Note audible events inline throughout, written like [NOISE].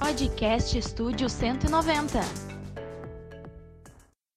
Podcast Estúdio 190.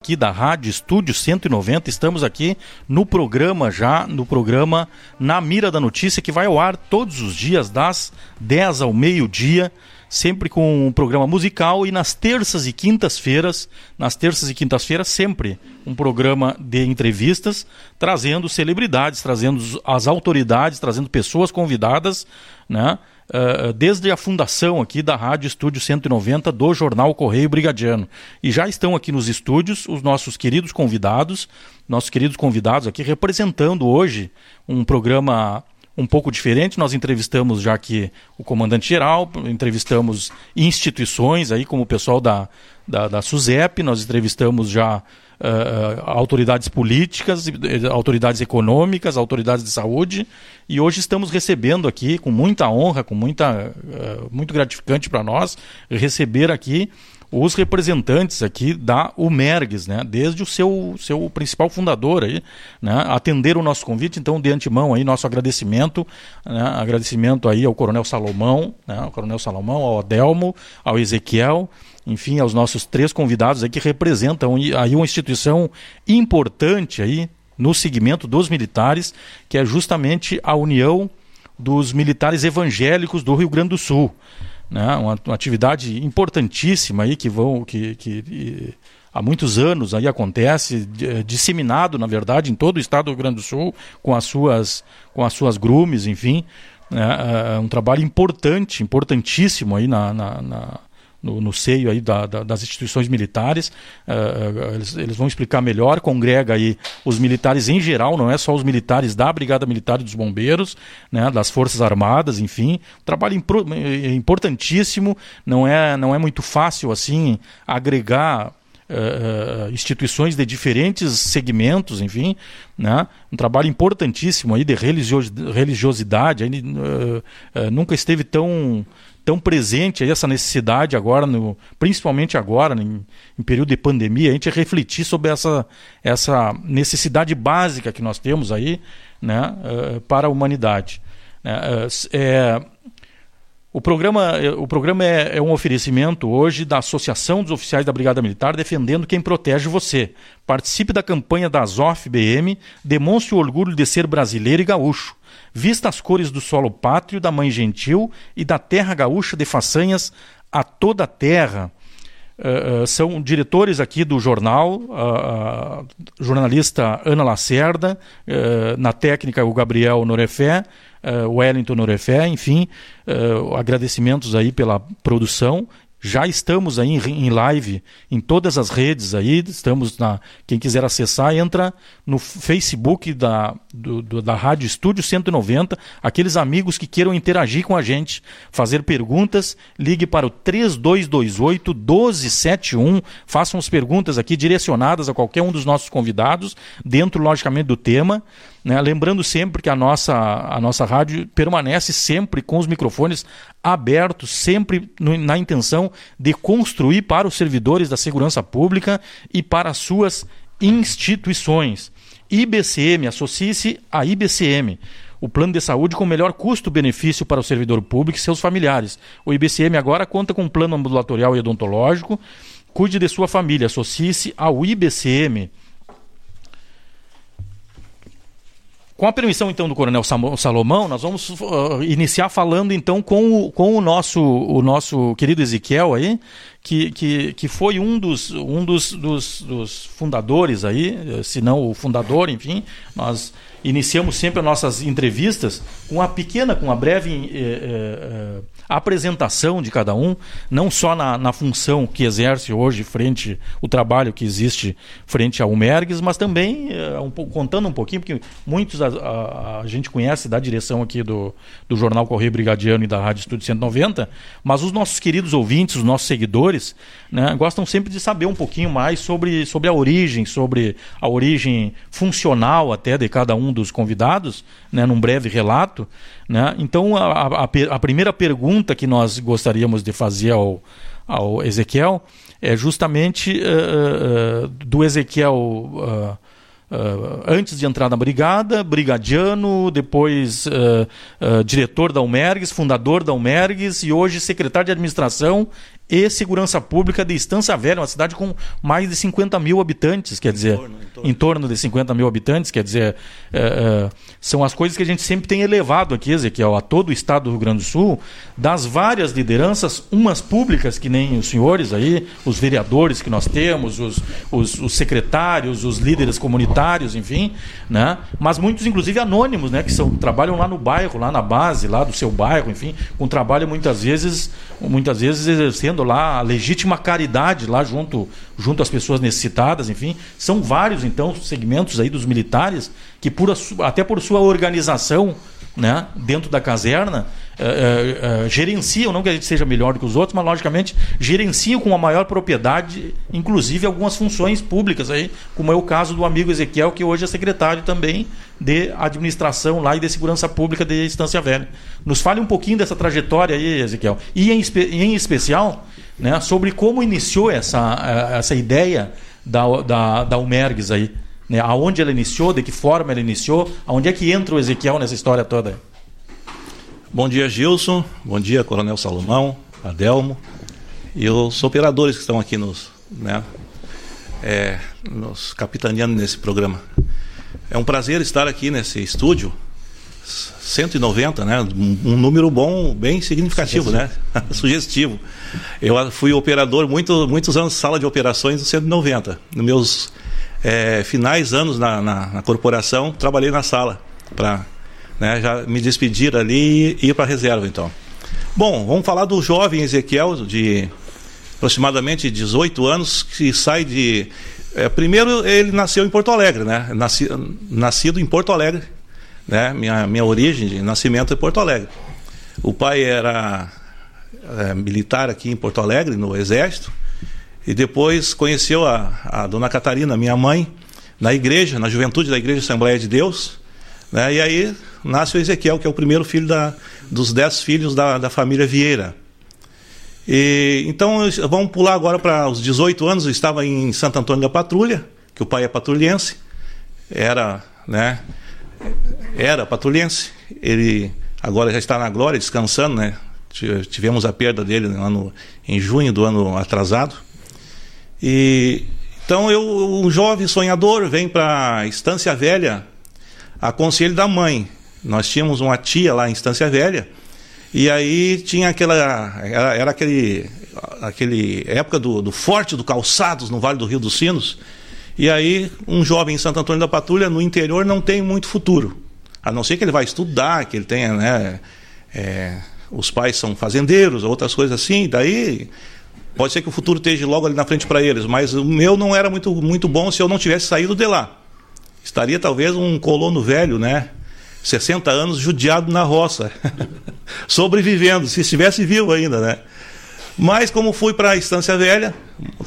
Aqui da Rádio Estúdio 190, estamos aqui no programa já, no programa Na Mira da Notícia, que vai ao ar todos os dias, das 10 ao meio-dia, sempre com um programa musical e nas terças e quintas-feiras, nas terças e quintas-feiras, sempre um programa de entrevistas, trazendo celebridades, trazendo as autoridades, trazendo pessoas convidadas, né? Uh, desde a fundação aqui da Rádio Estúdio 190 do Jornal Correio Brigadiano. E já estão aqui nos estúdios os nossos queridos convidados, nossos queridos convidados aqui representando hoje um programa um pouco diferente. Nós entrevistamos já aqui o comandante-geral, entrevistamos instituições aí, como o pessoal da, da, da SUSEP, nós entrevistamos já uh, autoridades políticas, autoridades econômicas, autoridades de saúde, e hoje estamos recebendo aqui, com muita honra, com muita, uh, muito gratificante para nós, receber aqui os representantes aqui da UMERGS, né, desde o seu, seu principal fundador aí, né, atenderam o nosso convite, então de antemão aí nosso agradecimento, né, agradecimento aí ao Coronel Salomão, né, ao Coronel Salomão, ao Adelmo, ao Ezequiel, enfim, aos nossos três convidados aí que representam aí uma instituição importante aí no segmento dos militares, que é justamente a União dos Militares Evangélicos do Rio Grande do Sul né? uma, uma atividade importantíssima aí que vão que, que há muitos anos aí acontece disseminado na verdade em todo o estado do Rio Grande do Sul com as suas com as suas grumes enfim né? é um trabalho importante importantíssimo aí na, na, na no, no seio aí da, da, das instituições militares. Uh, eles, eles, vão explicar melhor, congrega aí os militares em geral, não é só os militares da Brigada Militar e dos Bombeiros, né, das Forças Armadas, enfim. Trabalho impro, importantíssimo, não é, não é muito fácil assim agregar Uh, instituições de diferentes segmentos, enfim, né? um trabalho importantíssimo aí de religiosidade, uh, uh, nunca esteve tão tão presente essa necessidade agora, no, principalmente agora, em, em, período de pandemia, a gente refletir sobre essa, essa necessidade básica que nós temos aí né, uh, para a humanidade. Uh, é, o programa, o programa é, é, um oferecimento hoje da Associação dos Oficiais da Brigada Militar defendendo quem protege você. Participe da campanha da Azof BM, demonstre o orgulho de ser brasileiro e gaúcho. Vista as cores do solo pátrio, da mãe gentil e da terra gaúcha de façanhas a toda a terra. Uh, uh, são diretores aqui do jornal, uh, jornalista Ana Lacerda, na técnica o Gabriel Norefé, o Wellington Norefé, enfim, agradecimentos aí pela produção já estamos aí em live em todas as redes aí, estamos na. Quem quiser acessar, entra no Facebook da, do, do, da Rádio Estúdio 190. Aqueles amigos que queiram interagir com a gente, fazer perguntas, ligue para o 3228 1271. Façam as perguntas aqui direcionadas a qualquer um dos nossos convidados, dentro, logicamente, do tema. Né? Lembrando sempre que a nossa, a nossa rádio permanece sempre com os microfones abertos, sempre no, na intenção de construir para os servidores da segurança pública e para as suas instituições. IBCM, associe-se à IBCM o plano de saúde com melhor custo-benefício para o servidor público e seus familiares. O IBCM agora conta com um plano ambulatorial e odontológico. Cuide de sua família, associe-se ao IBCM. Com a permissão então do Coronel Salomão, nós vamos uh, iniciar falando então com o, com o nosso o nosso querido Ezequiel aí, que, que, que foi um dos um dos, dos, dos fundadores aí, se não o fundador, enfim, nós iniciamos sempre as nossas entrevistas com uma pequena, com uma breve eh, eh, apresentação de cada um, não só na, na função que exerce hoje frente o trabalho que existe frente ao Mergues, mas também eh, um, contando um pouquinho, porque muitos a, a, a, gente conhece da direção aqui do, do Jornal Correio Brigadiano e da Rádio Estúdio 190, mas os nossos queridos ouvintes, os nossos seguidores, né, gostam sempre de saber um pouquinho mais sobre, sobre a origem, sobre a origem funcional até de cada um dos convidados, né, num breve relato. Né? Então, a, a, a, primeira pergunta que nós gostaríamos de fazer ao, ao Ezequiel é justamente uh, uh, do Ezequiel uh, antes de entrar na brigada, brigadiano, depois diretor da Almergues, fundador da Almergues e hoje secretário de administração e segurança pública de Estância Velha, uma cidade com mais de 50 mil habitantes, quer dizer, em torno, em torno. Em torno de 50 mil habitantes, quer dizer, são as coisas que a gente sempre tem elevado aqui, Ezequiel, a todo o estado do Rio Grande do Sul, das várias lideranças, umas públicas, que nem os senhores aí, os vereadores que nós temos, os, os, os secretários, os líderes comunitários, enfim, né? mas muitos, inclusive, anônimos, né? que são, trabalham lá no bairro, lá na base, lá do seu bairro, enfim, com trabalho muitas vezes, muitas vezes exercendo lá a legítima caridade lá junto, junto às pessoas necessitadas, enfim. São vários, então, segmentos aí dos militares que, por, até por sua organização, né, dentro da caserna, uh, uh, gerenciam, não que a gente seja melhor do que os outros, mas logicamente gerenciam com a maior propriedade, inclusive algumas funções públicas aí, como é o caso do amigo Ezequiel, que hoje é secretário também de administração lá e de segurança pública de Estância Velha. Nos fale um pouquinho dessa trajetória aí, Ezequiel, e em, em especial né, sobre como iniciou essa, essa ideia da, da, da Umergues aí. Né, aonde ela iniciou, de que forma ela iniciou, aonde é que entra o Ezequiel nessa história toda? Bom dia, Gilson. Bom dia, Coronel Salomão, Adelmo e os operadores que estão aqui nos, né, é, nos capitaneando nesse programa. É um prazer estar aqui nesse estúdio. 190, né? Um, número bom, bem significativo, né? Sugestivo. [LAUGHS] Eu fui operador muito, muitos anos sala de operações do 190. Nos meus é, finais anos na, na, na, corporação, trabalhei na sala para né, já me despedir ali e ir para a reserva, então. Bom, vamos falar do jovem Ezequiel, de aproximadamente 18 anos, que sai de. É, primeiro, ele nasceu em Porto Alegre, né? Nasci, nascido em Porto Alegre, né? Minha, minha origem de nascimento é Porto Alegre. O pai era é, militar aqui em Porto Alegre, no Exército, e depois conheceu a, a dona Catarina, minha mãe, na igreja, na juventude da Igreja Assembleia de Deus. Né? E aí nasce o Ezequiel, que é o primeiro filho da, dos dez filhos da, da família Vieira. E, então vamos pular agora para os 18 anos. Eu estava em Santo Antônio da Patrulha, que o pai é patrulhense, era, né? Era patrulhense. Ele agora já está na glória, descansando, né? Tivemos a perda dele no ano, em junho do ano atrasado. E então eu, um jovem sonhador, vem para a Estância Velha a conselho da mãe. Nós tínhamos uma tia lá em Estância Velha e aí tinha aquela era, era aquele aquele época do, do forte do calçados no Vale do Rio dos Sinos. E aí um jovem em Santo Antônio da Patrulha no interior não tem muito futuro, a não ser que ele vai estudar, que ele tenha, né, é, os pais são fazendeiros, outras coisas assim. Daí Pode ser que o futuro esteja logo ali na frente para eles, mas o meu não era muito, muito bom se eu não tivesse saído de lá. Estaria talvez um colono velho, né? 60 anos judiado na roça, [LAUGHS] sobrevivendo, se estivesse vivo ainda, né? Mas como fui para a Estância Velha,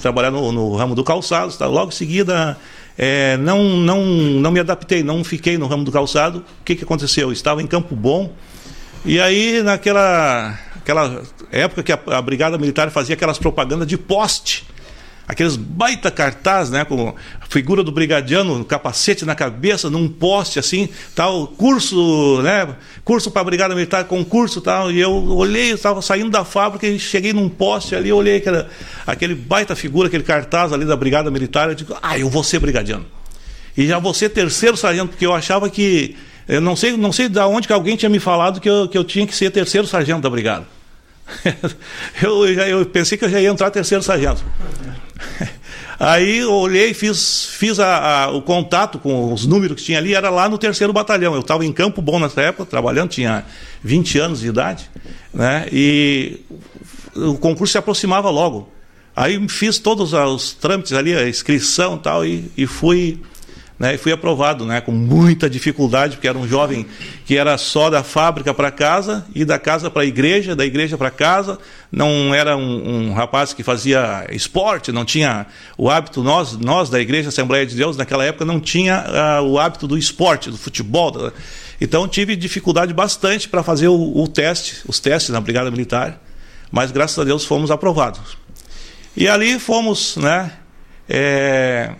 trabalhar no, no, ramo do calçado, tá, logo em seguida é, não, não, não me adaptei, não fiquei no ramo do calçado. O que, que aconteceu? Eu estava em Campo Bom, e aí naquela aquela época que a, a Brigada Militar fazia aquelas propagandas de poste aqueles baita cartaz, né, com a figura do brigadiano, capacete na cabeça, num poste assim, tal, curso, né, curso para brigada militar, concurso, tal, e eu olhei, estava saindo da fábrica e cheguei num poste ali, olhei aquela, aquele baita figura, aquele cartaz ali da brigada militar, eu digo, ah, eu vou ser brigadiano. E já vou ser terceiro sargento, porque eu achava que eu não sei, não sei de onde que alguém tinha me falado que eu, que eu tinha que ser terceiro sargento da brigada. [LAUGHS] eu, eu pensei que eu já ia entrar terceiro sargento. [LAUGHS] Aí eu olhei, fiz, fiz a, a, o contato com os números que tinha ali, era lá no terceiro batalhão. Eu estava em Campo Bom nessa época, trabalhando, tinha 20 anos de idade, né? E o concurso se aproximava logo. Aí fiz todos os trâmites ali, a inscrição e tal, e fui né, e fui aprovado, né, com muita dificuldade, porque era um jovem que era só da fábrica para casa e da casa para a igreja, da igreja para casa. Não era um, um, rapaz que fazia esporte, não tinha o hábito. Nós, nós da Igreja Assembleia de Deus, naquela época, não tinha uh, o hábito do esporte, do futebol. Da... Então tive dificuldade bastante para fazer o, o teste, os testes na Brigada Militar, mas graças a Deus fomos aprovados. E ali fomos, né, é,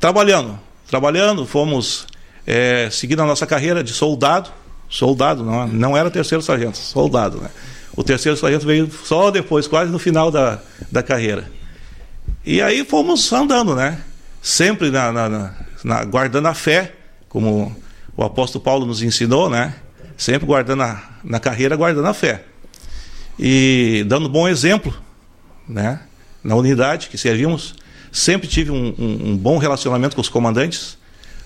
trabalhando trabalhando, fomos é, seguindo a nossa carreira de soldado. Soldado, não, não era terceiro sargento, soldado, né? O terceiro sargento veio só depois, quase no final da, da carreira. E aí fomos andando, né? Sempre na, na, na, guardando a fé, como o apóstolo Paulo nos ensinou, né? Sempre guardando a, na carreira, guardando a fé. E dando bom exemplo, né? Na unidade que servimos. Sempre tive um, um, um bom relacionamento com os comandantes,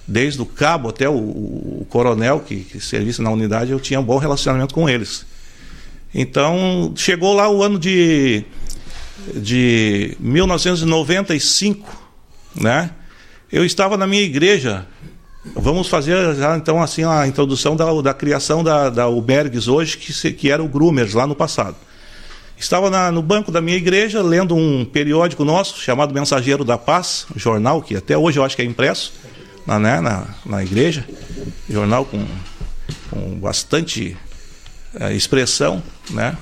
desde o cabo até o, o coronel que, que servisse na unidade, eu tinha um bom relacionamento com eles. Então, chegou lá o ano de, de 1995, né? Eu estava na minha igreja. Vamos fazer já então assim a introdução da, da criação da, da hoje, que, que era o Grumers lá no passado. Estava na, no banco da minha igreja lendo um periódico nosso chamado Mensageiro da Paz, jornal que até hoje eu acho que é impresso na, né, na, na igreja, jornal com, com bastante é, expressão, né?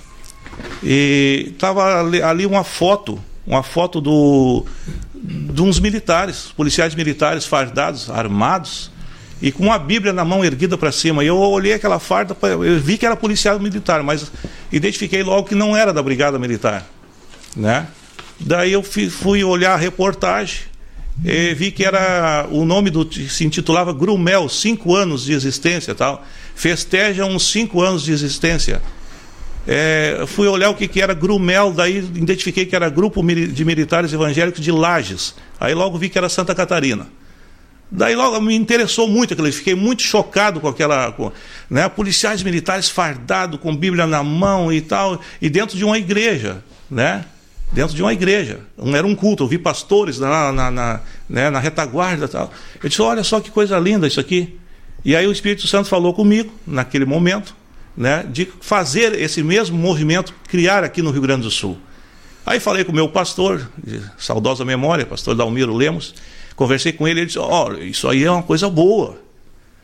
E estava ali, ali, uma foto, uma foto do, de uns militares, policiais militares fardados, armados, e com uma Bíblia na mão erguida para cima. Eu olhei aquela farda, eu vi que era policial militar, mas identifiquei logo que não era da Brigada Militar. Né? Daí eu fui olhar a reportagem e vi que era o nome do se intitulava Grumel, cinco anos de existência tal. Festeja uns cinco anos de existência. É, fui olhar o que, que era Grumel, daí identifiquei que era Grupo de Militares Evangélicos de Lages. Aí logo vi que era Santa Catarina. Daí logo me interessou muito aquilo, fiquei muito chocado com aquela. Com, né, policiais militares fardados, com Bíblia na mão e tal, e dentro de uma igreja, né? Dentro de uma igreja. Era um culto, eu vi pastores na, na, na, né, na retaguarda e tal. Eu disse: olha só que coisa linda isso aqui. E aí o Espírito Santo falou comigo, naquele momento, né, de fazer esse mesmo movimento, criar aqui no Rio Grande do Sul. Aí falei com o meu pastor, de saudosa memória, pastor Dalmiro Lemos, Conversei com ele, ele disse: oh, isso aí é uma coisa boa.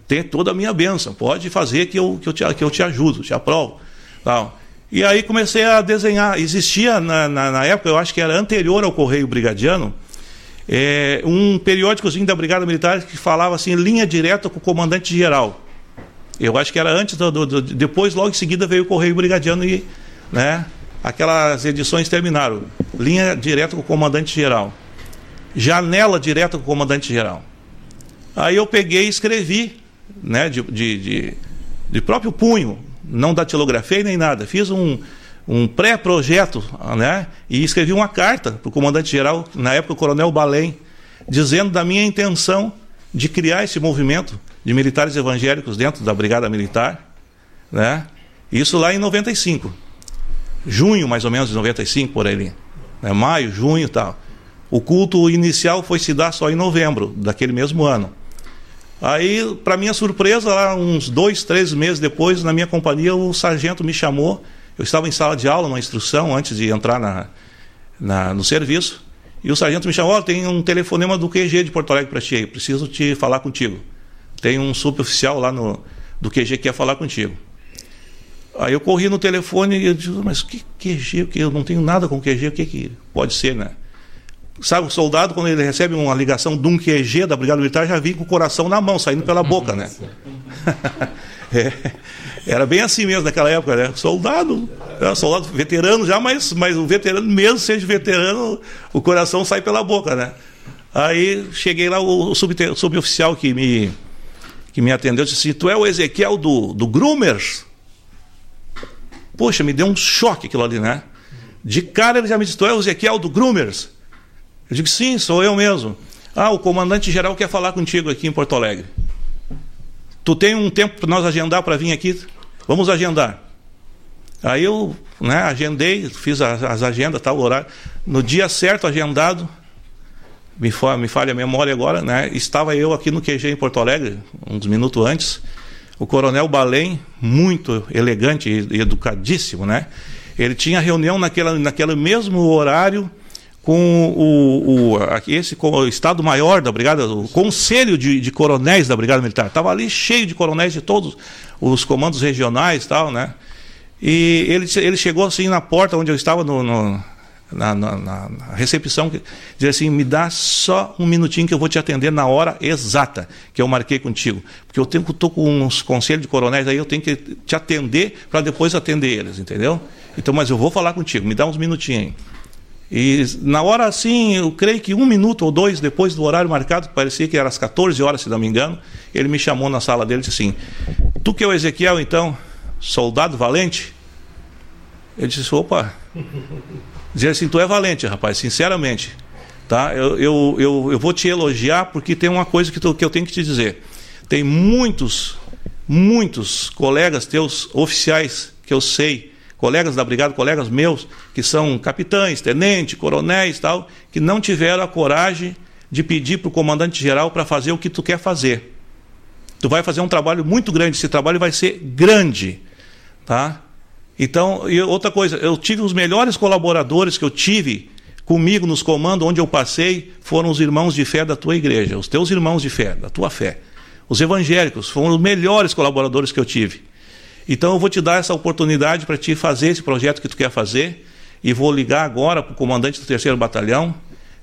Tem toda a minha bênção. Pode fazer que eu, que eu, te, que eu te ajudo, te aprovo. Tal. E aí comecei a desenhar. Existia na, na, na época, eu acho que era anterior ao Correio Brigadiano, é, um periódicozinho da Brigada Militar que falava assim, linha direta com o comandante geral. Eu acho que era antes, do, do, do, depois, logo em seguida, veio o Correio Brigadiano e né, aquelas edições terminaram. Linha direta com o comandante geral janela direta com o comandante-geral. Aí eu peguei e escrevi, né, de, de, de, de próprio punho, não datilografei nem nada. Fiz um, um pré-projeto né, e escrevi uma carta para o comandante-geral, na época o coronel Balém, dizendo da minha intenção de criar esse movimento de militares evangélicos dentro da Brigada Militar. Né, isso lá em 95. Junho, mais ou menos, de 95, por aí. Né, maio, junho e tal. O culto inicial foi se dar só em novembro daquele mesmo ano. Aí, para minha surpresa, lá uns dois, três meses depois, na minha companhia, o sargento me chamou. Eu estava em sala de aula, uma instrução, antes de entrar na, na no serviço. E o sargento me chamou: oh, tem um telefonema do QG de Porto Alegre para ti preciso te falar contigo. Tem um suboficial lá no, do QG que quer falar contigo. Aí eu corri no telefone e eu disse: mas que QG? Eu não tenho nada com QG, o que, que pode ser, né? Sabe, o soldado, quando ele recebe uma ligação de um QG da Brigada Militar, já vem com o coração na mão, saindo pela boca, né? [LAUGHS] é, era bem assim mesmo naquela época, né? Soldado, era soldado veterano já, mas, mas o veterano, mesmo seja veterano, o coração sai pela boca, né? Aí cheguei lá, o suboficial que me, que me atendeu disse assim: Tu é o Ezequiel do, do Groomers? Poxa, me deu um choque aquilo ali, né? De cara ele já me disse: Tu é o Ezequiel do Groomers? Eu digo, sim, sou eu mesmo. Ah, o comandante geral quer falar contigo aqui em Porto Alegre. Tu tem um tempo para nós agendar para vir aqui? Vamos agendar. Aí eu né, agendei, fiz as, as agendas, tal, horário. No dia certo, agendado, me, me falha a memória agora, né, estava eu aqui no QG em Porto Alegre, uns minutos antes. O coronel Balém, muito elegante e educadíssimo, né? Ele tinha reunião naquela, naquele mesmo horário com o, o esse o Estado-Maior da Brigada, o Conselho de, de Coronéis da Brigada Militar. Estava ali cheio de coronéis de todos os comandos regionais e tal, né? E ele, ele chegou assim na porta onde eu estava, no, no na, na, na, recepção, dizer assim, me dá só um minutinho que eu vou te atender na hora exata que eu marquei contigo. Porque eu estou com uns conselhos de coronéis aí, eu tenho que te atender para depois atender eles, entendeu? Então, mas eu vou falar contigo, me dá uns minutinhos aí. E na hora assim, eu creio que um minuto ou dois depois do horário marcado, que parecia que era às 14 horas, se não me engano, ele me chamou na sala dele e disse assim: Tu que é o Ezequiel, então, soldado valente? Ele disse: opa. [LAUGHS] Dizer assim: Tu é valente, rapaz, sinceramente. Tá? Eu, eu, eu, eu vou te elogiar porque tem uma coisa que, tu, que eu tenho que te dizer. Tem muitos, muitos colegas teus oficiais que eu sei colegas da brigada, colegas meus, que são capitães, tenentes, coronéis tal, que não tiveram a coragem de pedir para o comandante geral para fazer o que tu quer fazer. Tu vai fazer um trabalho muito grande, esse trabalho vai ser grande, tá? Então, e outra coisa, eu tive os melhores colaboradores que eu tive comigo nos comandos onde eu passei, foram os irmãos de fé da tua igreja, os teus irmãos de fé, da tua fé. Os evangélicos foram os melhores colaboradores que eu tive. Então eu vou te dar essa oportunidade para te fazer esse projeto que tu quer fazer e vou ligar agora para o comandante do terceiro batalhão.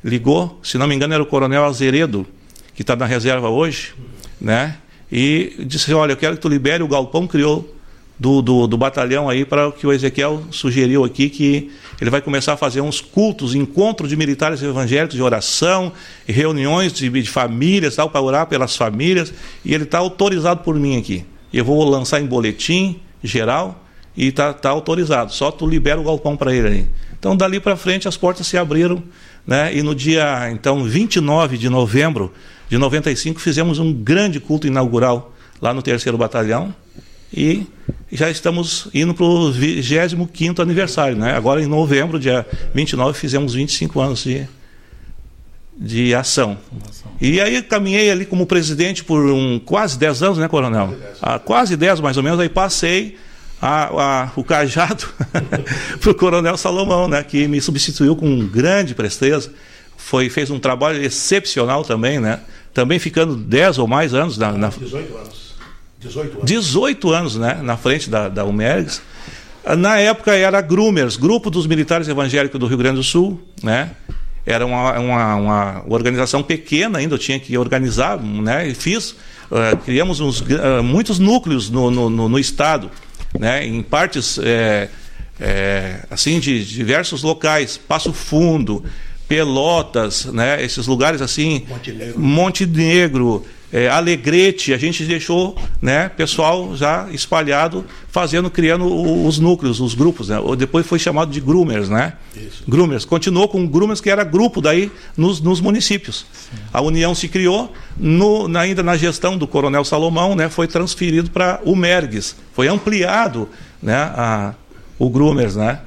Ligou, se não me engano era o coronel Azeredo, que está na reserva hoje, né? E disse, olha, eu quero que tu libere o galpão criou do, do, do batalhão aí para o que o Ezequiel sugeriu aqui, que ele vai começar a fazer uns cultos, encontros de militares evangélicos, de oração, reuniões de, de famílias, tal, para orar pelas famílias, e ele está autorizado por mim aqui eu vou lançar em boletim geral e está tá autorizado. Só tu libera o galpão para ele aí. Então, dali para frente, as portas se abriram. Né? E no dia, então, 29 de novembro de 95, fizemos um grande culto inaugural lá no terceiro batalhão. E já estamos indo para o 25 aniversário. Né? Agora, em novembro, dia 29, fizemos 25 anos de, de ação. E aí caminhei ali como presidente por um, quase 10 anos, né, coronel? Ah, quase 10 mais ou menos, aí passei a, a, o cajado [LAUGHS] para o coronel Salomão, né, que me substituiu com grande presteza. Foi, fez um trabalho excepcional também, né? Também ficando 10 ou mais anos na, na... 18 anos. 18 anos. 18 anos, né? Na frente da, da Umergs. Na época era Grumers, Grupo dos Militares Evangélicos do Rio Grande do Sul, né? Era uma, uma, uma, organização pequena ainda, eu tinha que organizar, né? E fiz, uh, criamos uns, uh, muitos núcleos no, no, no, no, estado, né? Em partes é, é, assim de diversos locais, Passo Fundo, Pelotas, né? Esses lugares assim, Montenegro, Montenegro é, Alegrete, a gente deixou né, pessoal já espalhado, fazendo, criando os núcleos, os grupos. Né? Depois foi chamado de Groomers, né? Isso. Groomers. Continuou com Groomers, que era grupo daí nos, nos municípios. Sim. A união se criou, no, na, ainda na gestão do Coronel Salomão, né, foi transferido para o Mergues. Foi ampliado né, a, o Groomers, né?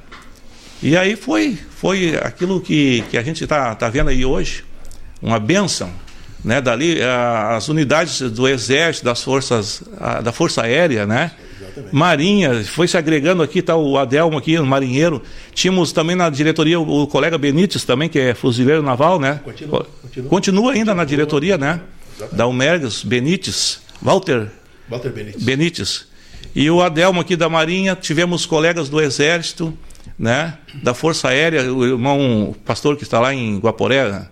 E aí foi, foi aquilo que, que a gente está tá vendo aí hoje, uma benção né, dali as unidades do exército, das forças, da força aérea, né, Exatamente. marinha, foi se agregando aqui, tá o Adelmo aqui, o marinheiro, tínhamos também na diretoria o, o colega Benites também, que é fuzileiro naval, né, continua, continua. continua ainda na diretoria, né, Exatamente. da Umergas, Benites, Walter, Walter Benites. Benites, e o Adelmo aqui da marinha, tivemos colegas do exército, né, da força aérea, o irmão o pastor que está lá em Guaporé,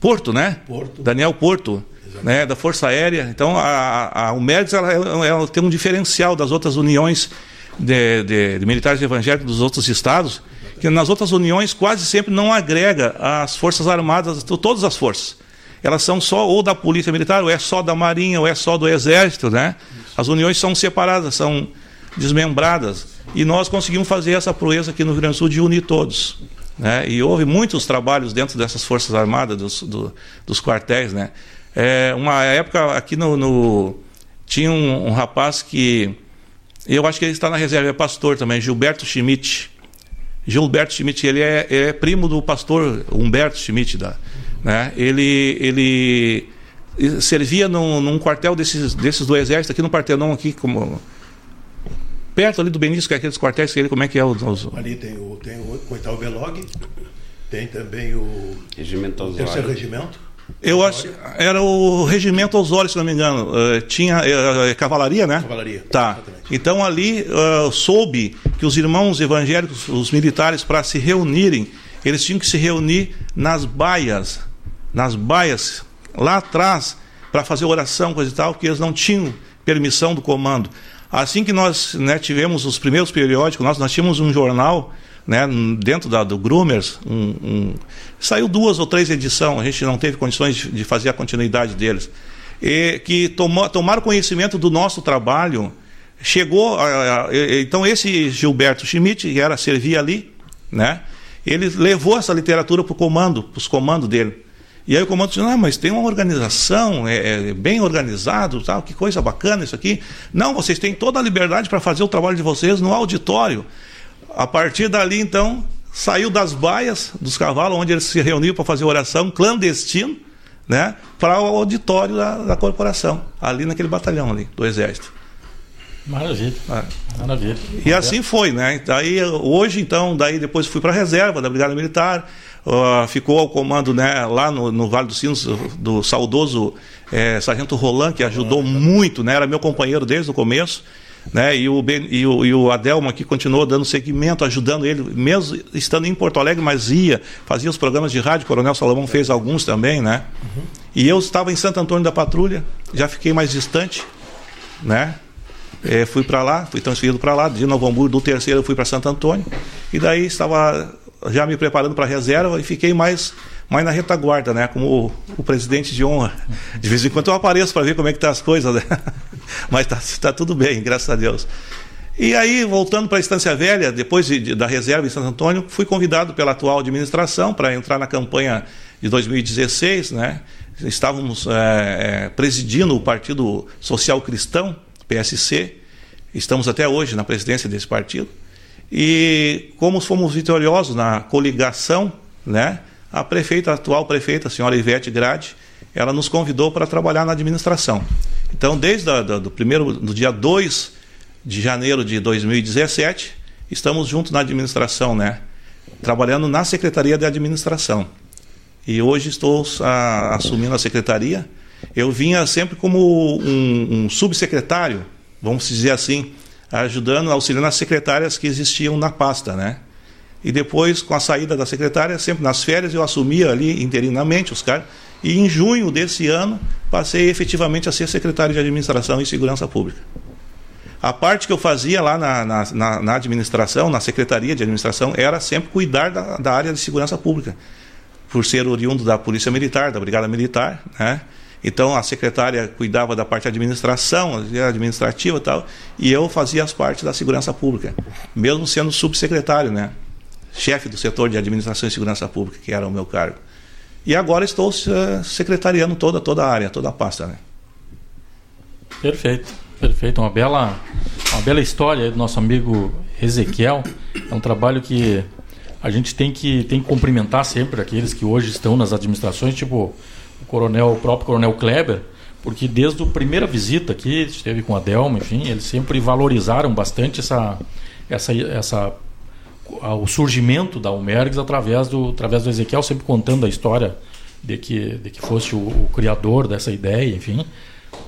Porto, né? Porto. Daniel Porto, né? da Força Aérea. Então, a, a UMERGS ela, ela, tem um diferencial das outras uniões de, de, de, militares evangélicos dos outros estados, que nas outras uniões quase sempre não agrega as Forças Armadas, todas as forças. Elas são só ou da Polícia Militar, ou é só da Marinha, ou é só do Exército, né? As uniões são separadas, são desmembradas. E nós conseguimos fazer essa proeza aqui no Rio Grande do Sul de unir todos. Né? E houve muitos trabalhos dentro dessas Forças Armadas, dos, do, dos quartéis. Né? É, uma época aqui no, no tinha um, um, rapaz que. Eu acho que ele está na reserva, é pastor também, Gilberto Schmidt. Gilberto Schmidt, ele é, é primo do pastor Humberto Schmidt. Da, né? ele, ele servia num, num quartel desses, desses do Exército, aqui no Partenon, aqui como perto ali do Benício, que é aqueles quartéis, ele, como é que é os. os... Ali tem o, tem o Coital Belog, tem também o Regimento Osório. Terceiro Regimento. Eu acho era o Regimento Osório, se não me engano. Uh, tinha uh, cavalaria, né? Cavalaria. Tá. Exatamente. Então ali uh, soube que os irmãos evangélicos, os militares, para se reunirem, eles tinham que se reunir nas baias, nas baias, lá atrás, para fazer oração, coisa e tal, porque eles não tinham permissão do comando. Assim que nós né, tivemos os primeiros periódicos, nós, nós tínhamos um jornal né, dentro da, do Groomers, um, um, saiu duas ou três edições, a gente não teve condições de, de fazer a continuidade deles, e que tomou, tomaram conhecimento do nosso trabalho, chegou, a, a, então esse Gilberto Schmidt, que era servia ali, né, ele levou essa literatura para o comando, para os comandos dele. E aí o comando disse, ah, mas tem uma organização, é, é, bem organizado, tal, que coisa bacana isso aqui. Não, vocês têm toda a liberdade para fazer o trabalho de vocês no auditório. A partir dali, então, saiu das baias dos cavalos, onde eles se reuniam para fazer oração clandestino, né, para o auditório da, da, corporação, ali naquele batalhão ali, do Exército. Maravilha. É. Maravilha. E assim foi, né? Daí, hoje, então, daí depois fui para a reserva da Brigada Militar, uh, ficou ao comando né, lá no, no, Vale dos Sinos do saudoso é, Sargento Roland, que ajudou muito, né? Era meu companheiro desde o começo né? E o, ben, e o, e o Adelmo aqui continuou dando seguimento, ajudando ele, mesmo estando em Porto Alegre, mas ia, fazia os programas de rádio, Coronel Salomão fez alguns também, né? Uhum. E eu estava em Santo Antônio da Patrulha, já fiquei mais distante, né? É, fui para lá, fui transferido para lá, de Novo Hamburgo, do terceiro eu fui para Santo Antônio, e daí estava já me preparando para a reserva e fiquei mais mais na retaguarda, né? Como o, o, presidente de honra. De vez em quando eu apareço para ver como é que tá as coisas, né? [LAUGHS] Mas tá, tá tudo bem, graças a Deus. E aí, voltando para a Estância Velha, depois de, de, da reserva em Santo Antônio, fui convidado pela atual administração para entrar na campanha de 2016, né? Estávamos é, é, presidindo o Partido Social Cristão, PSC, estamos até hoje na presidência desse partido. E como fomos vitoriosos na coligação, né? a prefeita, a atual prefeita, a senhora Ivete Grade, ela nos convidou para trabalhar na administração. Então, desde a, do primeiro, do dia 2 de janeiro de 2017, estamos juntos na administração, né? Trabalhando na Secretaria de Administração. E hoje estou a, assumindo a secretaria. Eu vinha sempre como um, um subsecretário, vamos dizer assim, ajudando, auxiliando as secretárias que existiam na pasta, né? E depois, com a saída da secretária, sempre nas férias, eu assumia ali interinamente os caras. E em junho desse ano, passei efetivamente a ser secretário de Administração e Segurança Pública. A parte que eu fazia lá na, na, na administração, na Secretaria de Administração, era sempre cuidar da, da, área de segurança pública. Por ser oriundo da Polícia Militar, da Brigada Militar, né? Então a secretária cuidava da parte administração, administrativa e tal, e eu fazia as partes da segurança pública, mesmo sendo subsecretário, né? chefe do setor de administração e segurança pública, que era o meu cargo. E agora estou uh, secretariando toda, toda a área, toda a pasta. Né? Perfeito, perfeito. Uma bela, uma bela história do nosso amigo Ezequiel. É um trabalho que a gente tem que, tem que cumprimentar sempre aqueles que hoje estão nas administrações, tipo coronel, o próprio coronel Kleber, porque desde a primeira visita aqui, esteve com a Delma, enfim, eles sempre valorizaram bastante essa, essa, essa o surgimento da Almergues através do, através do Ezequiel, sempre contando a história de que, de que fosse o, o criador dessa ideia, enfim.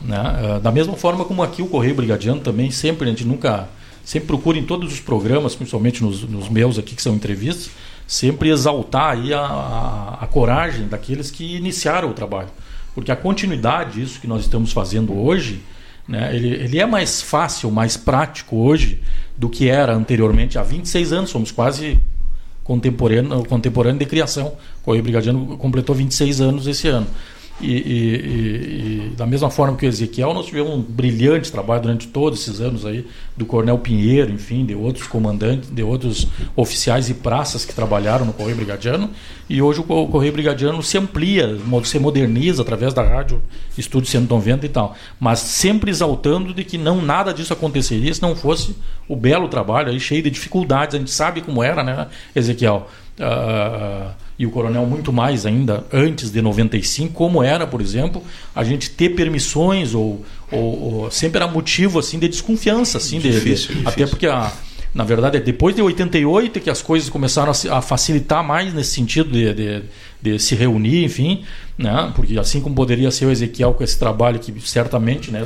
Né? Ah, da mesma forma como aqui o Correio Brigadiano também, sempre a gente nunca, sempre procura em todos os programas, principalmente nos, nos meus aqui que são entrevistas, sempre exaltar aí a, a, a coragem daqueles que iniciaram o trabalho. Porque a continuidade disso que nós estamos fazendo hoje, né, ele, ele é mais fácil, mais prático hoje do que era anteriormente. Há 26 anos, somos quase contemporâneo, contemporâneo de criação. Correio Brigadiano completou 26 anos esse ano. E, e, e, da mesma forma que o Ezequiel, nós tivemos um brilhante trabalho durante todos esses anos aí, do Coronel Pinheiro, enfim, de outros comandantes, de outros oficiais e praças que trabalharam no Correio Brigadiano. E hoje o Correio Brigadiano se amplia, se moderniza através da rádio Estúdio 190 e tal. Mas sempre exaltando de que não nada disso aconteceria se não fosse o belo trabalho aí, cheio de dificuldades. A gente sabe como era, né, Ezequiel? Uh, e o coronel muito mais ainda antes de 95, como era, por exemplo, a gente ter permissões ou, ou, ou sempre era motivo assim de desconfiança, assim, difícil, de, difícil. até porque a, na verdade é depois de 88 que as coisas começaram a, a facilitar mais nesse sentido de, de, de, se reunir, enfim, né? Porque assim como poderia ser o Ezequiel com esse trabalho que certamente, né,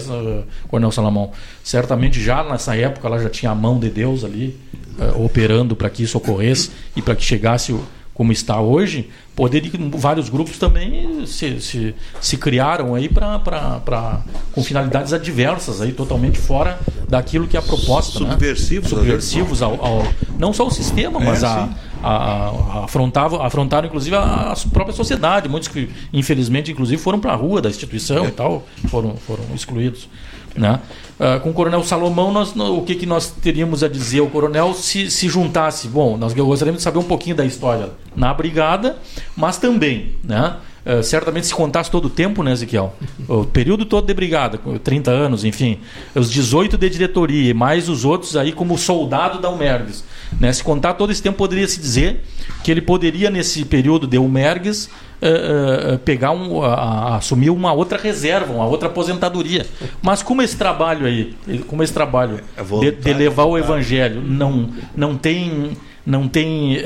Coronel Salamão, certamente já nessa época ela já tinha a mão de Deus ali uh, operando para que isso ocorresse e para que chegasse o como está hoje, poderia vários grupos também se, se, se criaram aí para com finalidades adversas aí totalmente fora daquilo que é a proposta subversivos né? subversivos ao, ao, não só o sistema mas é, a, a, a, afrontava, afrontaram inclusive a, a, própria sociedade muitos que infelizmente inclusive foram para a rua da instituição e tal foram foram excluídos né? Uh, com o Coronel Salomão, nós, no, o que, que nós teríamos a dizer? O Coronel se, se juntasse. Bom, nós gostaríamos de saber um pouquinho da história na Brigada, mas também, né? Uh, certamente se contasse todo o tempo, né, Ezequiel? O período todo de brigada, 30 anos, enfim, os 18 de diretoria mais os outros aí como soldado da Umergues. Né? Se contar todo esse tempo, poderia se dizer que ele poderia, nesse período de Umergues, uh, uh, pegar um, uh, assumir uma outra reserva, uma outra aposentadoria. Mas como esse trabalho aí, como esse trabalho é de, de, levar o evangelho não, não tem não tem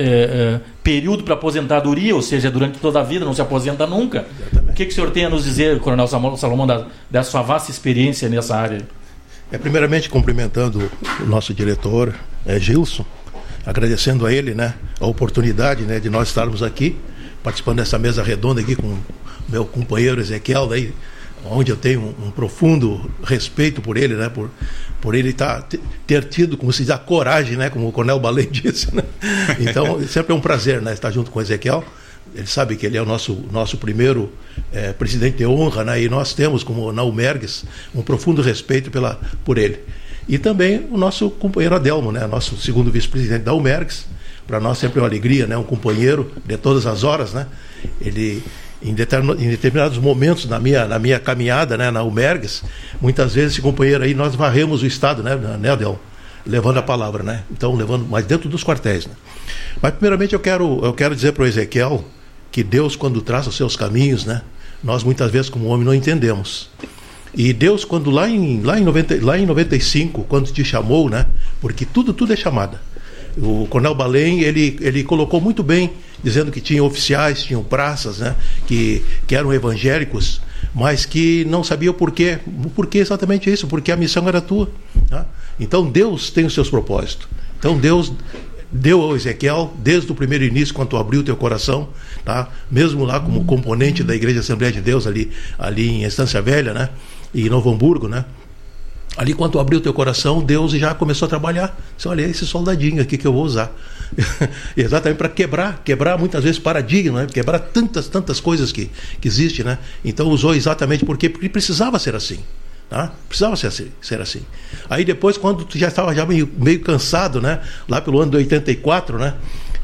período para aposentadoria, ou seja, durante toda a vida, não se aposenta nunca. Exatamente. O que, que o senhor tem a nos dizer, Coronel Salomão, da, da sua vasta experiência nessa área? É, primeiramente, cumprimentando o nosso diretor, é, Gilson, agradecendo a ele né, a oportunidade né, de nós estarmos aqui participando dessa mesa redonda aqui com meu companheiro Ezequiel, daí, onde eu tenho um, um profundo respeito por ele, né? Por, por ele tá, ter tido, como se diz, a coragem, né? Como o Cornel Balei [LAUGHS] disse, né? Então, sempre é um prazer, né? Estar junto com o Ezequiel. Ele sabe que ele é o nosso, nosso primeiro é, presidente de honra, né? E nós temos, como Naumergues, um profundo respeito pela, por ele. E também o nosso companheiro Adelmo, né? Nosso segundo vice-presidente da Umergues, para nós sempre é uma alegria, né? Um companheiro de todas as horas, né? Ele em, determinados momentos na minha, na minha caminhada, né, na Umergues, muitas vezes esse companheiro aí nós varremos o estado, né, né Adel? Levando a palavra, né? Então, levando, mas dentro dos quartéis, né? Mas primeiramente eu quero, eu quero dizer para o Ezequiel que Deus quando traça os seus caminhos, né? Nós muitas vezes como homem não entendemos. E Deus quando lá em lá em 90, lá em 95, quando te chamou, né? Porque tudo tudo é chamada. O Coronel Balém, ele, ele colocou muito bem, dizendo que tinha oficiais, tinham praças, né, que, que eram evangélicos, mas que não sabia o porquê. O porquê exatamente isso, porque a missão era tua. Tá? Então Deus tem os seus propósitos. Então Deus deu ao Ezequiel, desde o primeiro início, quando tu abriu teu coração, tá? mesmo lá como componente da Igreja Assembleia de Deus, ali, ali em Estância Velha, né? E Novo Hamburgo, né? Ali, quando abriu o teu coração, Deus já começou a trabalhar. Você olha, esse soldadinho aqui que eu vou usar. [LAUGHS] Exatamente para quebrar, quebrar muitas vezes paradigma, né? quebrar tantas, tantas coisas que, que existem. Né? Então usou exatamente porque, porque precisava ser assim. Tá? Precisava ser assim, ser assim. Aí depois, quando tu já estava já meio, meio cansado, né? lá pelo ano de 84, né?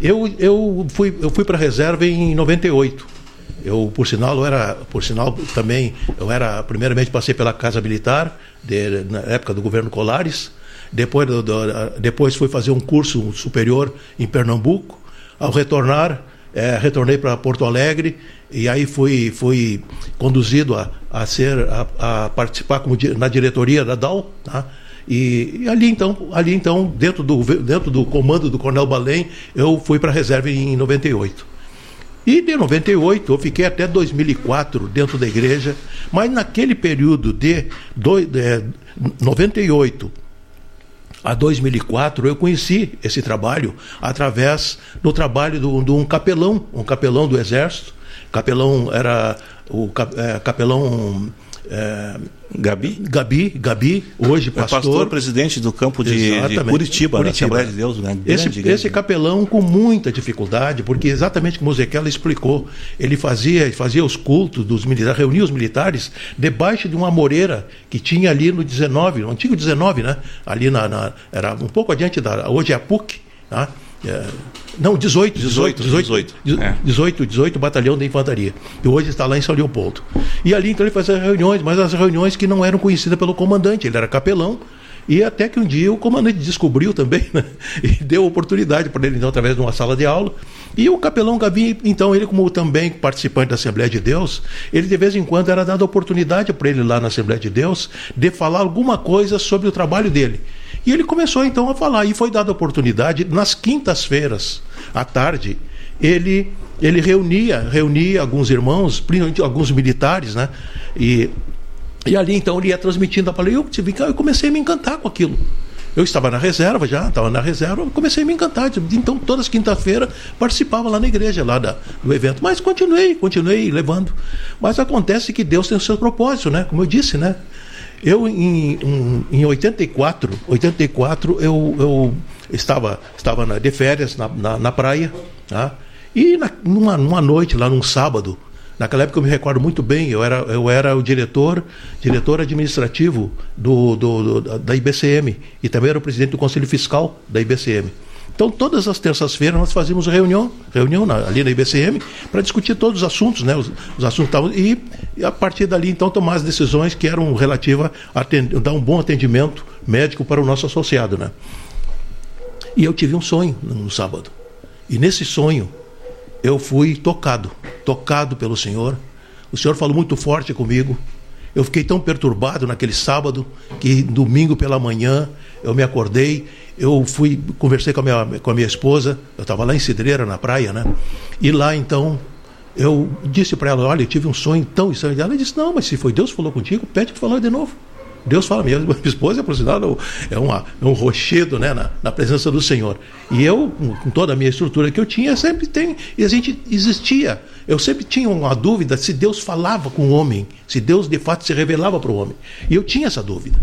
eu, eu fui, eu fui para a reserva em 98. Eu, por sinal, eu era, por sinal, também, eu era, primeiramente passei pela Casa Militar, de, na época do governo Colares, depois, do, do, depois fui fazer um curso superior em Pernambuco. Ao retornar, é, retornei para Porto Alegre e aí fui, fui conduzido a, a ser, a, a participar como, na diretoria da DAO, tá? E, e, ali então, ali então dentro do, dentro do comando do Coronel Balém, eu fui para a reserva em 98. E de 98 eu fiquei até 2004 dentro da igreja, mas naquele período de, do, de 98 a 2004 eu conheci esse trabalho através do trabalho de um capelão, um capelão do exército. Capelão era o é, capelão é, Gabi? Gabi, Gabi, hoje pastor. É pastor presidente do campo de, de Curitiba, Curitiba, Assembleia de Deus. Né? Esse, esse capelão com muita dificuldade, porque exatamente como o Ezequiel explicou, ele fazia, fazia os cultos dos militares, reunia os militares debaixo de uma moreira que tinha ali no 19, no antigo 19, né? Ali na, na era um pouco adiante da, hoje é a PUC, tá? É, não, 18, 18, 18, 18, 18, 18 batalhão de infantaria. E hoje está lá em São Leopoldo. E ali então ele fazia reuniões, mas as reuniões que não eram conhecidas pelo comandante, ele era capelão. E até que um dia o comandante descobriu também, né? [LAUGHS] e deu oportunidade para ele, então, através de uma sala de aula. E o capelão Gabi, então, ele, como também participante da Assembleia de Deus, ele de vez em quando era dada oportunidade para ele lá na Assembleia de Deus de falar alguma coisa sobre o trabalho dele. E ele começou então a falar, e foi dada a oportunidade, nas quintas-feiras, à tarde, ele, ele reunia, reunia alguns irmãos, principalmente alguns militares, né? E, e ali então ele ia transmitindo a palavra. Eu, eu comecei a me encantar com aquilo. eu estava na reserva já, estava na reserva, comecei a me encantar. Então, todas as quinta-feiras participava lá na igreja, lá da, do evento. Mas continuei, continuei levando. Mas acontece que Deus tem o seu propósito, né? Como eu disse, né? Eu, em, em, em 84, 84 eu, eu estava, estava na, de férias na, na, na praia, tá? e na, numa, numa noite, lá num sábado, Naquela época eu me recordo muito bem, eu era, eu era o diretor, diretor administrativo do, do, do, da IBCM e também era o presidente do Conselho Fiscal da IBCM. Então, todas as terças-feiras nós fazíamos reunião, reunião na, ali na IBCM, para discutir todos os assuntos, né? Os, os assuntos e, e, a partir dali, então, tomar as decisões que eram relativas a dar um bom atendimento médico para o nosso associado, né? E eu tive um sonho no sábado. E nesse sonho, eu fui tocado, tocado pelo Senhor. O Senhor falou muito forte comigo. Eu fiquei tão perturbado naquele sábado que domingo pela manhã eu me acordei, eu fui conversei com a minha, com a minha esposa, eu estava lá em Cidreira na praia, né? E lá então eu disse para ela, olha, eu tive um sonho tão estranho. Ela disse, não, mas se foi Deus que falou contigo, pede para falar de novo. Deus fala mesmo. Minha esposa, por sinal, é, uma, é um rochedo né, na, na, presença do Senhor. E eu, com toda a minha estrutura que eu tinha, sempre tem. E a gente existia. Eu sempre tinha uma dúvida se Deus falava com o homem, se Deus de fato se revelava para o homem. E eu tinha essa dúvida.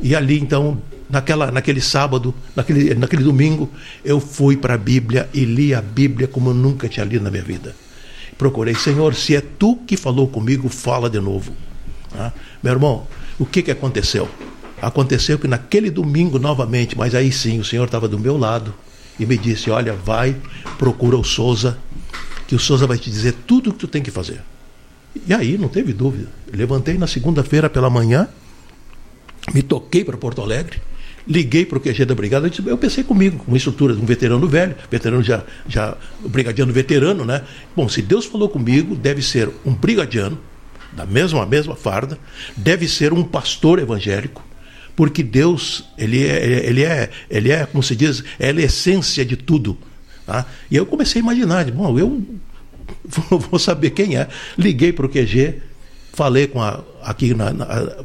E ali, então, naquela, naquele sábado, naquele, naquele domingo, eu fui para a Bíblia e li a Bíblia como eu nunca tinha lido na minha vida. Procurei, Senhor, se é tu que falou comigo, fala de novo. Ah, meu irmão, o que, que aconteceu? Aconteceu que naquele domingo, novamente, mas aí sim, o Senhor estava do meu lado e me disse: Olha, vai, procura o Souza, que o Souza vai te dizer tudo o que tu tem que fazer. E aí, não teve dúvida. Levantei na segunda-feira pela manhã, me toquei para Porto Alegre, liguei para o QG da Brigada, eu, pensei comigo, com uma estrutura de um veterano velho, veterano já, já brigadiano veterano, né? Bom, se Deus falou comigo, deve ser um brigadiano, da mesma mesma farda, deve ser um pastor evangélico, porque Deus, ele é, ele é, ele é, como se diz, é a essência de tudo. Tá? E eu comecei a imaginar, bom, eu [LAUGHS] vou saber quem é. Liguei para o QG, falei com a, aqui na, na,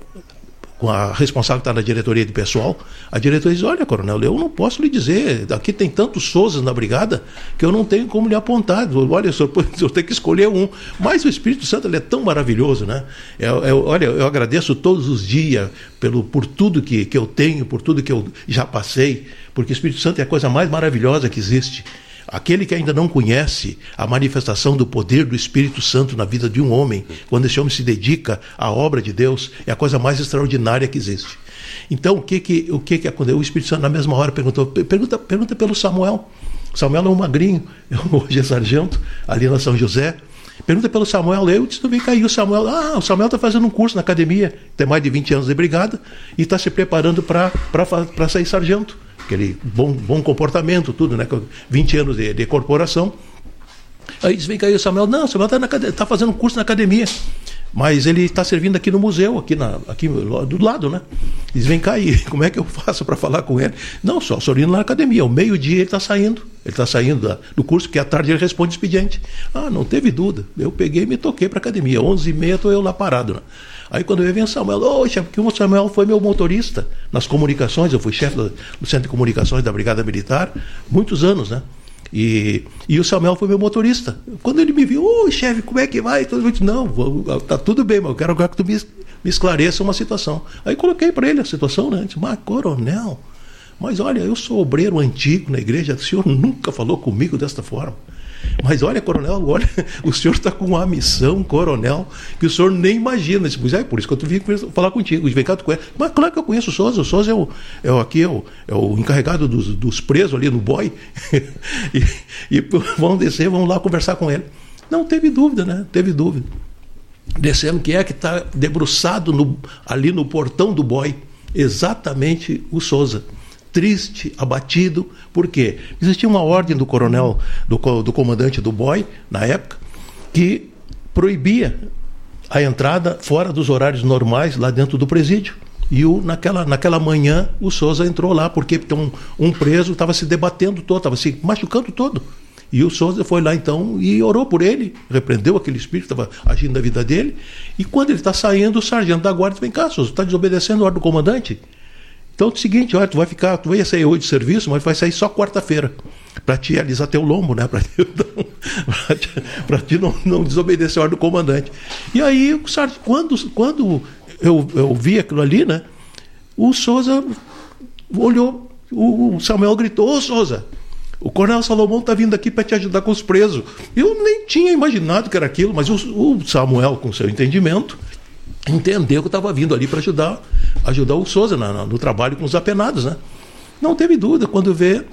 com a responsável que está na diretoria de pessoal, a diretoria diz: Olha, coronel, eu não posso lhe dizer, aqui tem tantos Souzas na brigada que eu não tenho como lhe apontar. Olha, senhor, [LAUGHS] o senhor tem que escolher um. Mas o Espírito Santo ele é tão maravilhoso, né? Eu, eu, olha, eu agradeço todos os dias pelo, por tudo que, que eu tenho, por tudo que eu já passei, porque o Espírito Santo é a coisa mais maravilhosa que existe. Aquele que ainda não conhece a manifestação do poder do Espírito Santo na vida de um homem, quando esse homem se dedica à obra de Deus, é a coisa mais extraordinária que existe. Então, o que que, o que, que aconteceu? O Espírito Santo, na mesma hora, perguntou: pergunta, pergunta pelo Samuel. Samuel é um magrinho, [LAUGHS] hoje é sargento, ali na São José. Pergunta pelo Samuel, eu disse, vem cair o Samuel. Ah, o Samuel está fazendo um curso na academia, tem mais de 20 anos de brigada, e está se preparando para sair sargento aquele bom, bom comportamento, tudo, né? 20 anos de, de corporação. Aí diz, vem cá o Samuel, não, o Samuel está tá fazendo um curso na academia. Mas ele está servindo aqui no museu, aqui, na, aqui do lado, né? Diz, vem cá [LAUGHS] como é que eu faço para falar com ele? Não, só sorrindo na academia. Ao meio-dia ele está saindo. Ele está saindo da, do curso, porque à tarde ele responde expediente. Ah, não teve dúvida. Eu peguei e me toquei para academia. 11h30 estou eu lá parado. Né? Aí quando eu vi o Samuel, chefe, porque o Samuel foi meu motorista nas comunicações, eu fui chefe do, Centro de Comunicações da Brigada Militar, muitos anos, né? E, e o Samuel foi meu motorista. Quando ele me viu, ô chefe, como é que vai? Todo mundo não, vou, tá tudo bem, mas eu quero que tu me, me esclareça uma situação. Aí coloquei para ele a situação, né? Disse, mas coronel, mas olha, eu sou obreiro antigo na igreja, o senhor nunca falou comigo desta forma. Mas olha, coronel, olha, [LAUGHS] o senhor está com uma missão, coronel, que o senhor nem imagina. Pois é, por isso que eu vim falar contigo. Vem cá, tu conhece. Mas claro que eu conheço o Souza. O Souza é o, é o, aqui, é o, é o encarregado dos, dos presos ali no boi. [LAUGHS] e, e [LAUGHS] vão descer, vão lá conversar com ele. Não teve dúvida, né? Teve dúvida. Descendo quem é que está debruçado no, ali no portão do boi. Exatamente o Souza triste, abatido. Por quê? Existia uma ordem do coronel, do, do comandante do BOI, na época, que proibia a entrada fora dos horários normais lá dentro do presídio. E o, naquela, naquela manhã o Souza entrou lá, porque um, um preso estava se debatendo todo, estava se machucando todo. E o Souza foi lá então e orou por ele, repreendeu aquele espírito que estava agindo na vida dele. E quando ele está saindo, o sargento da guarda vem cá, Souza, está desobedecendo a ordem do comandante. Então é o seguinte, olha, tu vai ficar, tu vai sair hoje de serviço, mas vai sair só quarta-feira para te alisar teu lombo, né? Para [LAUGHS] ti, pra ti não, não desobedecer a ordem do comandante. E aí, quando, quando eu, eu vi aquilo ali, né? O Souza olhou, o Samuel gritou: Ô Souza, o Coronel Salomão está vindo aqui para te ajudar com os presos. Eu nem tinha imaginado que era aquilo, mas o, o Samuel, com seu entendimento, entendeu que estava vindo ali para ajudar, ajudar o Souza na, na, no trabalho com os apenados, né? Não teve dúvida. Quando vê,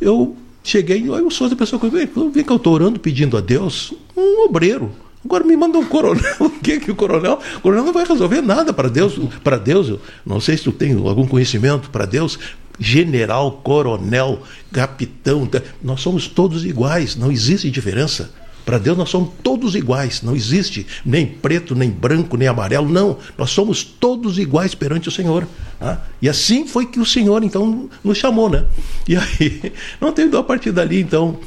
eu cheguei, aí o Souza pensou comigo, vem que eu estou orando pedindo a Deus, um obreiro. Agora me manda um [LAUGHS] coronel. O que que o coronel? O coronel não vai resolver nada para Deus. Para Deus, não sei se tu tem algum conhecimento para Deus. General, coronel, capitão, nós somos todos iguais. Não existe diferença. Para Deus nós somos todos iguais, não existe nem preto, nem branco, nem amarelo, não. Nós somos todos iguais perante o Senhor. Tá? E assim foi que o Senhor então nos chamou, né? E aí, [LAUGHS] não teve a partir dali, então,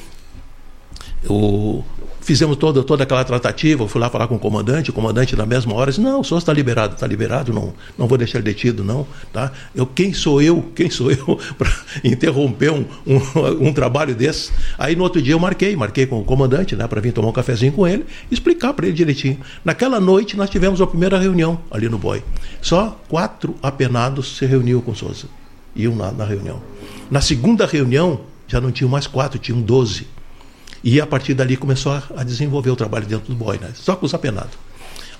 o, Fizemos toda, toda aquela tratativa, fui lá falar com o comandante, o comandante na mesma hora disse, não, o senhor está liberado, está liberado, não, não vou deixar detido, não. Tá? Eu, quem sou eu, quem sou eu [LAUGHS] para interromper um, um, um, trabalho desse? Aí no outro dia eu marquei, marquei com o comandante, né, para vir tomar um cafezinho com ele, explicar para ele direitinho. Naquela noite nós tivemos a primeira reunião ali no BOI. Só quatro apenados se reuniu com Souza. Iam na, na reunião. Na segunda reunião, já não tinham mais quatro, tinham doze. E a partir dali começou a, a desenvolver o trabalho dentro do BOI, né? só com os apenados.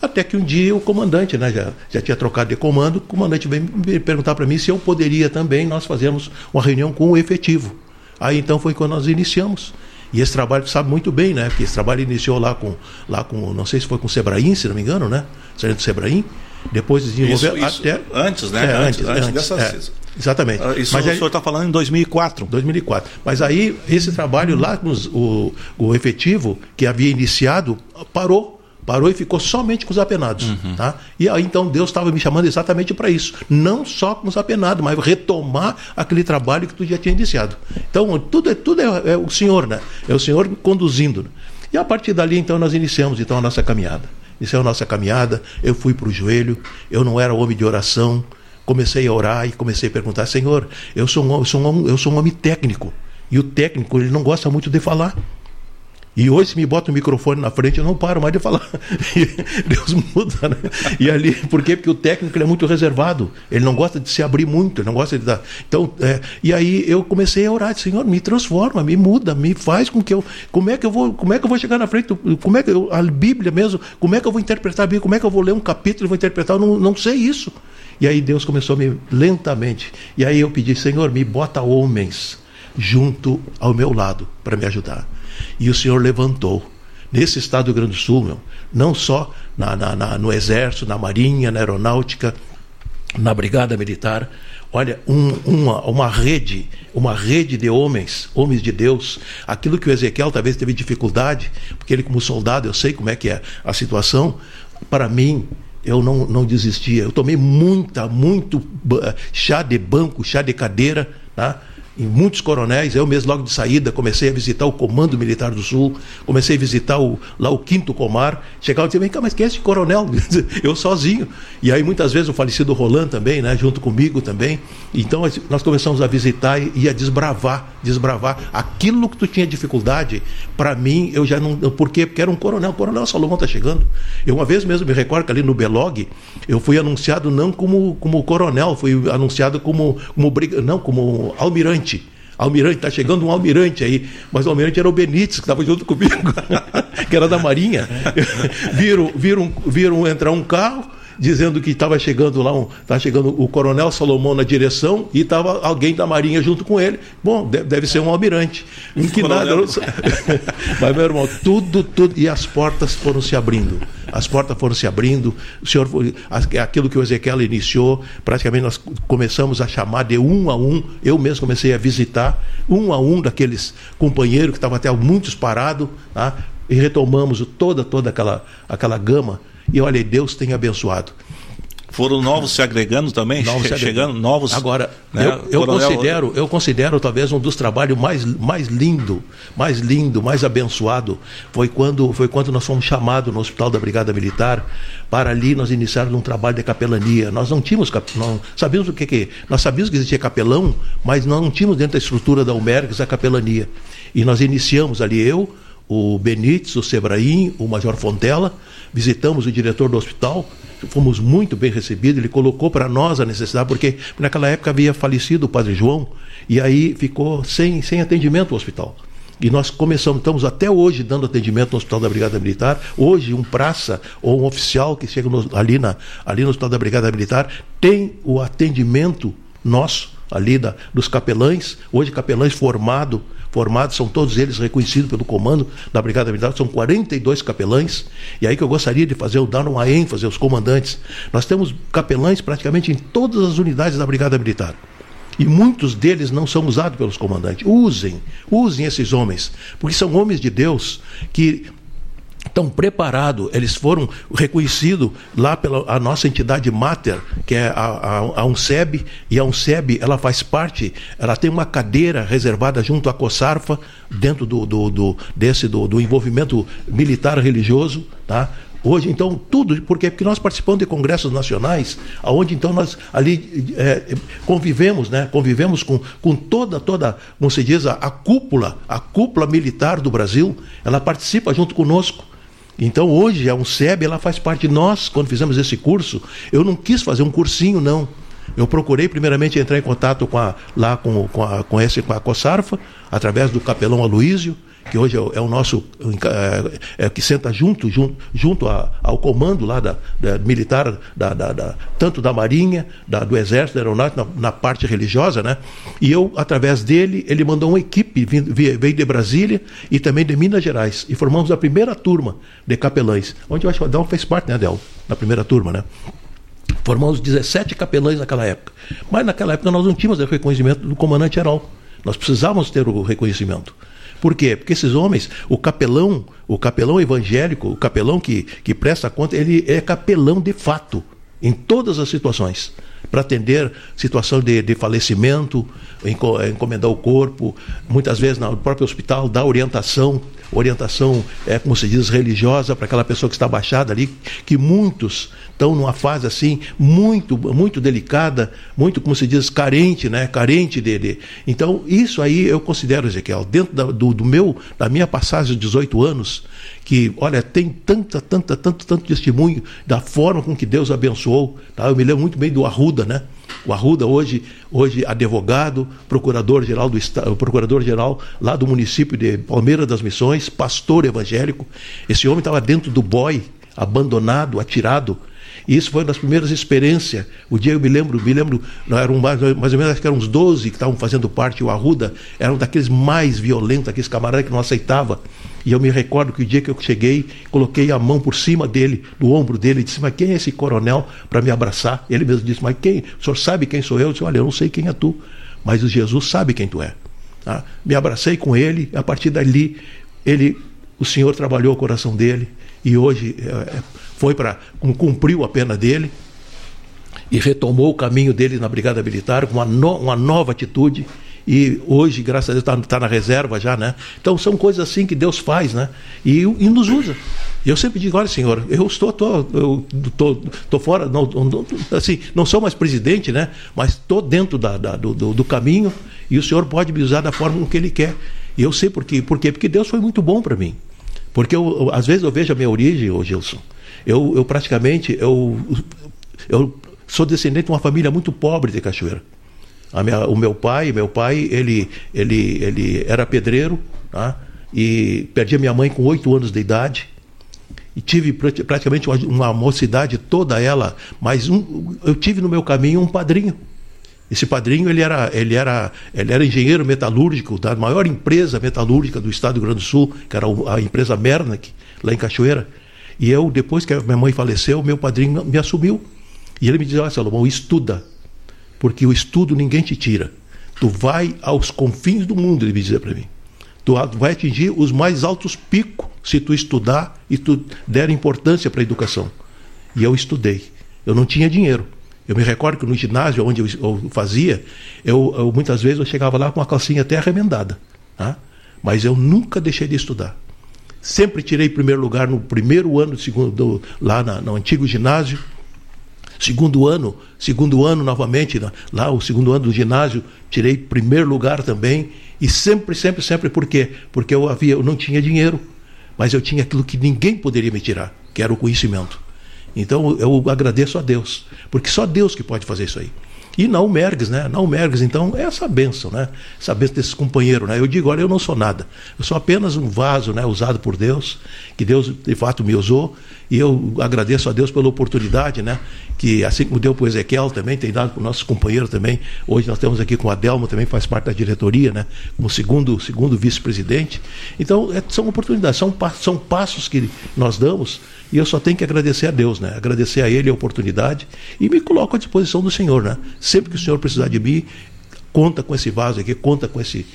Até que um dia o comandante, né, já, já tinha trocado de comando, o comandante veio me perguntar para mim se eu poderia também nós fazermos uma reunião com o efetivo. Aí então foi quando nós iniciamos. E esse trabalho sabe muito bem, né? Que esse trabalho iniciou lá com, lá com não sei se foi com o Sebraim, se não me engano, né? Sargento Sebraim. Depois desenvolveu isso, isso até. Antes, né? É, antes, antes, antes dessa. É. Exatamente. Ah, isso Mas o aí, senhor está falando em 2004. 2004. Mas aí, esse trabalho lá, com os, o, o efetivo que havia iniciado, parou parou e ficou somente com os apenados. Uhum. Tá? E aí então Deus estava me chamando exatamente para isso. Não só com os apenados, mas retomar aquele trabalho que tu já tinha iniciado. Então, tudo, é, tudo é, é o Senhor, né? É o Senhor conduzindo. E a partir dali, então, nós iniciamos então, a nossa caminhada. Iniciamos a nossa caminhada, eu fui para o joelho, eu não era homem de oração, comecei a orar e comecei a perguntar: Senhor, eu sou um, eu sou um, eu sou um homem técnico. E o técnico, ele não gosta muito de falar. E hoje, se me bota o microfone na frente, eu não paro mais de falar. [LAUGHS] Deus muda, né? E ali, por quê? Porque o técnico é muito reservado. Ele não gosta de se abrir muito, ele não gosta de dar. Então, é, e aí eu comecei a orar, Senhor, me transforma, me muda, me faz com que eu. Como é que eu vou, como é que eu vou chegar na frente? Como é que eu, a Bíblia mesmo, como é que eu vou interpretar a Bíblia? Como é que eu vou ler um capítulo e vou interpretar? Eu não, não sei isso. E aí Deus começou a me lentamente. E aí eu pedi, Senhor, me bota homens junto ao meu lado para me ajudar. E o Senhor levantou. Nesse estado do Rio Grande do Sul, meu, não só na, na, na, no Exército, na Marinha, na Aeronáutica, na Brigada Militar, olha, um, uma, uma rede, uma rede de homens, homens de Deus. Aquilo que o Ezequiel talvez teve dificuldade, porque ele, como soldado, eu sei como é que é a situação. Para mim, eu não, não desistia. Eu tomei muita, muito chá de banco, chá de cadeira, tá? Em muitos coronéis. Eu mesmo, logo de saída, comecei a visitar o Comando Militar do Sul, comecei a visitar o, lá o Quinto Comar. Chegava e dizia, vem cá, mas quem é esse coronel? [LAUGHS] eu sozinho. E aí, muitas vezes, o falecido Roland também, né, junto comigo também. Então, nós começamos a visitar e, e a desbravar, desbravar. Aquilo que tu tinha dificuldade, para mim, eu já não. Por quê? Porque era um coronel. O coronel Salomão está chegando. Eu, uma vez mesmo, me recordo que ali no Belog, eu fui anunciado não como, como coronel, fui anunciado como, como, não, como almirante almirante. Almirante, está chegando um almirante aí. Mas o almirante era o Benítez, que estava junto comigo, [LAUGHS] que era da Marinha. viram, viram, viram entrar um carro dizendo que estava chegando lá, um, estava chegando o coronel Salomão na direção e estava alguém da Marinha junto com ele. Bom, deve ser um almirante. Em que nada. [LAUGHS] Mas, meu irmão, tudo, tudo. E as portas foram se abrindo as portas foram se abrindo, o senhor aquilo que o Ezequiel iniciou, praticamente nós começamos a chamar de um a um, eu mesmo comecei a visitar um a um daqueles companheiros que estavam até muitos parados, tá? e retomamos toda toda aquela aquela gama e olha, Deus tem abençoado. Foram novos se agregando também, Novos [LAUGHS] chegando novos. Agora, né, eu, eu coronel- considero, eu considero talvez um dos trabalhos mais, mais lindo, mais lindo, mais abençoado foi quando foi quando nós fomos chamados no Hospital da Brigada Militar para ali nós iniciarmos um trabalho de capelania. Nós não tínhamos, cap- não sabíamos o que que nós sabíamos que existia capelão, mas nós não tínhamos dentro da estrutura da Almergues a capelania. E nós iniciamos ali eu, o Benítez, o Sebraim, o Major Fontela, visitamos o diretor do hospital, fomos muito bem recebidos, ele colocou para nós a necessidade, porque naquela época havia falecido o Padre João, e aí ficou sem, sem atendimento o hospital. E nós começamos, estamos até hoje dando atendimento no Hospital da Brigada Militar. Hoje, um praça ou um oficial que chega no- ali, na, ali no Hospital da Brigada Militar tem o atendimento nosso, ali da, dos capelães. Hoje, capelães formados, formados, são todos eles reconhecidos pelo comando da Brigada Militar, são 42 capelães. E aí que eu gostaria de fazer, dar uma ênfase aos comandantes. Nós temos capelães praticamente em todas as unidades da Brigada Militar. E muitos deles não são usados pelos comandantes. Usem, usem esses homens, porque são homens de Deus que estão preparados, eles foram reconhecidos lá pela a nossa entidade mater, que é a, a, a UNSEB, e a UNSEB ela faz parte, ela tem uma cadeira reservada junto à COSARFA, dentro do, do, do- desse do, do envolvimento militar religioso, tá? Hoje, então, tudo, por quê? Porque nós participamos de congressos nacionais, aonde então nós ali é, convivemos, né? Convivemos com, com toda, toda, como se diz, a, a cúpula, a cúpula militar do Brasil, ela participa junto conosco. Então hoje a UNSEB ela faz parte de nós, quando fizemos esse curso, eu não quis fazer um cursinho, não. Eu procurei primeiramente entrar em contato com a, lá com, com, a, com, esse, com a COSARFA, através do capelão Aloísio, que hoje é o, é nosso, é, é, que senta junto, junto, junto a, ao comando lá da, da militar, da, da, da- tanto da Marinha, do Exército, da Aeronáutica, na, na parte religiosa, né? E eu, através dele, ele mandou uma equipe, vi- veio de Brasília e também de Minas Gerais, e formamos a primeira turma de capelães, onde eu acho que o fez parte, né, Adel? Na primeira turma, né? Formamos 17 capelães naquela época. Mas naquela época nós não tínhamos o reconhecimento do comandante-geral. Nós precisávamos ter o reconhecimento. Por quê? Porque esses homens, o capelão, o capelão evangélico, o capelão que, que presta conta, ele é capelão de fato, em todas as situações. Para atender situação de, de falecimento, enco- encomendar o corpo, muitas vezes no próprio hospital, dar orientação, orientação, é, como se diz, religiosa para aquela pessoa que está baixada ali, que muitos estão numa fase assim muito muito delicada, muito como se diz carente, né? Carente de, Então isso aí eu considero Ezequiel dentro da, do, do meu da minha passagem de 18 anos que olha tem tanta tanta tanto tanto testemunho da forma com que Deus abençoou, tá? Eu me lembro muito bem do Arruda, né? O Arruda hoje, hoje advogado, procurador-geral do estado, procurador-geral lá do município de Palmeira das Missões, pastor evangélico. Esse homem estava dentro do boi, abandonado, atirado. E isso foi uma das primeiras experiências. O dia eu me lembro, me lembro, não eram mais, mais ou menos acho que eram uns 12 que estavam fazendo parte, o Arruda, eram daqueles mais violentos, aqueles camaradas que não aceitava. E eu me recordo que o dia que eu cheguei, coloquei a mão por cima dele, do ombro dele, e disse: Mas quem é esse coronel para me abraçar? Ele mesmo disse: Mas quem? O senhor sabe quem sou eu? Eu disse: Olha, eu não sei quem é tu, mas o Jesus sabe quem tu é. Tá? Me abracei com ele, a partir dali, ele, o Senhor trabalhou o coração dele, e hoje é, foi para. cumpriu a pena dele e retomou o caminho dele na Brigada Militar com uma, no, uma nova atitude. E hoje, graças a Deus, está tá na reserva já, né? Então são coisas assim que Deus faz, né? E, e nos usa. Eu sempre digo, olha, senhor, eu estou, tô, eu tô, tô fora, não, não- assim, não sou mais presidente, né? Mas estou dentro da, da- do, do, do caminho e o senhor pode me usar da forma que ele quer. E eu sei. Por quê? Porque Deus foi muito bom para mim. Porque eu, eu- às vezes eu vejo a minha origem, ô Gilson. Eu, eu praticamente eu, eu sou descendente de uma família muito pobre de Cachoeira. Minha- o meu pai, meu pai, ele, ele, ele era pedreiro, tá? e perdi a minha mãe com oito anos de idade. E tive prati- praticamente uma, uma mocidade toda ela, mas um- eu tive no meu caminho um padrinho. Esse padrinho ele era, ele era, ele era engenheiro metalúrgico da maior empresa metalúrgica do estado do Rio Grande do Sul, que era a empresa Mernac, lá em Cachoeira. E eu, depois que minha mãe faleceu, meu padrinho me assumiu. E ele me dizia, olha, Salomão, estuda, porque o estudo ninguém te tira. Tu vai aos confins do mundo, ele me dizia para mim. Tu vai atingir os mais altos picos se tu estudar e tu der importância para a educação. E eu estudei. Eu não tinha dinheiro. Eu me recordo que no ginásio onde eu, fazia, eu, eu, muitas vezes eu chegava lá com a calcinha até arremendada. Tá? Mas eu nunca deixei de estudar. Sempre tirei primeiro lugar no primeiro ano segundo, lá na, no antigo ginásio. Segundo ano, segundo ano novamente, lá o segundo ano do ginásio, tirei primeiro lugar também. E sempre, sempre, sempre, por quê? Porque eu, havia, eu não tinha dinheiro, mas eu tinha aquilo que ninguém poderia me tirar, que era o conhecimento. Então eu agradeço a Deus, porque só Deus que pode fazer isso aí. E na Umergues, né? Na Umergues, então, é essa benção, né? Essa benção desses companheiros, né? Eu digo, olha, eu não sou nada. Eu sou apenas um vaso, né? Usado por Deus, que Deus, de fato, me usou. E eu agradeço a Deus pela oportunidade, né? Que assim como deu para o Ezequiel também, tem dado para o nosso companheiro também. Hoje nós temos aqui com o Adelmo, também faz parte da diretoria, né? Como segundo, segundo vice-presidente. Então, é, são oportunidades, são, são passos que nós damos e eu só tenho que agradecer a Deus, né? Agradecer a Ele a oportunidade e me coloco à disposição do Senhor, né? Sempre que o Senhor precisar de mim, conta com esse vaso aqui, conta com esse.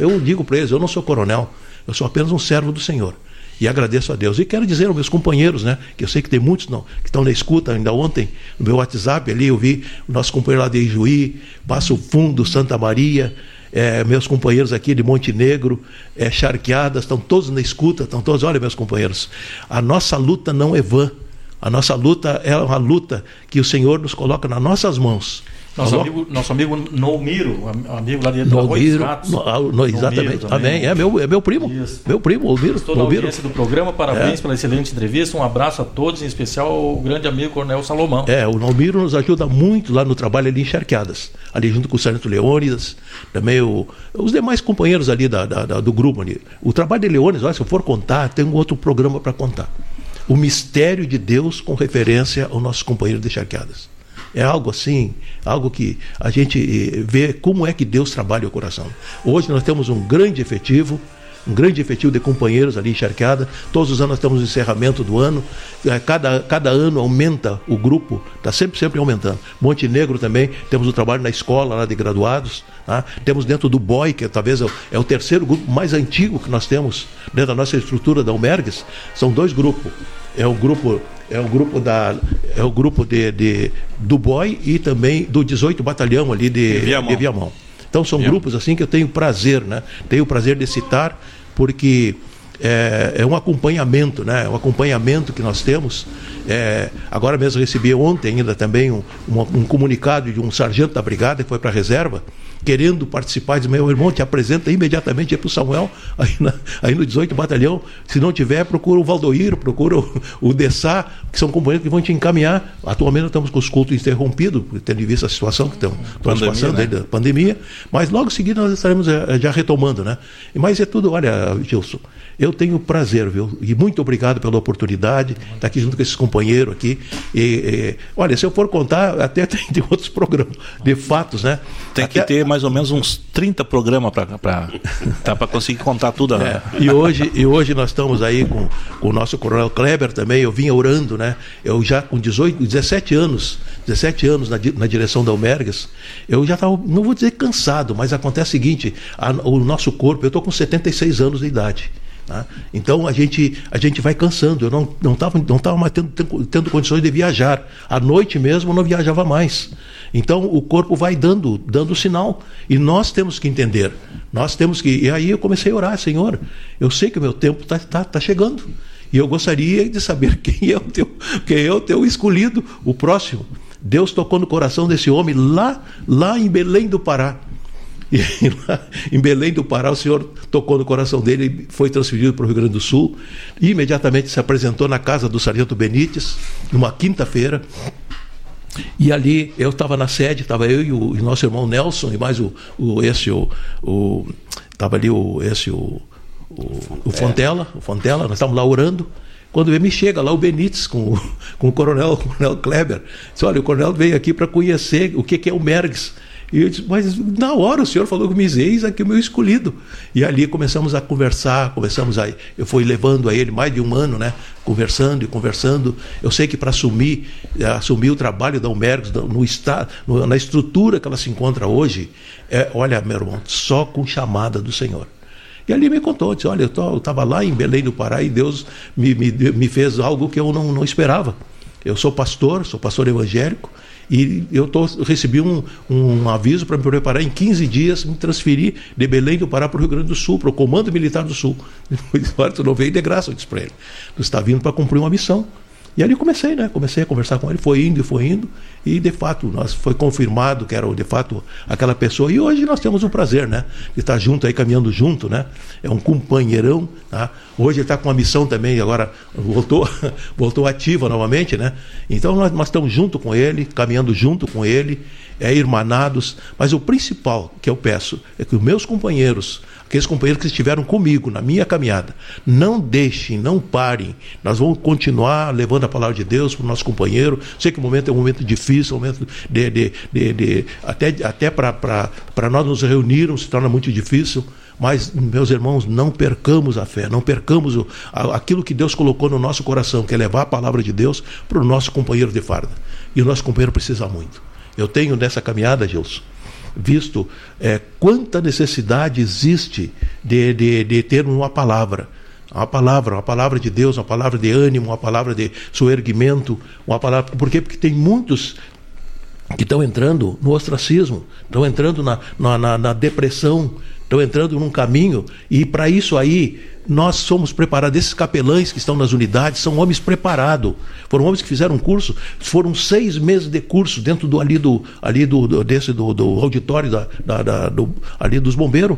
Eu digo para eles, eu não sou coronel, eu sou apenas um servo do Senhor. E agradeço a Deus. E quero dizer aos meus companheiros, né? Que eu sei que tem muitos não, que estão na escuta. Ainda ontem, no meu WhatsApp ali, eu vi o nosso companheiro lá de Ijuí, Passo Fundo, Santa Maria, é, meus companheiros aqui de Montenegro, é, Charqueadas, estão todos na escuta, estão todos, olha meus companheiros, a nossa luta não é vã, a nossa luta é uma luta que o Senhor nos coloca nas nossas mãos. Nosso amigo, nosso amigo Nomiro, amigo lá de Nomiro, no, no, exatamente. Amém. É meu, é meu primo. Isso. Meu primo, Nomiro. Estou na audiência do programa, parabéns é. pela excelente entrevista. Um abraço a todos, em especial ao grande amigo Cornel Salomão. É, o Nomiro nos ajuda muito lá no trabalho ali em Charqueadas, ali junto com o Sargento Leônidas, também o, os demais companheiros ali da, da, da, do grupo ali. O trabalho de Leônidas, olha, se eu for contar, tem um outro programa para contar. O mistério de Deus com referência ao nosso companheiro de Charqueadas. É algo assim, algo que a gente eh, vê como é que Deus trabalha o coração. Hoje nós temos um grande efetivo, um grande efetivo de companheiros ali encharqueada. Todos os anos nós temos o encerramento do ano. Eh, cada, cada ano aumenta o grupo, está sempre, sempre aumentando. Montenegro também, temos o trabalho na escola lá de graduados. Tá? Temos dentro do BOI, que talvez é, é o terceiro grupo mais antigo que nós temos dentro da nossa estrutura da Almergues. São dois grupos. É o grupo é o grupo da é o grupo de, de do Boy e também do 18 Batalhão ali de, Viamão. de Viamão. Então são Viamão. grupos assim que eu tenho prazer, né? Tenho prazer de citar porque é, é, um acompanhamento, né? É um acompanhamento que nós temos. É, agora mesmo recebi ontem ainda também um, um, um, comunicado de um sargento da brigada que foi para a reserva querendo participar, diz, meu irmão, te apresenta imediatamente para o Samuel, aí, na, aí, no 18 Batalhão. Se não tiver, procura o Valdoir, procura o, o Dessá, que são companheiros que vão te encaminhar. Atualmente nós estamos com os cultos interrompidos, tendo em vista a situação que estamos, passando né? da pandemia, mas logo em seguida nós estaremos eh, já retomando, né? Mas é tudo, olha, Gilson, eu tenho prazer, viu? E muito obrigado pela oportunidade de estar aqui junto com esses companheiros aqui. E, e, olha, se eu for contar, até [LAUGHS] tem, outros programas de fatos, né? Tem até... que ter mais ou menos uns 30 programas para [LAUGHS] tá, conseguir contar tudo. Né? É, e, hoje, e hoje nós estamos aí com, com o nosso coronel Kleber também. Eu vinha orando, né? Eu já com 18, 17 anos, 17 anos na, na direção da Almergas, eu já estava, não vou dizer cansado, mas acontece o seguinte: a, o nosso corpo, eu estou com 76 anos de idade. Tá? Então a gente, a gente vai cansando. Eu não estava não tava, não tava mais tendo, tendo, tendo, condições de viajar. À noite mesmo eu não viajava mais. Então o corpo vai dando, dando sinal. E nós temos que entender. Nós temos que. E aí eu comecei a orar, Senhor, eu sei que o meu tempo está tá, tá chegando. E eu gostaria de saber [LAUGHS] quem é o teu, quem é o teu escolhido, o próximo. Deus tocou no coração desse homem lá, lá em Belém do Pará. E lá em Belém do Pará, o Senhor tocou no coração dele, foi transferido para o Rio Grande do Sul. E imediatamente se apresentou na casa do Sargento Benítez, numa quinta-feira. E ali eu estava na sede, estava eu e o e nosso irmão Nelson, e mais o, o esse, o. Estava ali o, esse, o, o, o Fontela, o Fontela, nós estávamos lá orando. Quando me chega lá o Benítez com, o, [LAUGHS] com o coronel, o coronel Kleber, disse, olha, o coronel veio aqui para conhecer o que, que é o Mergs. E eu disse, mas na hora o senhor falou me eis aqui o meu escolhido. E ali começamos a conversar, começamos a. Eu fui levando a ele mais de um ano, né? Conversando e conversando. Eu sei que para assumir, eh, assumir o trabalho da Umergs no estado, na estrutura que ela se encontra hoje, é, olha, meu irmão, só com chamada do Senhor. E ali me contou, disse, olha, eu estava lá em Belém do Pará e Deus me, me, me fez algo que eu não, não esperava. Eu sou pastor, sou pastor evangélico, e eu tô, recebi um, um aviso para me preparar em 15 dias, me transferir de Belém do Pará para o Rio Grande do Sul, para o Comando Militar do Sul. Olha, tu não veio de graça, eu disse para ele. Tu está vindo para cumprir uma missão. E ali comecei, né? Comecei a conversar com ele, foi indo e foi indo, e de fato nós foi confirmado que era de fato aquela pessoa. E hoje nós temos o prazer, né? De estar junto aí, caminhando junto, né? É um companheirão, tá? Hoje ele está com uma missão também, agora voltou, [LAUGHS] voltou ativa novamente, né? Então nós, nós estamos junto com ele, caminhando junto com ele, é irmanados, mas o principal que eu peço é que os meus companheiros aqueles companheiros que estiveram comigo na minha caminhada. Não deixem, não parem. Nós vamos continuar levando a palavra de Deus para o nosso companheiro. Sei que o momento é um momento difícil, um momento de, de, de, de até, até para nós nos reunirmos se torna muito difícil. Mas, meus irmãos, não percamos a fé, não percamos o, aquilo que Deus colocou no nosso coração, que é levar a palavra de Deus para o nosso companheiro de farda. E o nosso companheiro precisa muito. Eu tenho nessa caminhada, Gilson, visto é, quanta necessidade existe de, de, de ter uma palavra. Uma palavra, uma palavra de Deus, uma palavra de ânimo, uma palavra de soerguimento, uma palavra. Por quê? Porque tem muitos que estão entrando no ostracismo, estão entrando na, na, na depressão, estão entrando num caminho, e para isso aí nós somos preparados. Esses capelães que estão nas unidades são homens preparados. Foram homens que fizeram um curso, foram seis meses de curso dentro do ali do ali do, desse do, do auditório da, da, da do, ali dos bombeiros.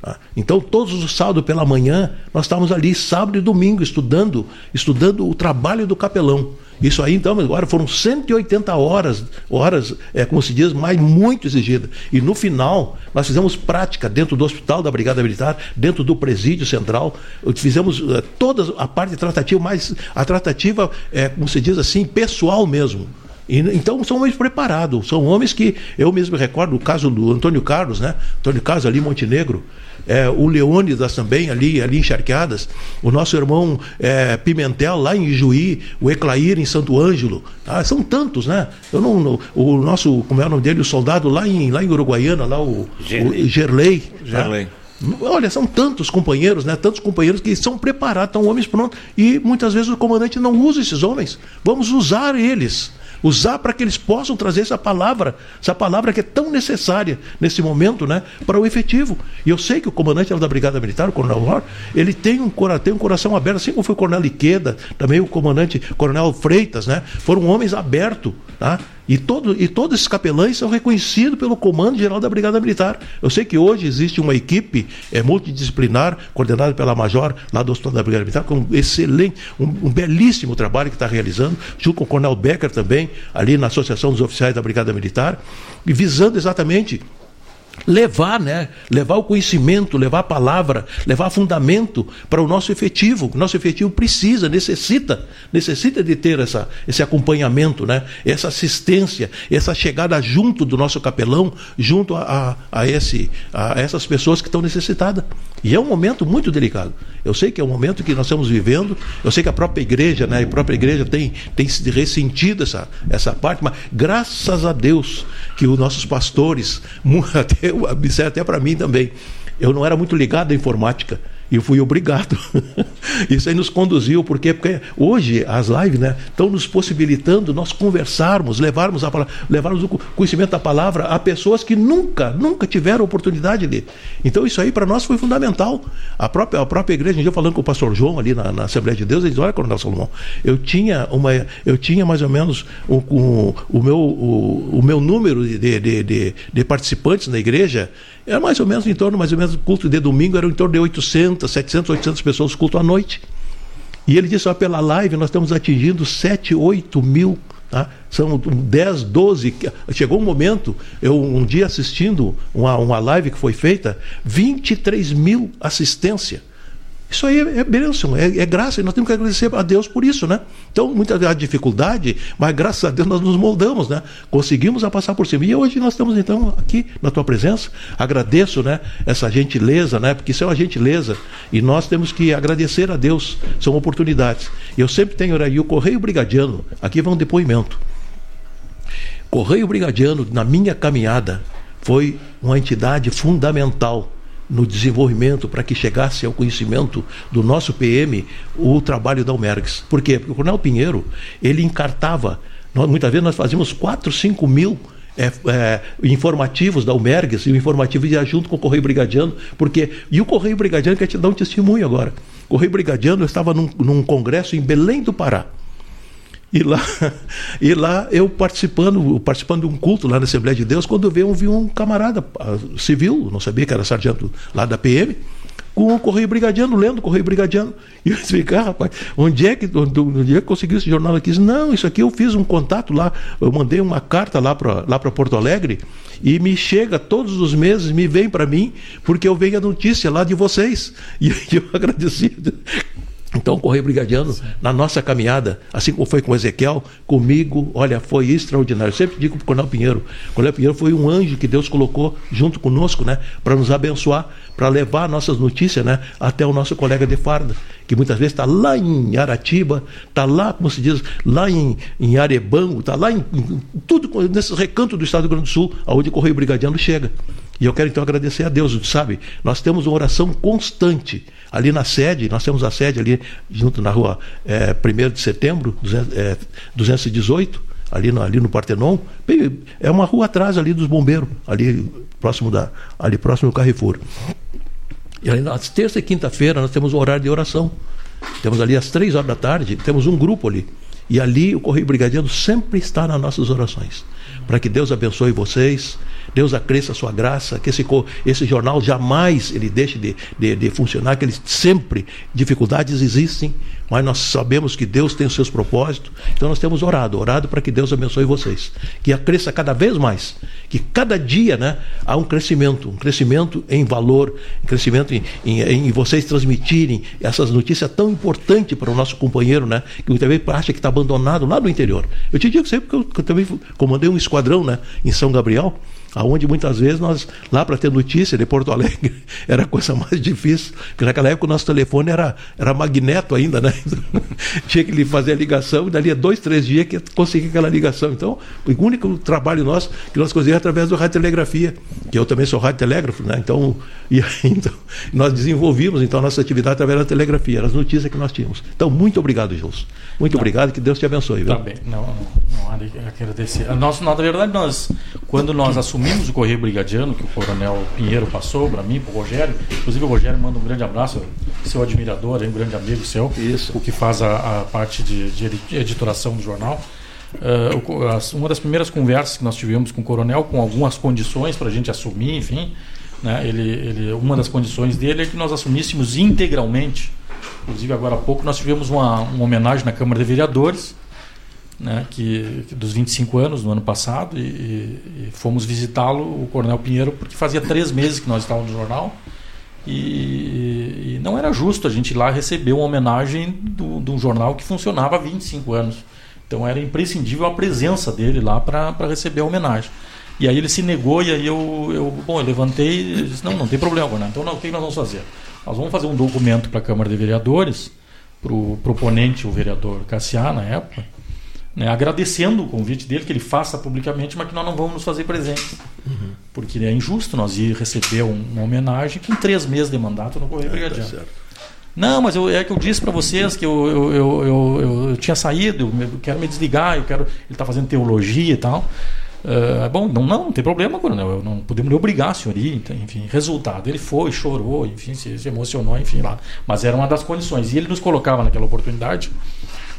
Tá? Então, todos os sábados pela manhã, nós estávamos ali, sábado e domingo, estudando, estudando o trabalho do capelão. Isso aí, então, agora foram 180 horas, horas, é, como se diz, mas muito exigida. E no final, nós fizemos prática dentro do hospital da Brigada Militar, dentro do presídio central, fizemos é, toda a parte tratativa, mas a tratativa, é, como se diz assim, pessoal mesmo. Então são homens preparados, são homens que eu mesmo recordo o caso do Antônio Carlos, né? Antônio Carlos ali Montenegro, é, o Leônidas também, ali, ali encharqueadas, o nosso irmão é, Pimentel, lá em Juí, o Eclair em Santo Ângelo. Tá? São tantos, né? Eu não, o nosso, como é o nome dele, o soldado lá em, lá em Uruguaiana, lá o Gerlei. O Gerlei, Gerlei. Tá? Olha, são tantos companheiros, né? Tantos companheiros que são preparados, estão homens prontos. E muitas vezes o comandante não usa esses homens. Vamos usar eles usar para que eles possam trazer essa palavra, essa palavra que é tão necessária nesse momento, né, para o efetivo. E eu sei que o comandante da Brigada Militar, o Coronel Lor, ele tem um, tem um coração aberto, assim como foi o Coronel Iqueda, também o comandante Coronel Freitas, né, foram homens abertos, tá? E, todo, e todos esses capelães são reconhecidos pelo Comando Geral da Brigada Militar. Eu sei que hoje existe uma equipe é, multidisciplinar, coordenada pela Major, lá do Hospital da Brigada Militar, com um excelente, um, um belíssimo trabalho que está realizando, junto com o Coronel Becker também, ali na Associação dos Oficiais da Brigada Militar, visando exatamente levar, né? Levar o conhecimento, levar a palavra, levar fundamento para o nosso efetivo. O nosso efetivo precisa, necessita, necessita de ter essa, esse acompanhamento, né? Essa assistência, essa chegada junto do nosso capelão, junto a, a, a esse, a essas pessoas que estão necessitadas. E é um momento muito delicado. Eu sei que é um momento que nós estamos vivendo, eu sei que a própria igreja, né, a própria igreja tem, tem ressentido essa, essa parte, mas graças a Deus que os nossos pastores, [LAUGHS] até, até para mim também, eu não era muito ligado à informática. E fui obrigado. [LAUGHS] Isso aí nos conduziu, porque, porque hoje as lives né, estão nos possibilitando nós conversarmos, levarmos, a, levarmos o conhecimento da palavra a pessoas que nunca, nunca tiveram oportunidade de. Então isso aí para nós foi fundamental. A própria, a própria igreja, um dia falando com o pastor João ali na, na Assembleia de Deus, ele disse, olha, Coronel Salomão, eu tinha, uma, eu tinha mais ou menos o, o, o meu, o, o meu número de, de, de, de participantes na igreja era mais ou menos em torno, mais ou menos, o culto de domingo era em torno de 800, 700, 800 pessoas, culto à noite. E ele disse, ó, pela live nós estamos atingindo 7, 8 mil, tá? são 10, 12. Chegou um momento, eu um dia assistindo uma, uma live que foi feita, 23 mil assistência. Isso aí é, bênção, é, é, graça, e nós temos que agradecer a Deus por isso, né? Então, muita dificuldade, mas graças a Deus nós nos moldamos, né? Conseguimos a passar por cima. E hoje nós estamos, então, aqui na tua presença. Agradeço, né? Essa gentileza, né? Porque isso é uma gentileza. E nós temos que agradecer a Deus. São oportunidades. Eu sempre tenho aí o Correio Brigadiano, aqui vai um depoimento. Correio Brigadiano, na minha caminhada, foi uma entidade fundamental no desenvolvimento para que chegasse ao conhecimento do nosso PM o trabalho da Almergs. Por quê? Porque o Coronel Pinheiro, ele encartava, nós, muitas vezes nós fazíamos 4, 5 mil é, é, informativos da Almergs e o informativo ia junto com o Correio Brigadiano, porque. E o Correio Brigadiano quer te dar um testemunho agora. O Correio Brigadiano estava num, num congresso em Belém do Pará. E lá, [LAUGHS] e lá eu participando, participando de um culto lá na Assembleia de Deus, quando eu vi um camarada ah, civil, não sabia que era sargento lá da PM, com o Correio Brigadiano, lendo o Correio Brigadiano. [LAUGHS] E eu expliquei, ah, rapaz, onde é que, onde, onde é que conseguiu esse jornal aqui? Disse, não, isso aqui eu fiz um contato lá, eu mandei uma carta lá para lá Porto Alegre e me chega todos os meses, me vem para mim, porque eu venho a notícia lá de vocês. [LAUGHS] E eu agradeci. Então, o Correio Brigadiano, na nossa caminhada, assim como foi com Ezequiel, comigo, olha, foi extraordinário. Eu sempre digo para o Coronel Pinheiro: o Coronel Pinheiro foi um anjo que Deus colocou junto conosco, né, para nos abençoar, para levar nossas notícias né, até o nosso colega de farda, que muitas vezes está lá em Aratiba, está lá, como se diz, lá em, em Arebango, está lá em, em tudo, nesses recantos do estado do Rio Grande do Sul, aonde o Correio Brigadiano chega. E eu quero então agradecer a Deus, sabe? Nós temos uma oração constante. Ali na sede, nós temos a sede ali junto na rua é, 1 de setembro, 200, é, 218, ali no, ali no Partenon. É uma rua atrás ali dos bombeiros, ali próximo, da, ali próximo do Carrefour. E ali na terça e quinta-feira nós temos o horário de oração. Temos ali às três horas da tarde, temos um grupo ali. E ali o Correio Brigadiano sempre está nas nossas orações. Para que Deus abençoe vocês, Deus acresça a sua graça, que esse, esse jornal jamais ele deixe de, de, de funcionar, que ele sempre, dificuldades existem, mas nós sabemos que Deus tem os seus propósitos, então nós temos orado, orado para que Deus abençoe vocês, que cresça cada vez mais, que cada dia né, há um crescimento, um crescimento em valor, um crescimento em, em, em vocês transmitirem essas notícias tão importantes para o nosso companheiro, né, que muitas vezes acha que está abandonado lá no interior. Eu te digo sempre que eu, que eu também comandei um esquadrão né, em São Gabriel, aonde muitas vezes nós, lá para ter notícia de Porto Alegre, [LAUGHS] era a coisa mais difícil, porque naquela época o nosso telefone era, era magneto ainda, né? [LAUGHS] Tinha que fazer a ligação e dali a dois, três dias que conseguia aquela ligação. Então, o único trabalho nosso que nós conseguimos através do radiotelegrafia, que eu também sou radiotelégrafo, né? Então, [LAUGHS] e então, nós desenvolvimos então a nossa atividade através da telegrafia, as notícias que nós tínhamos. Então, muito obrigado, Gilson. Muito não, obrigado, que Deus te abençoe. Viu? Tá bem, não, não, de agradecer. Nós, na verdade, nós, quando nós assumimos o Correio Brigadiano, que o Coronel Pinheiro passou para mim, para o Rogério, inclusive o Rogério manda um grande abraço, seu admirador, um grande amigo seu, Isso. o que faz a, a parte de, de, editoração do jornal. Uh, uma das primeiras conversas que nós tivemos com o Coronel, com algumas condições para a gente assumir, enfim, né, ele, ele, uma das condições dele é que nós assumíssemos integralmente Inclusive, agora há pouco, nós tivemos uma, uma homenagem na Câmara de Vereadores, né, que, que dos 25 anos, no ano passado, e, e fomos visitá-lo, o Coronel Pinheiro, porque fazia três meses que nós estávamos no jornal. E, e, não era justo a gente ir lá receber uma homenagem de um jornal que funcionava há 25 anos. Então era imprescindível a presença dele lá para receber a homenagem. E aí ele se negou, e aí eu, eu, bom, eu levantei e disse: não, não tem problema, Coronel. Então não, o que nós vamos fazer? Nós vamos fazer um documento para a Câmara de Vereadores, para o proponente, o vereador Cassiá, na época, né, agradecendo o convite dele, que ele faça publicamente, mas que nós não vamos nos fazer presentes. Uhum. Porque é injusto nós ir receber uma homenagem com três meses de mandato no Correio é, Brigadiano. Tá não, mas eu, é que eu disse para vocês que eu, eu, eu, eu, eu tinha saído, eu quero me desligar, eu quero. Ele está fazendo teologia e tal. Uh, bom, não, não, não tem problema, coronel. Eu não podemos lhe obrigar a senhor ir. Então, enfim, resultado. Ele foi, chorou, enfim, se, se, emocionou, enfim, lá. Mas era uma das condições. E ele nos colocava naquela oportunidade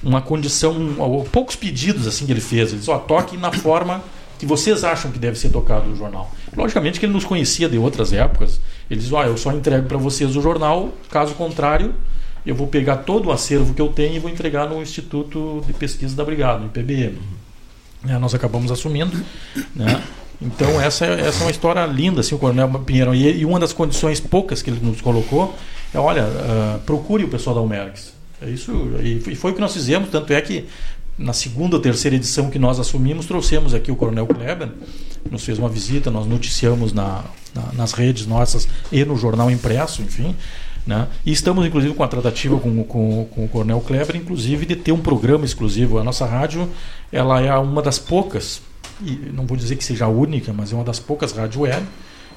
uma condição, poucos pedidos assim que ele fez. Ele disse: ó, toque na forma que vocês acham que deve ser tocado o jornal. Logicamente que ele nos conhecia de outras épocas. Ele diz: ó, eu só entrego para vocês o jornal, caso contrário. Eu vou pegar todo o acervo que eu tenho e vou entregar no Instituto de Pesquisa da Brigada, no IPBM. Né, nós acabamos assumindo. Né? Então essa, essa é uma história linda, assim, o Coronel Pinheiro. E, e uma das condições poucas que ele nos colocou é, olha, uh, procure o pessoal da Almerx. É isso, e foi o que nós fizemos, tanto é que na segunda ou terceira edição que nós assumimos, trouxemos aqui o Coronel Kleber, nos fez uma visita, nós noticiamos na, na, nas redes nossas e no jornal impresso, enfim. Né? E estamos, inclusive, com a tratativa com, com, com o Coronel Kleber, inclusive, de ter um programa exclusivo. A nossa rádio ela é uma das poucas, e não vou dizer que seja a única, mas é uma das poucas rádio web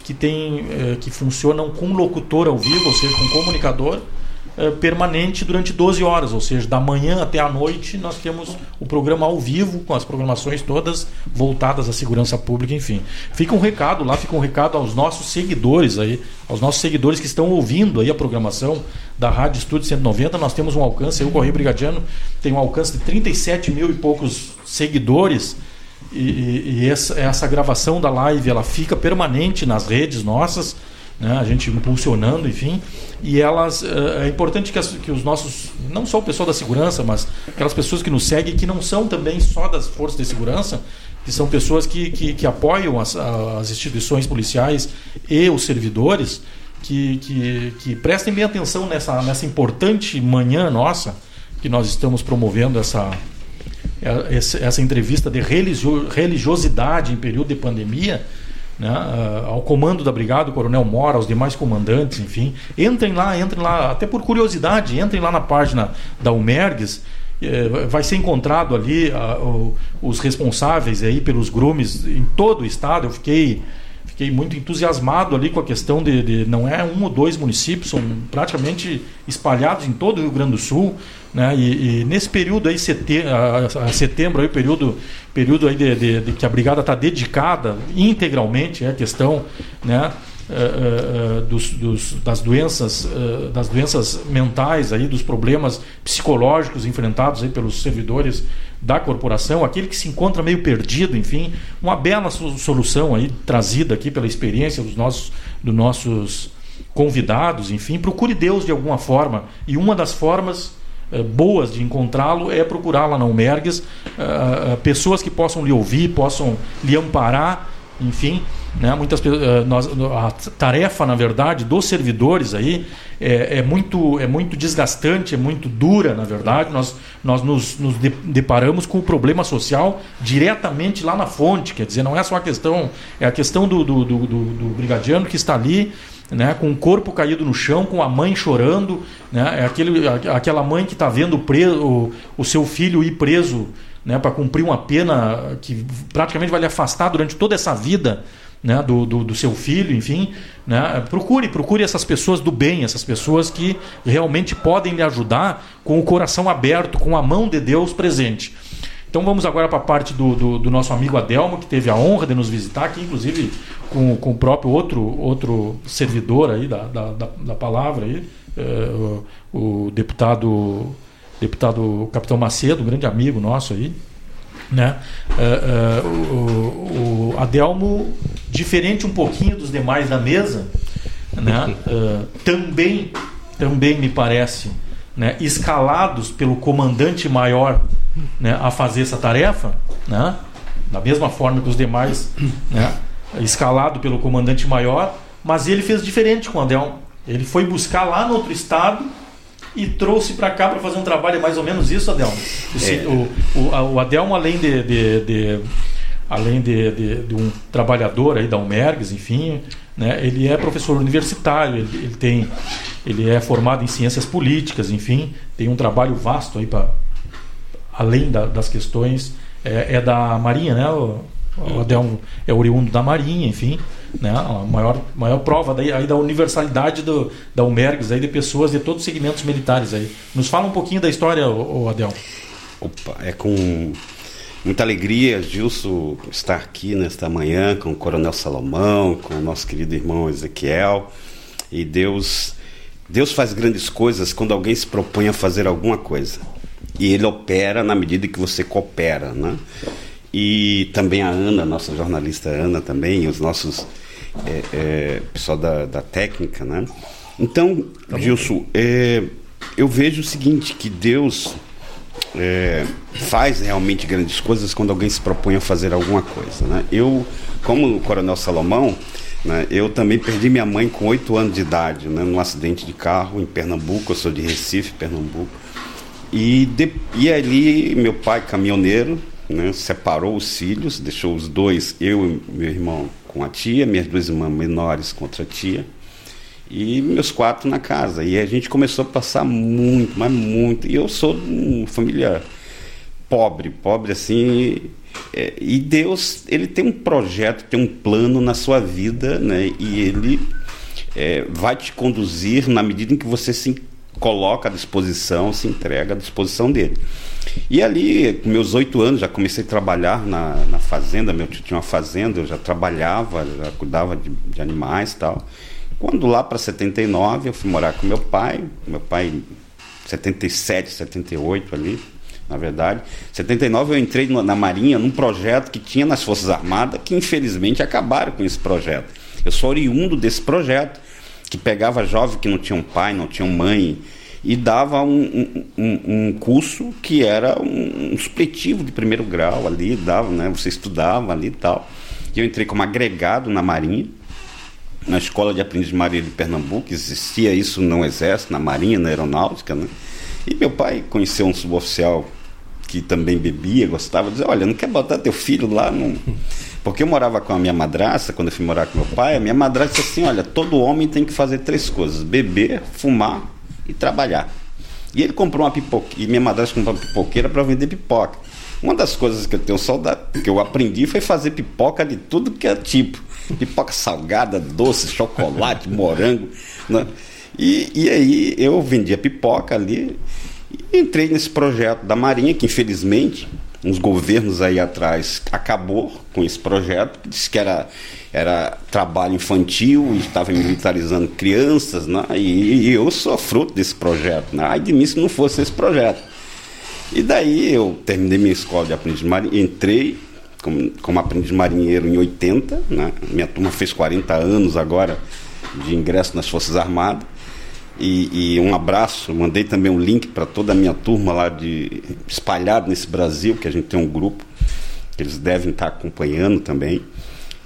que tem eh, que funcionam com locutor ao vivo, ou seja, com comunicador eh, permanente durante 12 horas, ou seja, da manhã até a noite nós temos o programa ao vivo, com as programações todas voltadas à segurança pública, enfim. Fica um recado lá, fica um recado aos nossos seguidores aí, aos nossos seguidores que estão ouvindo aí a programação da Rádio Estúdio 190, nós temos um alcance, aí, o Correio Brigadiano tem um alcance de 37 mil e poucos seguidores, e, e, e essa, essa gravação da live ela fica permanente nas redes nossas, né, a gente impulsionando, enfim, e elas eh, é importante que, as, que, os nossos, não só o pessoal da segurança, mas aquelas pessoas que nos seguem, que não são também só das forças de segurança, que são pessoas que, que, que apoiam as, as, instituições policiais e os servidores, que, que, que prestem bem atenção nessa, nessa importante manhã nossa, que nós estamos promovendo essa, eh, essa entrevista de religiosidade em período de pandemia, né, uh, ao comando da brigada, o coronel Mora, aos demais comandantes, enfim. Entrem lá, entrem lá, até por curiosidade, entrem lá na página da Umergues. Eh, vai ser encontrado ali uh, os responsáveis aí pelos grumes em todo o estado. Eu fiquei fiquei muito entusiasmado ali com a questão de, de, não é um ou dois municípios, são praticamente espalhados em todo o Rio Grande do Sul, né? E, e nesse período aí setembro, setembro aí período período aí de, de, de que a brigada está dedicada integralmente à questão, né? Uh, uh, dos, dos, das doenças uh, das doenças mentais aí dos problemas psicológicos enfrentados aí pelos servidores da corporação, aquele que se encontra meio perdido, enfim, uma bela solução aí trazida aqui pela experiência dos nossos, dos nossos convidados, enfim, procure Deus de alguma forma. E uma das formas boas de encontrá-lo é procurar lá na Umergues uh, pessoas que possam lhe ouvir, possam lhe amparar, enfim, né? Muitas nós, a tarefa, na verdade, dos servidores aí é, é, muito, é muito desgastante, é muito dura, na verdade. Nós, nós nos, nos deparamos com o problema social diretamente lá na fonte. Quer dizer, não é só a questão, é a questão do, do, do, do brigadiano que está ali né, com o corpo caído no chão, com a mãe chorando, né, é aquele, aquela mãe que está vendo preso, o, o seu filho ir preso né, para cumprir uma pena que praticamente vai lhe afastar durante toda essa vida né, do, do, do, seu filho, enfim. Né, procure, procure essas pessoas do bem, essas pessoas que realmente podem lhe ajudar com o coração aberto, com a mão de Deus presente. Então vamos agora para a parte do, do, do, nosso amigo Adelmo, que teve a honra de nos visitar, aqui inclusive com, com o próprio outro, outro servidor aí da, da, da, da palavra, aí, é, o, o, deputado, deputado Capitão Macedo, um grande amigo nosso aí. Né? É, é, o, o Adelmo, diferente um pouquinho dos demais da mesa, né? também, também me parece, né? escalados pelo comandante maior né, a fazer essa tarefa, né, da mesma forma que os demais, né, escalado pelo comandante maior, mas ele fez diferente com o Adelmo. Ele foi buscar lá no outro estado e trouxe para cá para fazer um trabalho, é mais ou menos isso, Adelmo. É. O, o, o, Adelmo, além de, de, de além de, de, de, um trabalhador aí da Umergs, enfim, né, ele é professor universitário, ele, ele, tem, ele é formado em ciências políticas, enfim, tem um trabalho vasto aí para além da, das questões, é, é, da Marinha, né? O, o Adelmo é oriundo da Marinha, enfim, né? A maior, maior prova daí, aí da universalidade do, da Umergs, aí de pessoas de todos os segmentos militares aí. Nos fala um pouquinho da história, o, o Adelmo. Opa, é com muita alegria, Gilson, estar aqui nesta manhã com o Coronel Salomão, com o nosso querido irmão Ezequiel. E Deus, Deus faz grandes coisas quando alguém se propõe a fazer alguma coisa e ele opera na medida que você coopera, né? E também a Ana, nossa jornalista Ana também, e os nossos é, é, pessoal da, da técnica, né? Então, tá Gilson, é, eu vejo o seguinte, que Deus é, faz realmente grandes coisas quando alguém se propõe a fazer alguma coisa, né? Eu, como o Coronel Salomão, né, eu também perdi minha mãe com oito anos de idade, né, num acidente de carro em Pernambuco, eu sou de Recife, Pernambuco. E, de, e ali, meu pai, caminhoneiro, né, separou os filhos, deixou os dois, eu e meu irmão com a tia, minhas duas irmãs menores com outra tia, e meus quatro na casa. E a gente começou a passar muito, mas muito. E eu sou uma família pobre, pobre assim, é, e Deus, ele tem um projeto, tem um plano na sua vida, né? E ele é, vai te conduzir na medida em que você se coloca à disposição, se entrega à disposição dele. E ali, com meus oito anos, já comecei a trabalhar na, na fazenda. Meu tio tinha uma fazenda, eu já trabalhava, já cuidava de, de animais e tal. Quando lá para 79 eu fui morar com meu pai, meu pai 77, 78 ali, na verdade. 79 eu entrei na Marinha num projeto que tinha nas Forças Armadas, que infelizmente acabaram com esse projeto. Eu sou oriundo desse projeto, que pegava jovens que não tinham pai, não tinham mãe, e dava um, um, um curso que era um, um, supletivo de primeiro grau ali, dava, né? Você estudava ali e tal. E eu entrei como agregado na Marinha, na Escola de Aprendiz de Marinha de Pernambuco, existia isso no Exército, na Marinha, na Aeronáutica, né? E meu pai conheceu um suboficial que também bebia, gostava, dizia, olha, não quer botar teu filho lá no... Porque eu morava com a minha madraça, quando eu fui morar com meu pai, a minha madraça disse assim, olha, todo homem tem que fazer três coisas, beber, fumar e trabalhar. E ele comprou uma pipoca, e minha madrasta comprou uma pipoqueira para vender pipoca. Uma das coisas que eu tenho saudade, que eu aprendi foi fazer pipoca de tudo que é tipo. Pipoca salgada, doce, chocolate, morango. Né? E, e aí eu vendia pipoca ali e entrei nesse projeto da Marinha, que infelizmente uns governos aí atrás acabou com esse projeto, disse que era, era trabalho infantil estava militarizando crianças, né? e, e eu sou fruto desse projeto. Né? Ai de mim se não fosse esse projeto. E daí eu terminei minha escola de aprendiz marinheiro, entrei como, como aprendiz marinheiro em 80, né? minha turma fez 40 anos agora de ingresso nas Forças Armadas. E, e, um abraço, mandei também um link para toda a minha turma lá de espalhado nesse Brasil, que a gente tem um grupo que eles devem estar acompanhando também.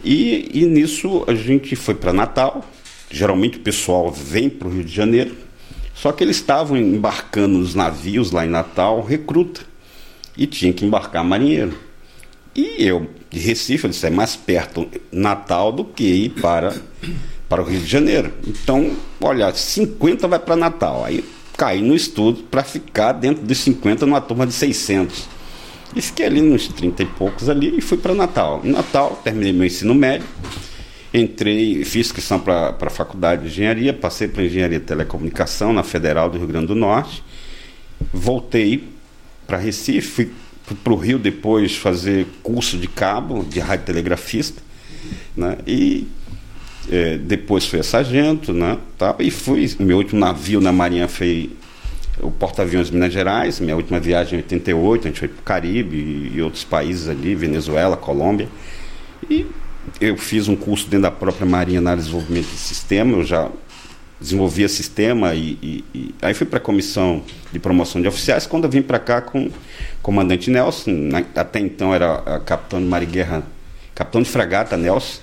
E, e nisso a gente foi para Natal. Geralmente o pessoal vem para o Rio de Janeiro, só que eles estavam embarcando nos navios lá em Natal, recruta, e tinha que embarcar marinheiro. E eu, de Recife, eu disse, é mais perto Natal do que ir para para o Rio de Janeiro. Então, olha, 50 vai para Natal. Aí caí no estudo para ficar dentro dos 50 numa turma de 600. E fiquei ali nos 30 e poucos ali e fui para Natal. Em Natal, terminei meu ensino médio, entrei, fiz inscrição para a faculdade de engenharia, passei para engenharia de telecomunicação na Federal do Rio Grande do Norte, voltei para Recife, fui para o Rio depois fazer curso de cabo, de radiotelegrafista, né? e é, depois foi a sargento, né? Tá, e fui. Meu último navio na Marinha foi o porta-aviões Minas Gerais. Minha última viagem em 88, a gente foi para o Caribe e, e outros países ali, Venezuela, Colômbia. E eu fiz um curso dentro da própria Marinha na área de desenvolvimento de sistema. Eu já desenvolvia sistema e, e, e aí fui para a comissão de promoção de oficiais. Quando eu vim para cá com comandante Nelson, na, até então era capitão de Mariguerra, capitão de fragata Nelson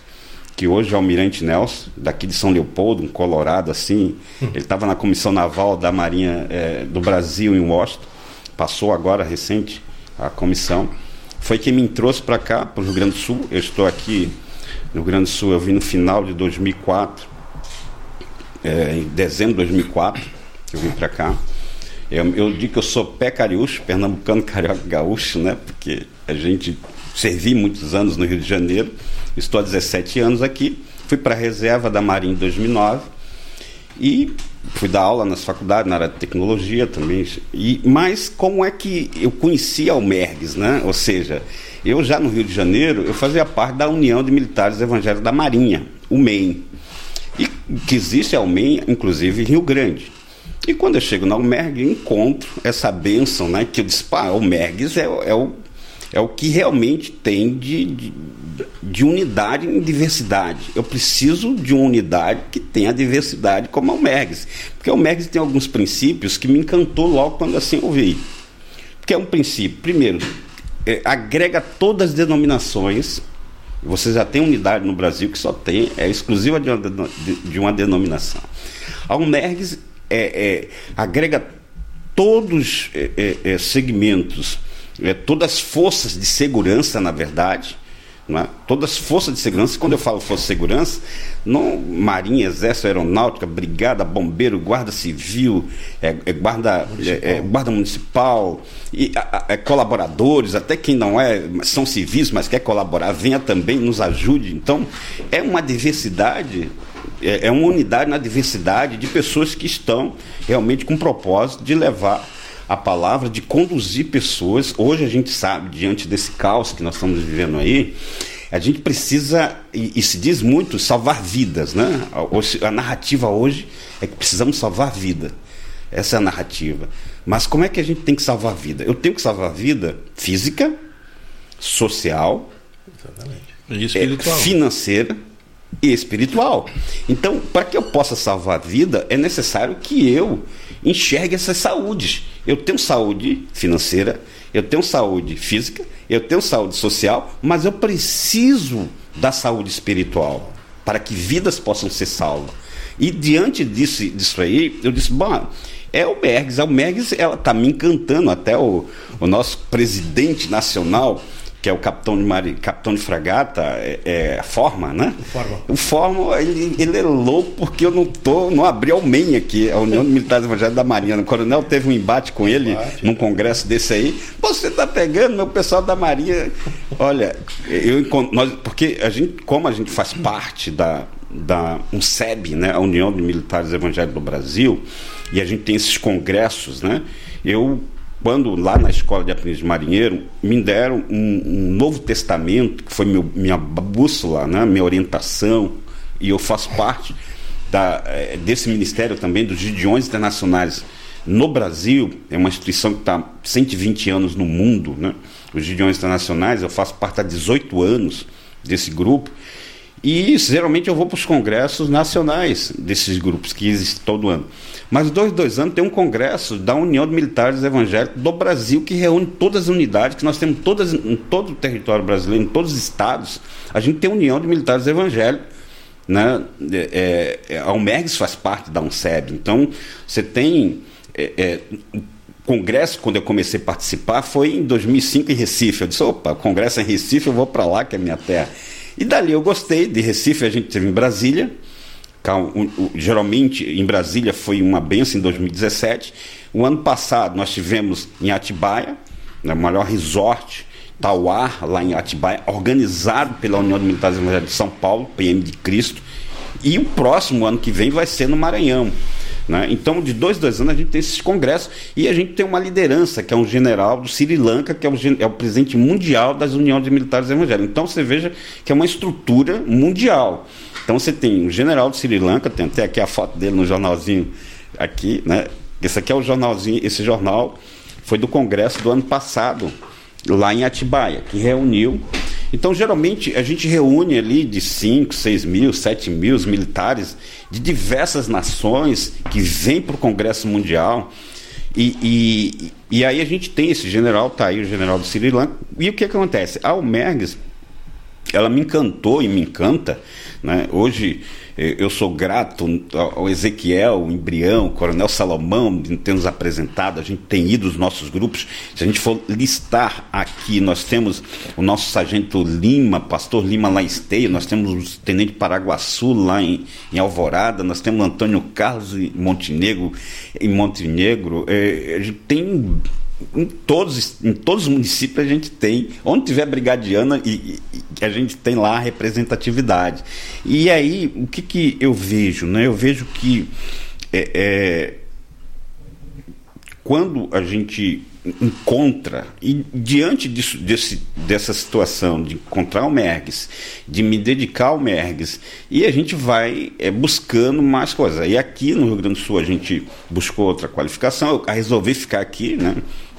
que hoje é o Almirante Nelson, daqui de São Leopoldo, um colorado assim. Hum. Ele estava na Comissão Naval da Marinha é, do Brasil em Washington, passou agora recente a comissão. Foi quem me trouxe para cá, para o Rio Grande do Sul. Eu estou aqui no Rio Grande do Sul, eu vim no final de 2004, é, em dezembro de 2004, eu vim para cá. Eu, eu, digo que eu sou pé cariúcho, pernambucano, [LAUGHS] carioca, gaúcho, né? Porque a gente servi muitos anos no Rio de Janeiro Estou há 17 anos aqui, fui para a reserva da Marinha em 2009 e fui dar aula nas faculdades, na área de tecnologia também. E, mas como é que eu conhecia a Almergues, né? Ou seja, eu já no Rio de Janeiro, eu fazia parte da União de Militares Evangélicos da Marinha, o MEI. E que existe a UMEM, inclusive, em Rio Grande. E quando eu chego na Almerg, encontro essa bênção, né? Que eu disse, pá, Almergues é, é, o, é o que realmente tem de, de de unidade em diversidade. Eu preciso de uma unidade que tenha diversidade como a Almergues. Porque a Almergues tem alguns princípios que me encantou logo quando assim ouvi. Porque é um princípio, primeiro, é, agrega todas as denominações. Você já tem unidade no Brasil que só tem, é exclusiva de uma, de, de uma denominação. A Almergues é, é, agrega todos é, é, é segmentos, todas as forças de segurança, na verdade, é? Todas as forças de segurança, quando eu falo força de segurança, não Marinha, Exército, Aeronáutica, Brigada, Bombeiro, Guarda Civil, é, é guarda, municipal. É, é, guarda Municipal, e é, colaboradores, até quem não é, são civis, mas quer colaborar, venha também, nos ajude. Então, é uma diversidade é, é uma unidade na diversidade de pessoas que estão realmente com o propósito de levar a palavra, de conduzir pessoas. Hoje a gente sabe, diante desse caos que nós estamos vivendo aí, a gente precisa, e, e se diz muito, salvar vidas. Né? A, a narrativa hoje é que precisamos salvar vida. Essa é a narrativa. Mas como é que a gente tem que salvar vida? Eu tenho que salvar vida física, social, é, financeira e espiritual. Então, para que eu possa salvar a vida, é necessário que eu enxergue essas saúdes. Eu tenho saúde financeira, eu tenho saúde física, eu tenho saúde social, mas eu preciso da saúde espiritual para que vidas possam ser salvas. E diante disso, disso aí, eu disse, bom, é o Mergs, a Mergs, ela está me encantando, até o, o nosso presidente nacional, que é o capitão de, Mari, capitão de fragata, é, é Forma, né? O Forma. O Forma, ele, ele é louco porque eu não tô, não abri ao MEN aqui, a União de Militares Evangélicos da Marinha. O coronel teve um embate com ele embate, num congresso desse aí. Você tá pegando, meu pessoal da Marinha. Olha, eu nós, porque a gente, como a gente faz parte da, da UNSEB, né, a União de Militares Evangélicos do Brasil, e a gente tem esses congressos, né? Eu quando lá na escola de aprendiz de marinheiro me deram um, um novo testamento que foi meu, minha bússola, né, minha orientação e eu faço parte da, eh, desse ministério também dos Gideões Internacionais no Brasil é uma instituição que está 120 anos no mundo, né? Os Gideões Internacionais, eu faço parte há 18 anos desse grupo e geralmente eu vou para os congressos nacionais desses grupos que existem todo ano. Mas dois, dois anos tem um congresso da União de Militares Evangélicos do Brasil que reúne todas as unidades que nós temos todas em todo o território brasileiro, em todos os estados. A gente tem União de Militares Evangélicos. Né? É, é, a UMERGS faz parte da UNSEB. Então, você tem. É, é, congresso, quando eu comecei a participar, foi em 2005 em Recife. Eu disse: opa, congresso é em Recife, eu vou para lá, que é minha terra. E dali eu gostei. De Recife a gente teve em Brasília. Geralmente em Brasília foi uma benção em 2017. O ano passado nós tivemos em Atibaia, né, o maior resort Tauar, lá em Atibaia, organizado pela União de Militares de São Paulo, PM de Cristo. E o próximo ano que vem vai ser no Maranhão. Né? Então, de dois, dois anos, a gente tem esses congressos e a gente tem uma liderança, que é um general do Sri Lanka, que é o, é o presidente mundial das Uniões de Militares Evangélicos. Então, você veja que é uma estrutura mundial. Então, você tem um general do Sri Lanka, tem até aqui a foto dele no jornalzinho aqui, né? Esse aqui é o jornalzinho, esse jornal foi do congresso do ano passado, lá em Atibaia, que reuniu então, geralmente, a gente reúne ali de 5, 6 mil, 7 mil militares de diversas nações que vêm para o Congresso Mundial. E, e, e, aí a gente tem esse general, tá aí o general do Sri Lanka. E o que acontece? A Almergues, ela me encantou e me encanta. Né? Hoje eu sou grato ao Ezequiel, Embrião, Coronel Salomão, de ter nos apresentado. A gente tem ido os nossos grupos. Se a gente for listar aqui, nós temos o nosso sargento Lima, pastor Lima lá em Esteio, nós temos o tenente Paraguaçu lá em, em Alvorada, nós temos Antônio Carlos em Montenegro, em Montenegro. É, a gente tem em todos, em todos os municípios a gente tem, onde tiver brigadiana, e, e, a gente tem lá a representatividade. E aí, o que, que eu vejo? Né? Eu vejo que é, é, quando a gente encontra, e diante disso, desse, dessa situação de encontrar o Mergs, de me dedicar ao Mergs, e a gente vai é, buscando mais coisas. E aqui no Rio Grande do Sul a gente buscou outra qualificação, eu resolvi ficar aqui, né?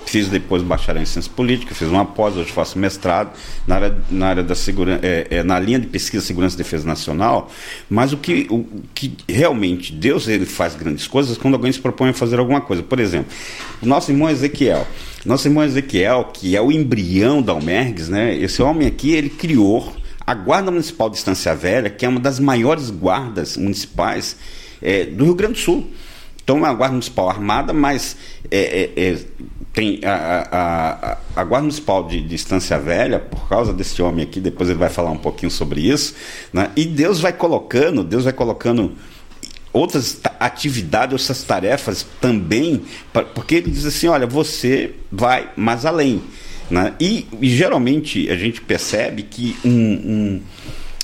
Fiz depois bacharel em ciência política, fiz uma pós, hoje faço mestrado na área, na área da segurança, é, é, na linha de pesquisa, segurança e defesa nacional. Mas o que, o que realmente Deus ele faz grandes coisas quando alguém se propõe a fazer alguma coisa. Por exemplo, o nosso irmão Ezequiel. Nosso irmão Ezequiel, que é o embrião da Almergues, né? Esse homem aqui, ele criou a Guarda Municipal de Estância Velha, que é uma das maiores guardas municipais é, do Rio Grande do Sul. Então, é uma guarda municipal armada, mas é, é, é tem a, a, a, Guarda Municipal de, Estância Velha, por causa desse homem aqui, depois ele vai falar um pouquinho sobre isso, né? e Deus vai colocando, Deus vai colocando outras atividades, outras tarefas também, porque ele diz assim, olha, você vai mais além. Né? E, e geralmente a gente percebe que um, um,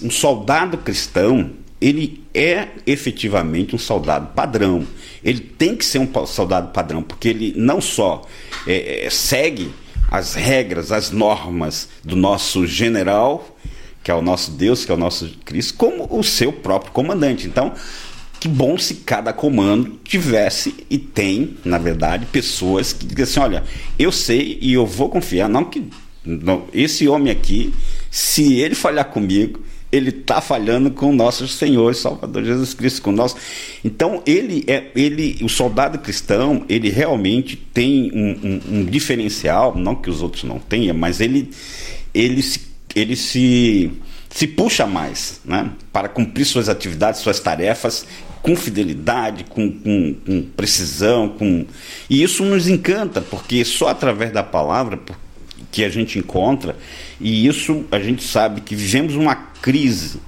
um soldado cristão, ele é efetivamente um soldado padrão. Ele tem que ser um soldado padrão, porque ele não só é, é, segue as regras, as normas do nosso general, que é o nosso Deus, que é o nosso Cristo, como o seu próprio comandante. Então, que bom se cada comando tivesse e tem, na verdade, pessoas que dizem assim: olha, eu sei e eu vou confiar. Não que não, esse homem aqui, se ele falhar comigo, ele está falhando com o nosso Senhor e Salvador Jesus Cristo, com nós. Então ele é, ele, o soldado cristão, ele realmente tem um, um, um diferencial, não que os outros não tenham, mas ele, ele se, ele se se puxa mais né, para cumprir suas atividades, suas tarefas com fidelidade, com, com, com, precisão, com e isso nos encanta porque só através da palavra que a gente encontra e isso a gente sabe que vivemos uma crise,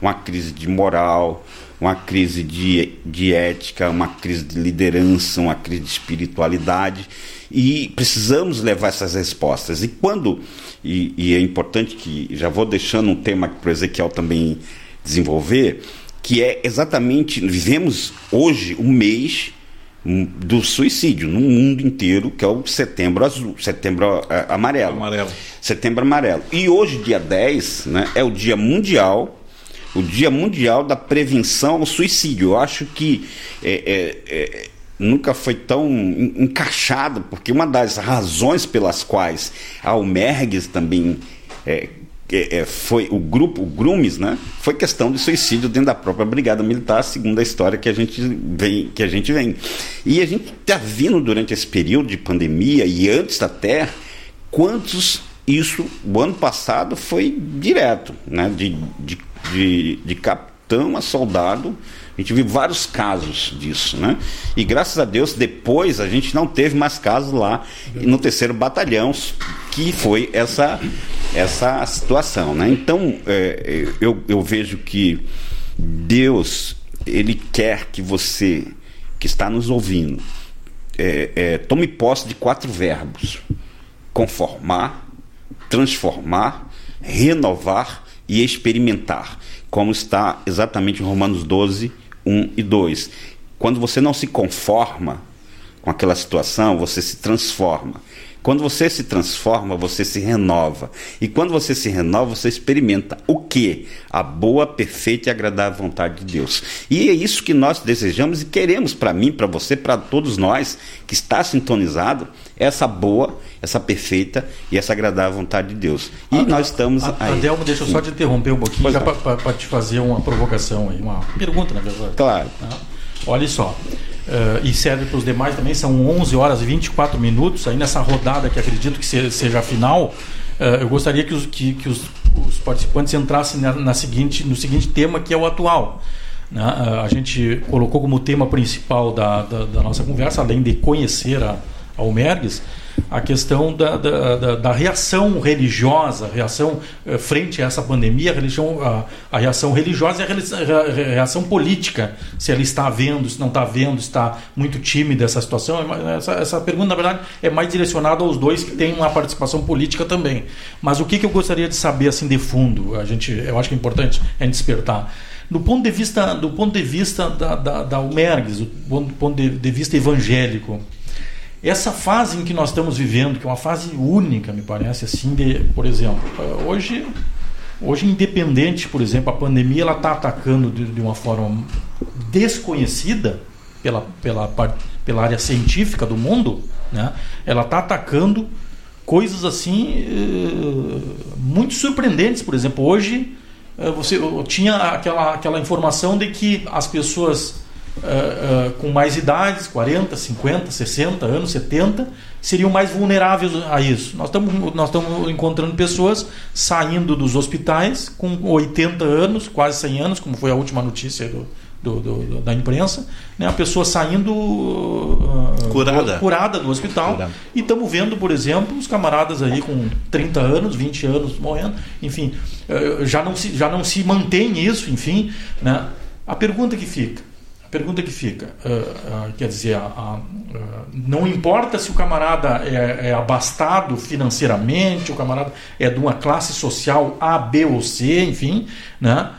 uma crise de moral, uma crise de, de ética, uma crise de liderança, uma crise de espiritualidade e precisamos levar essas respostas. E quando, e, e é importante que, já vou deixando um tema para o Ezequiel também desenvolver, que é exatamente, vivemos hoje um mês do suicídio no mundo inteiro, que é o setembro azul, setembro é, amarelo. amarelo. Setembro amarelo. E hoje, dia 10, né, é o dia mundial, o dia mundial da prevenção ao suicídio. Eu acho que é, é, é, nunca foi tão encaixado, porque uma das razões pelas quais a Almergues também é, foi o grupo, o Grumes, né? Foi questão de suicídio dentro da própria brigada militar, segundo a história que a gente vem, que a gente vem. E a gente está vendo durante esse período de pandemia e antes até quantos isso o ano passado foi direto, né? De, de, de, de capitão a soldado a gente viu vários casos disso, né? E graças a Deus, depois a gente não teve mais casos lá no terceiro batalhão, que foi essa, essa situação, né? Então, é, eu, eu vejo que Deus, Ele quer que você, que está nos ouvindo, é, é, tome posse de quatro verbos: conformar, transformar, renovar e experimentar, como está exatamente em Romanos 12, 1 e 2. Quando você não se conforma com aquela situação, você se transforma. Quando você se transforma, você se renova. E quando você se renova, você experimenta o que? A boa, perfeita e agradável vontade de Deus. E é isso que nós desejamos e queremos para mim, para você, para todos nós que está sintonizado, essa boa, essa perfeita e essa agradável vontade de Deus. E a, nós estamos a, aí. Adelmo, deixa eu só te interromper um pouquinho para te fazer uma provocação aí, uma pergunta, na verdade. Claro. Tá? Olha só. Uh, e serve para os demais também, são 11 horas e 24 minutos, aí nessa rodada que acredito que seja a final, uh, eu gostaria que os, que, que os, os participantes entrassem na, na, seguinte, no seguinte tema, que é o atual. Né? Uh, a gente colocou como tema principal da, da, da, nossa conversa, além de conhecer a, a Almergues, a questão da, da, da, da reação religiosa, a reação eh, frente a essa pandemia, a, religião, a, a, reação religiosa e a reação política, se ela está vendo, se não está vendo, está muito tímida essa situação. É essa, essa pergunta, na verdade, é mais direcionada aos dois que têm uma participação política também. Mas o que, que eu gostaria de saber assim de fundo, a gente, eu acho que é importante é despertar. Do ponto de vista, do ponto de vista da, da, da do ponto de, de vista evangélico, essa fase em que nós estamos vivendo, que é uma fase única, me parece, assim, de, por exemplo, hoje, hoje independente, por exemplo, a pandemia ela está atacando de, de, uma forma desconhecida pela, pela, pela área científica do mundo, né? ela está atacando coisas assim eh, muito surpreendentes, por exemplo, hoje eh, você tinha aquela, aquela informação de que as pessoas uh, uh, com mais idades, 40, 50, 60 anos, 70, seriam mais vulneráveis a isso. Nós estamos nós estamos encontrando pessoas saindo dos hospitais com 80 anos, quase 100 anos, como foi a última notícia do, do, do, da imprensa, né? a pessoa saindo uh, curada. curada do hospital. Curada. E estamos vendo, por exemplo, os camaradas aí com 30 anos, 20 anos morrendo, enfim, uh, já não se, já não se mantém isso, enfim. Né? A pergunta que fica, pergunta que fica, uh, quer dizer, a, não importa se o camarada é, é abastado financeiramente, o camarada é de uma classe social A, B ou C, enfim, né?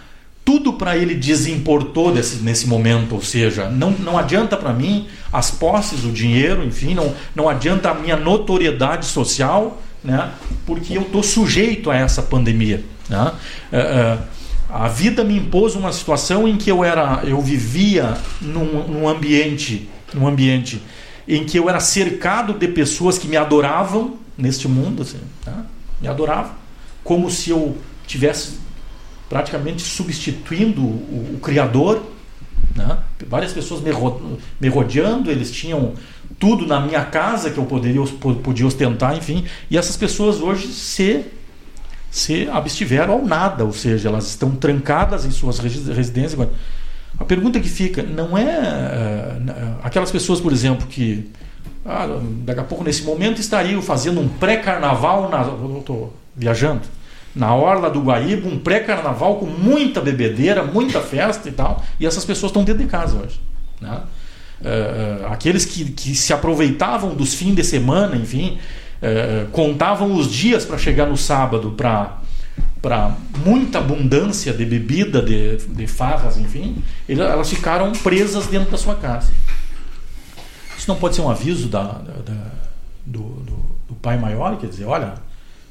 tudo para ele desimportou desse, nesse momento, ou seja, não, não adianta para mim as posses, o dinheiro, enfim, não, não adianta a minha notoriedade social, né, porque eu estou sujeito a essa pandemia. Né? A vida me impôs uma situação em que eu era, eu vivia num, num ambiente, num ambiente em que eu era cercado de pessoas que me adoravam neste mundo, assim, né? me adoravam, como se eu tivesse praticamente substituindo o, o Criador. Né? Várias pessoas me, ro me rodeando, eles tinham tudo na minha casa que eu poderia, podia ostentar, enfim. E essas pessoas hoje se, se abstiveram ao nada, ou seja, elas estão trancadas em suas residências. A pergunta que fica não é uh, aquelas pessoas, por exemplo, que ah, daqui a pouco nesse momento estariam fazendo um pré-carnaval na. Estou viajando na orla do Guaíba, um pré-carnaval com muita bebedeira, muita festa e tal. E essas pessoas estão dentro de casa hoje. Né? Uh, aqueles que, que se aproveitavam dos fins de semana, enfim, uh, contavam os dias para chegar no sábado para para muita abundância de bebida, de, de farras, enfim, elas ficaram presas dentro da sua casa. Isso não pode ser um aviso da, da do, do, do pai maior, quer dizer, olha,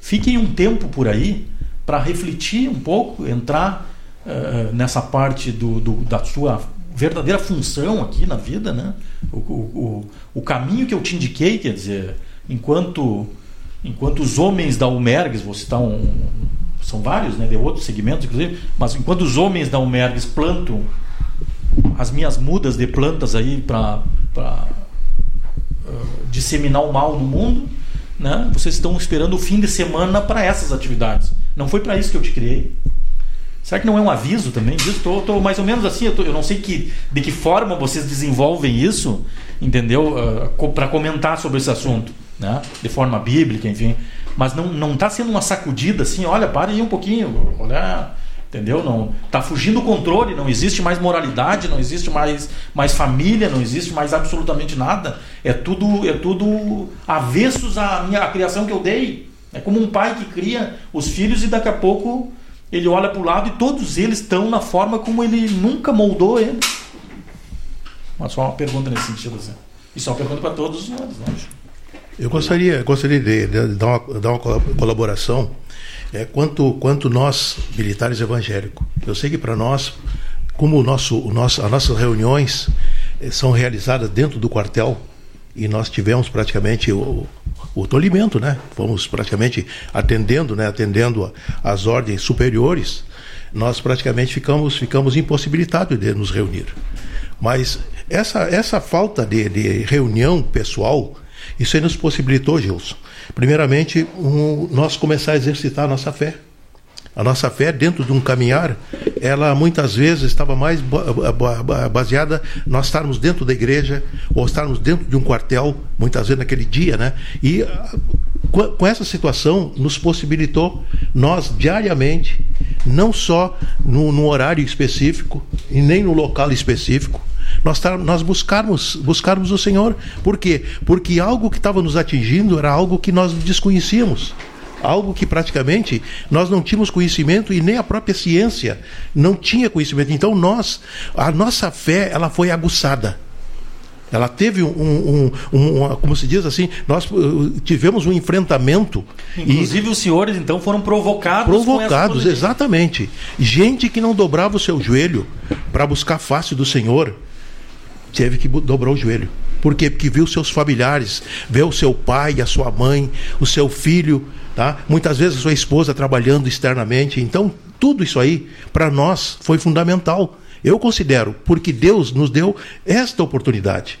Fiquem um tempo por aí para refletir um pouco, entrar uh, nessa parte do, do, da sua verdadeira função aqui na vida, né? O, o, o, caminho que eu te indiquei, quer dizer, enquanto enquanto os homens da Umergues, vou citar um, são vários, né, de outros segmentos inclusive, mas enquanto os homens da Umergues plantam as minhas mudas de plantas aí para uh, disseminar o mal no mundo, né? Vocês estão esperando o fim de semana para essas atividades. Não foi para isso que eu te criei. Será que não é um aviso também disso? Estou mais ou menos assim, eu, tô, eu, não sei que, de que forma vocês desenvolvem isso, entendeu? Uh, para comentar sobre esse assunto, né? de forma bíblica, enfim. Mas não está sendo uma sacudida assim, olha, para aí um pouquinho, olha, Entendeu? Não tá fugindo do controle, não existe mais moralidade, não existe mais, mais família, não existe mais absolutamente nada. É tudo é tudo avessos à minha à criação que eu dei. É como um pai que cria os filhos e daqui a pouco ele olha para o lado e todos eles estão na forma como ele nunca moldou ele. Mas só uma pergunta nesse sentido. Assim. Isso é uma pergunta para todos nós. Né? Eu gostaria, gostaria de, de, de dar, uma, dar uma colaboração é, quanto, quanto nós, militares evangélicos. Eu sei que para nós, como o nosso, o nosso, as nossas reuniões é, são realizadas dentro do quartel, e nós tivemos praticamente o, o tolimento, né? Fomos praticamente atendendo, né? Atendendo as ordens superiores, nós praticamente ficamos, ficamos impossibilitados de nos reunir. Mas essa, essa falta de, de reunião pessoal, isso aí nos possibilitou, Gilson, Primeiramente, um, nós começar a exercitar a nossa fé. A nossa fé, dentro de um caminhar, ela muitas vezes estava mais baseada nós estarmos dentro da igreja ou estarmos dentro de um quartel, muitas vezes naquele dia, né? E ah, com essa situação nos possibilitou nós diariamente, não só no horário específico e nem no local específico, nós, nós buscarmos, buscarmos o Senhor. Por quê? Porque algo que estava nos atingindo era algo que nós desconhecíamos. Algo que praticamente nós não tínhamos conhecimento e nem a própria ciência não tinha conhecimento. Então nós, a nossa fé, ela foi aguçada. Ela teve um, um, um, um, como se diz assim, nós uh, tivemos um enfrentamento. Inclusive e... os senhores então foram provocados. Provocados, exatamente. Gente que não dobrava o seu joelho para buscar a face do Senhor, teve que dobrar o joelho. Por quê? Porque viu seus familiares, viu o seu pai, a sua mãe, o seu filho, tá? muitas vezes a sua esposa trabalhando externamente. Então, tudo isso aí, para nós, foi fundamental. Eu considero, porque Deus nos deu esta oportunidade.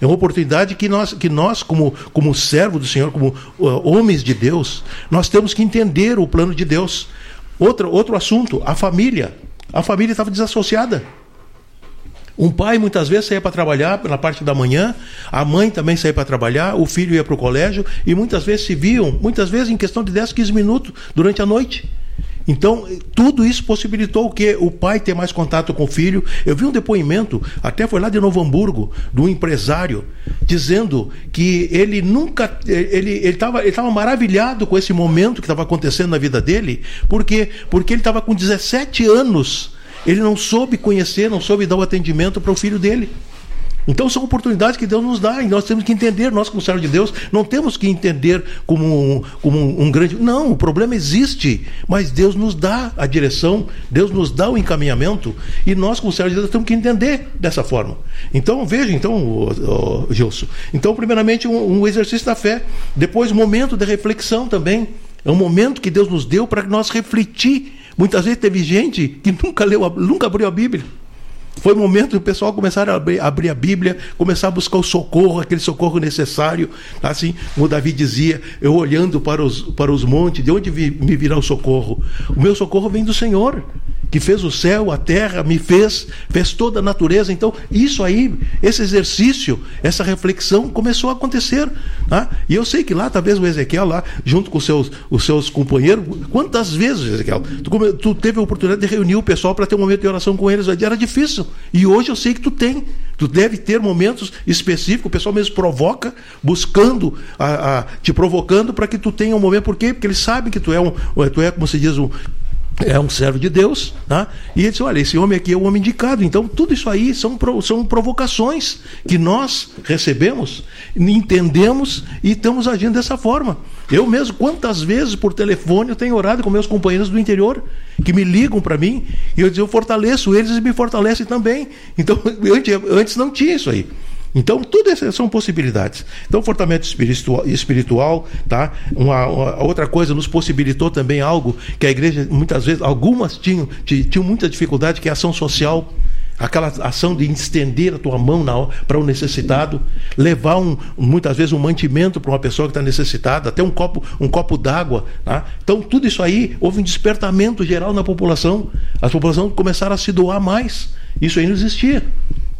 É uma oportunidade que nós, que nós como, como servo do Senhor, como uh, homens de Deus, nós temos que entender o plano de Deus. Outro, outro assunto, a família. A família estava desassociada. Um pai muitas vezes saía para trabalhar na parte da manhã, a mãe também saía para trabalhar, o filho ia para o colégio e muitas vezes se viam, muitas vezes em questão de 10, 15 minutos durante a noite. Então, tudo isso possibilitou o que o pai ter mais contato com o filho. Eu vi um depoimento, até foi lá de Novo Hamburgo, de um empresário, dizendo que ele nunca. Ele estava ele tava maravilhado com esse momento que estava acontecendo na vida dele, porque, porque ele estava com 17 anos. Ele não soube conhecer, não soube dar o atendimento para o filho dele. Então são oportunidades que Deus nos dá e nós temos que entender, nós como servos de Deus, não temos que entender como um, como um grande. Não, o problema existe, mas Deus nos dá a direção, Deus nos dá o encaminhamento e nós como servos de Deus temos que entender dessa forma. Então veja, então, o, o, Gilson. Então, primeiramente, um, um exercício da fé, depois um momento de reflexão também. É um momento que Deus nos deu para nós refletir. Muitas vezes teve gente que nunca leu, nunca abriu a Bíblia. Foi o momento do pessoal começar a abrir, abrir, a Bíblia, começar a buscar o socorro, aquele socorro necessário. Assim, como Davi dizia, eu olhando para os, para os montes, de onde me virá o socorro? O meu socorro vem do Senhor, que fez o céu, a terra, me fez, fez toda a natureza. Então, isso aí, esse exercício, essa reflexão começou a acontecer. Tá? E eu sei que lá, talvez o Ezequiel, lá, junto com os seus, os seus companheiros, quantas vezes, Ezequiel, tu, tu teve a oportunidade de reunir o pessoal para ter um momento de oração com eles? Era difícil. E hoje eu sei que tu tem. Tu deve ter momentos específicos, o pessoal mesmo provoca, buscando, a, a te provocando para que tu tenha um momento. Por quê? Porque eles sabem que tu é um, tu é, como se diz, um, é um servo de Deus, tá? e ele disse: Olha, esse homem aqui é o homem indicado. Então, tudo isso aí são, são provocações que nós recebemos, entendemos e estamos agindo dessa forma. Eu mesmo, quantas vezes por telefone eu tenho orado com meus companheiros do interior, que me ligam para mim, e eu digo: Eu fortaleço eles e me fortalecem também. Então, [LAUGHS] antes não tinha isso aí. Então, tudo isso são possibilidades. Então, fortalecimento espiritual, espiritual tá? Uma, uma, outra coisa nos possibilitou também algo que a igreja, muitas vezes, algumas tinham, tinham muita dificuldade, que é a ação social. Aquela ação de estender a tua mão para o um necessitado, levar um, muitas vezes um mantimento para uma pessoa que está necessitada, até um copo, um copo d'água. Tá? Então, tudo isso aí, houve um despertamento geral na população. As populações começaram a se doar mais. Isso aí não existia.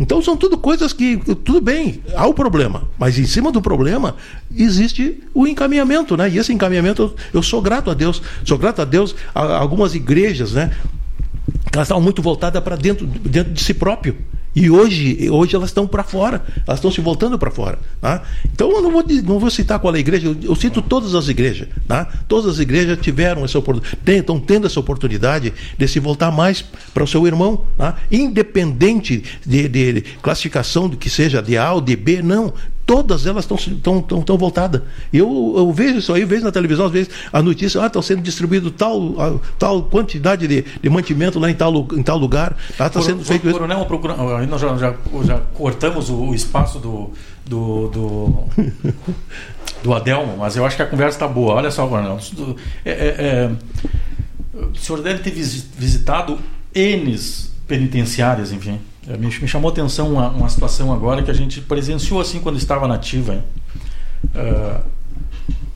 Então são tudo coisas que, tudo bem, há o problema, mas em cima do problema existe o encaminhamento, né? E esse encaminhamento eu, sou grato a Deus, sou grato a Deus a algumas igrejas, né? Elas estavam muito voltadas para dentro, dentro de si próprio. E hoje, hoje elas estão para fora, elas estão se voltando para fora. Tá? Então eu não vou, não vou citar qual é a igreja, eu, eu cito todas as igrejas. Tá? Todas as igrejas tiveram essa oportunidade, estão tendo essa oportunidade de se voltar mais para o seu irmão, tá? independente de, de, classificação do que seja de A ou de B, não todas elas estão tão, tão, voltadas. Eu, eu vejo isso aí, vejo na televisão, às vezes, a notícia, ah, estão sendo distribuído tal, tal quantidade de, de mantimento lá em tal, em tal lugar. Está tá sendo feito isso. Coronel, procura, nós já, já, já cortamos o, o espaço do, do, do, [LAUGHS] do, Adelmo, mas eu acho que a conversa está boa. Olha só, Coronel. É, é, é, o senhor deve ter visitado N's penitenciárias, enfim. É, me, chamou atenção uma, uma, situação agora que a gente presenciou assim quando estava nativa. Hein? Uh,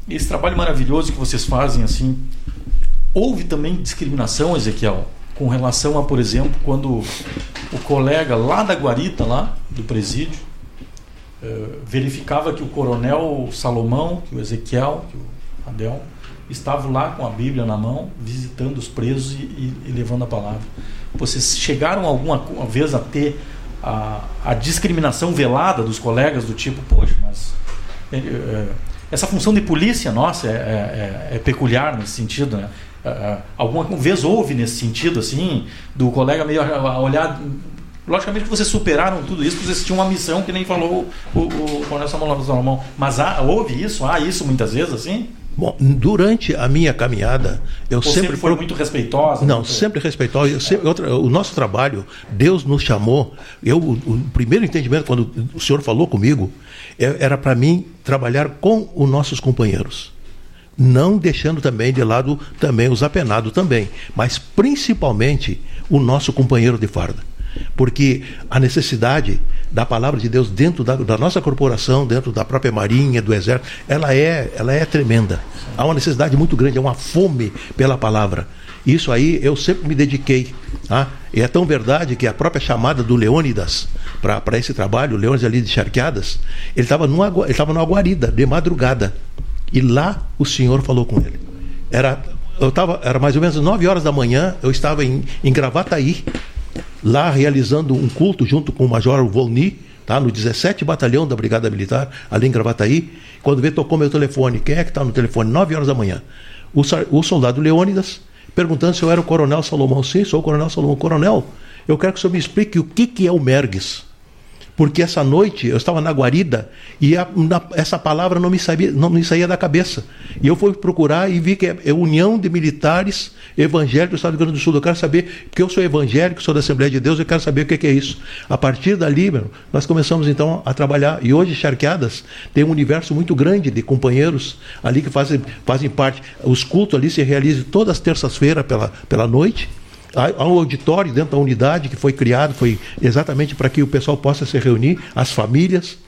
esse trabalho maravilhoso que vocês fazem, assim, houve também discriminação, Ezequiel, com relação a, por exemplo, quando o colega lá da guarita, lá do presídio, uh, verificava que o coronel Salomão, que o Ezequiel, que o Adel, estavam lá com a Bíblia na mão, visitando os presos e, e, e levando a palavra. Vocês chegaram alguma vez a ter a, a discriminação velada dos colegas do tipo, poxa, mas é, é, essa função de polícia nossa é, é, é, é peculiar nesse sentido, né? É, alguma vez houve nesse sentido assim do colega meio a olhar Logicamente que vocês superaram tudo isso, vocês tinham uma missão que nem falou o, o Coronel Samuel Salomão. Mas há, houve isso? Há isso muitas vezes assim? Bom, durante a minha caminhada, eu Você sempre. foi muito respeitosa? Não, muito... sempre respeitosa. Sempre, outra, o nosso trabalho, Deus nos chamou. Eu, o, o primeiro entendimento, quando o senhor falou comigo, é, era para mim trabalhar com os nossos companheiros. Não deixando também de lado também os apenados também, mas principalmente o nosso companheiro de farda. Porque a necessidade da palavra de Deus dentro da, da, nossa corporação, dentro da própria marinha, do exército, ela é, ela é tremenda. Há uma necessidade muito grande, há uma fome pela palavra. Isso aí eu sempre me dediquei. Tá? E é tão verdade que a própria chamada do Leônidas para esse trabalho, Leônidas ali de Charqueadas, ele estava ele numa guarida, de madrugada. E lá o Senhor falou com ele. Era, eu tava, era mais ou menos 9 horas da manhã, eu estava em, em Gravataí, lá realizando um culto junto com o Major Volny, tá? no 17 Batalhão da Brigada Militar, ali em Gravataí. Quando veio, tocou meu telefone. Quem é que está no telefone? 9 horas da manhã. O, o soldado Leônidas, perguntando se eu era o Coronel Salomão. Sim, sou o Coronel Salomão. Coronel, eu quero que o senhor me explique o que, que é o Mergues porque essa noite eu estava na guarida e a, na, essa palavra não me, sabia, não me saía da cabeça. E eu fui procurar e vi que é, é União de Militares Evangélicos do Estado do Rio Grande do Sul. Eu quero saber, porque eu sou evangélico, sou da Assembleia de Deus, eu quero saber o que, que é isso. A partir dali, meu, nós começamos então a trabalhar. E hoje, Charqueadas tem um universo muito grande de companheiros ali que fazem, fazem parte. Os cultos ali se realizam todas as terças-feiras pela, pela noite. Há um auditório dentro da unidade que foi criado, foi exatamente para que o pessoal possa se reunir, as famílias.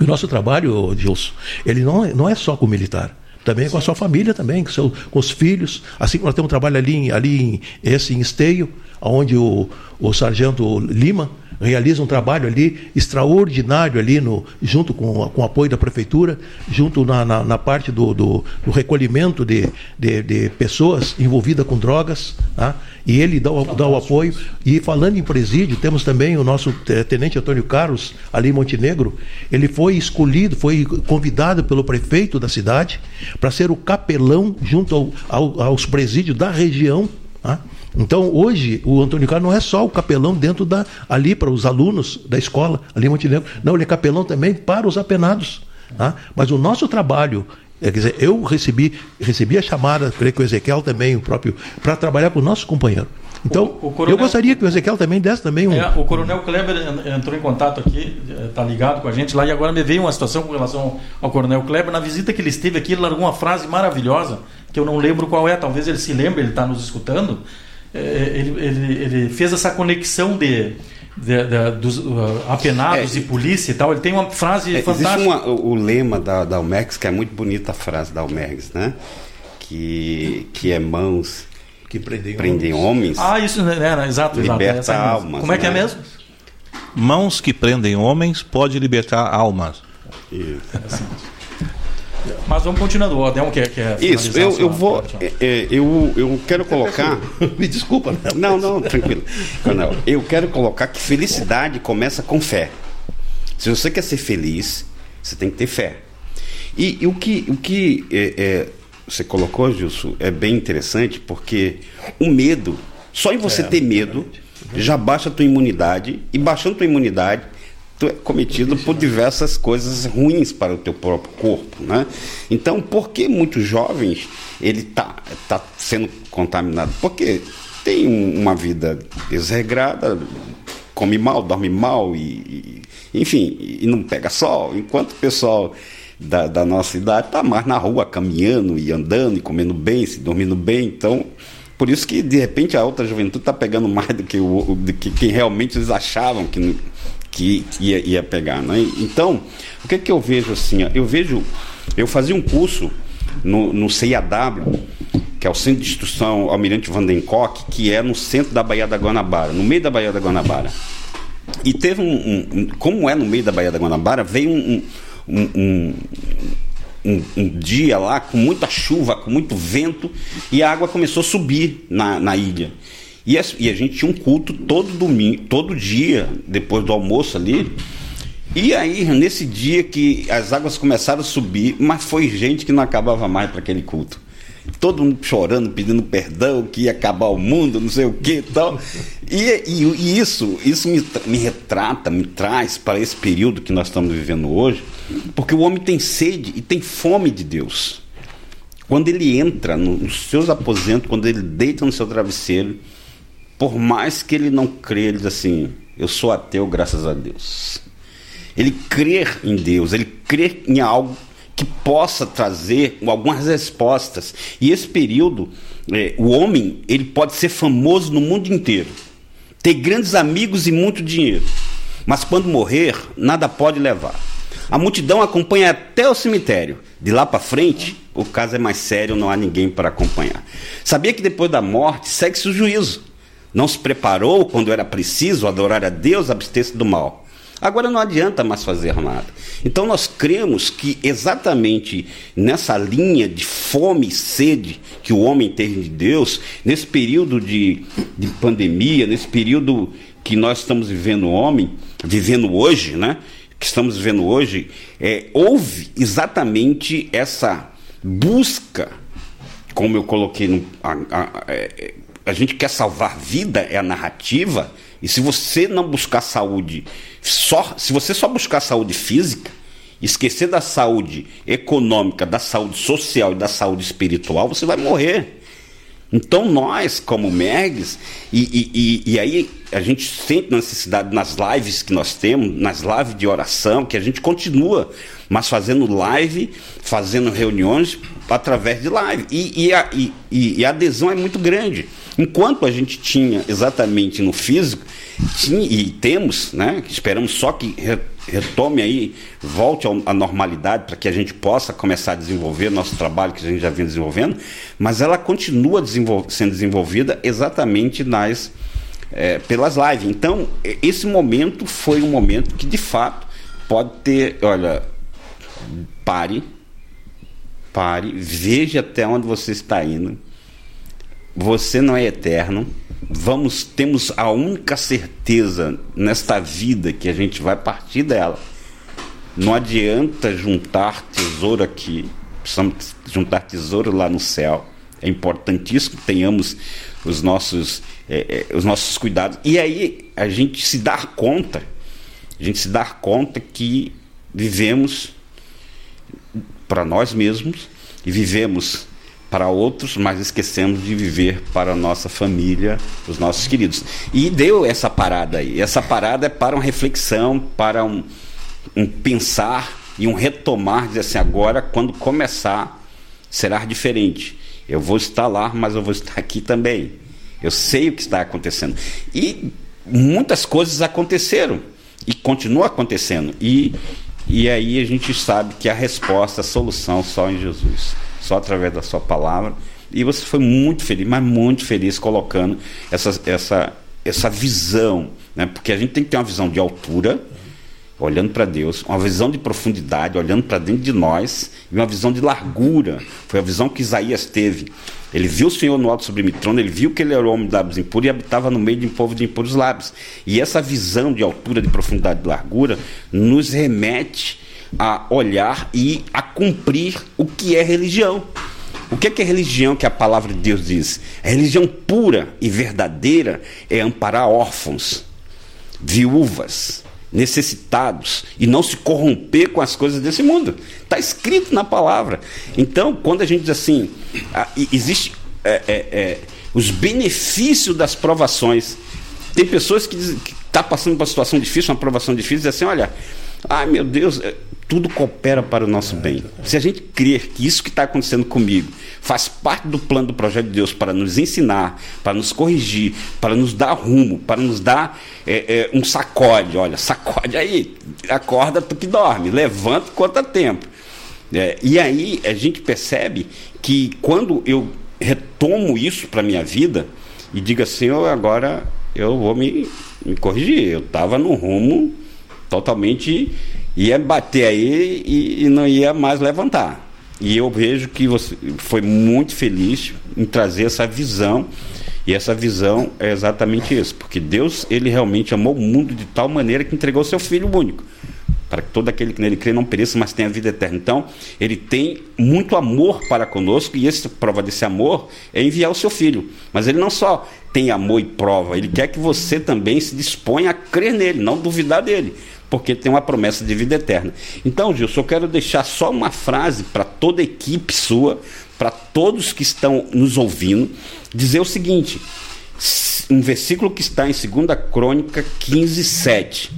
O nosso trabalho, Gilson, ele não, é, não é só com o militar também com a sua família também, com, seu, com os filhos. Assim como nós temos um trabalho ali, ali em, esse em Esteio, onde o, o sargento Lima realiza um trabalho ali extraordinário ali no, junto com, com o apoio da prefeitura, junto na, na, na parte do, do, do recolhimento de, de, de, pessoas envolvidas com drogas, tá? e ele dá o, dá o apoio. E falando em presídio, temos também o nosso tenente Antônio Carlos, ali em Montenegro, ele foi escolhido, foi convidado pelo prefeito da cidade para ser o capelão junto ao, ao, aos presídios da região. Tá? Então, hoje, o Antônio Carlos não é só o capelão dentro da ali para os alunos da escola, ali em Montenegro. Não, ele é capelão também para os apenados. Tá? Mas o nosso trabalho é, quer dizer, eu recebi, recebi a chamada, creio que o Ezequiel também, o próprio, para trabalhar com o nosso companheiro. Então, o, o coronel, eu gostaria que o Ezequiel também desse também um. É, o Coronel Kleber entrou em contato aqui, está ligado com a gente lá, e agora me veio uma situação com relação ao Coronel Kleber. Na visita que ele esteve aqui, ele largou uma frase maravilhosa, que eu não lembro qual é, talvez ele se lembre, ele está nos escutando. É, ele, ele, ele fez essa conexão de, de, de, dos uh, apenados é, e polícia e tal. Ele tem uma frase é, fantástica. Existe uma, o, o, lema da, da Almex, que é muito bonita a frase da Almex, né? Que, que é mãos que prendem, prendem homens. homens. Ah, isso, né? né exato, Liberta exato, almas. Como é que é né? mesmo? Mãos que prendem homens pode libertar almas. Isso. É. Mas vamos continuando. O Adel quer, quer Isso, eu, eu vou. É, é, eu, eu quero colocar. [LAUGHS] Me desculpa, né? Não, não, tranquilo. Não, eu quero colocar que felicidade começa com fé. Se você quer ser feliz, você tem que ter fé. E, e o que, o que é, é, você colocou, Gilson, é bem interessante, porque o medo, só em você é, ter medo, já baixa a tua imunidade, e baixando a tua imunidade, é cometido por diversas coisas ruins para o teu próprio corpo, né? Então, por que muitos jovens ele tá tá sendo contaminado? Porque tem uma vida desregrada, come mal, dorme mal e, e enfim, e não pega sol, enquanto o pessoal da, da nossa idade está mais na rua caminhando e andando e comendo bem, se dormindo bem, então por isso que de repente a outra juventude está pegando mais do que, o, do que quem realmente eles achavam que que ia, ia pegar. Né? Então, o que, que eu vejo assim? Eu vejo, eu fazia um curso no, no CIAW, que é o Centro de Instrução Almirante Vandencock, que é no centro da Baía da Guanabara, no meio da Baía da Guanabara. E teve um, um, um como é no meio da Baía da Guanabara, veio um, um, um, um, dia lá com muita chuva, com muito vento, e a água começou a subir na, na ilha. E a, e a gente tinha um culto todo domingo, todo dia, depois do almoço ali. E aí, nesse dia que as águas começaram a subir, mas foi gente que não acabava mais para aquele culto. Todo mundo chorando, pedindo perdão, que ia acabar o mundo, não sei o que e tal. E, e, isso, isso me, me retrata, me traz para esse período que nós estamos vivendo hoje, porque o homem tem sede e tem fome de Deus. Quando ele entra nos seus aposentos, quando ele deita no seu travesseiro, por mais que ele não crê, ele diz assim: Eu sou ateu, graças a Deus. Ele crer em Deus, ele crer em algo que possa trazer algumas respostas. E esse período, é, o homem, ele pode ser famoso no mundo inteiro, ter grandes amigos e muito dinheiro, mas quando morrer, nada pode levar. A multidão acompanha até o cemitério, De lá para frente, o caso é mais sério, não há ninguém para acompanhar. Sabia que depois da morte segue-se o juízo. Não se preparou quando era preciso adorar a Deus, abster-se do mal. Agora não adianta mais fazer nada. Então nós cremos que exatamente nessa linha de fome e sede que o homem tem de Deus, nesse período de, de pandemia, nesse período que nós estamos vivendo homem, vivendo hoje, né? Que estamos vivendo hoje, é, houve exatamente essa busca, como eu coloquei no, a, a, é, a gente quer salvar vida, é a narrativa, e se você não buscar saúde só, se você só buscar saúde física, esquecer da saúde econômica, da saúde social e da saúde espiritual, você vai morrer. Então nós, como MERGs, e, e, e, e, aí a gente sente necessidade nas lives que nós temos, nas lives de oração, que a gente continua, mas fazendo live, fazendo reuniões através de live. E, a, e a adesão é muito grande. Enquanto a gente tinha exatamente no físico, tinha, e temos, né, esperamos só que retome aí, volte à normalidade para que a gente possa começar a desenvolver nosso trabalho que a gente já vem desenvolvendo, mas ela continua sendo desenvolvida exatamente nas é, pelas lives. Então, esse momento foi um momento que de fato pode ter, olha, pare, pare, veja até onde você está indo você não é eterno. Vamos temos a única certeza nesta vida que a gente vai partir dela. Não adianta juntar tesouro aqui, precisamos juntar tesouro lá no céu. É importantíssimo que tenhamos os nossos, é, é, os nossos cuidados. E aí a gente se dar conta, a gente se dar conta que vivemos para nós mesmos e vivemos para outros, mas esquecemos de viver para a nossa família, os nossos queridos. E deu essa parada aí. Essa parada é para uma reflexão, para um, um pensar e um retomar, dizer assim, agora quando começar será diferente. Eu vou estar lá, mas eu vou estar aqui também. Eu sei o que está acontecendo. E muitas coisas aconteceram e continuam acontecendo. E, e aí a gente sabe que a resposta, a solução só em Jesus só através da sua palavra. E você foi muito feliz, mas muito feliz colocando essa, essa, essa visão, né? porque a gente tem que ter uma visão de altura, olhando para Deus, uma visão de profundidade, olhando para dentro de nós, e uma visão de largura. Foi a visão que Isaías teve. Ele viu o Senhor no alto sublime trono, ele viu que ele era o homem de lábios impuros e habitava no meio de um povo de impuros lábios. E essa visão de altura, de profundidade, de largura, nos remete a olhar e a cumprir o que é religião. O que é, que é religião que a palavra de Deus diz? A religião pura e verdadeira é amparar órfãos, viúvas, necessitados e não se corromper com as coisas desse mundo. Está escrito na palavra. Então, quando a gente diz assim, existe é, é, é, os benefícios das provações. Tem pessoas que estão tá passando por uma situação difícil, uma provação difícil, e dizem assim, olha, ai meu Deus, tudo coopera para o nosso bem. Se a gente crer que isso que está acontecendo comigo faz parte do plano do projeto de Deus para nos ensinar, para nos corrigir, para nos dar rumo, para nos dar é, é, um sacode, olha, sacode aí, acorda tu que dorme, levanta quanto tempo. É, e aí a gente percebe que quando eu retomo isso para minha vida e digo assim, eu agora eu vou me, me corrigir, eu estava no rumo totalmente ia bater aí e, e, não ia mais levantar. E eu vejo que você foi muito feliz em trazer essa visão. E essa visão é exatamente isso, porque Deus ele realmente amou o mundo de tal maneira que entregou seu filho único, para que todo aquele que nele crê não pereça, mas tenha vida eterna. Então, ele tem muito amor para conosco e essa prova desse amor é enviar o seu filho. Mas ele não só tem amor e prova, ele quer que você também se disponha a crer nele, não duvidar dele porque tem uma promessa de vida eterna. Então, Gilson, eu quero deixar só uma frase para toda a equipe sua, para todos que estão nos ouvindo, dizer o seguinte: um versículo que está em 2 Crônica 15, 7.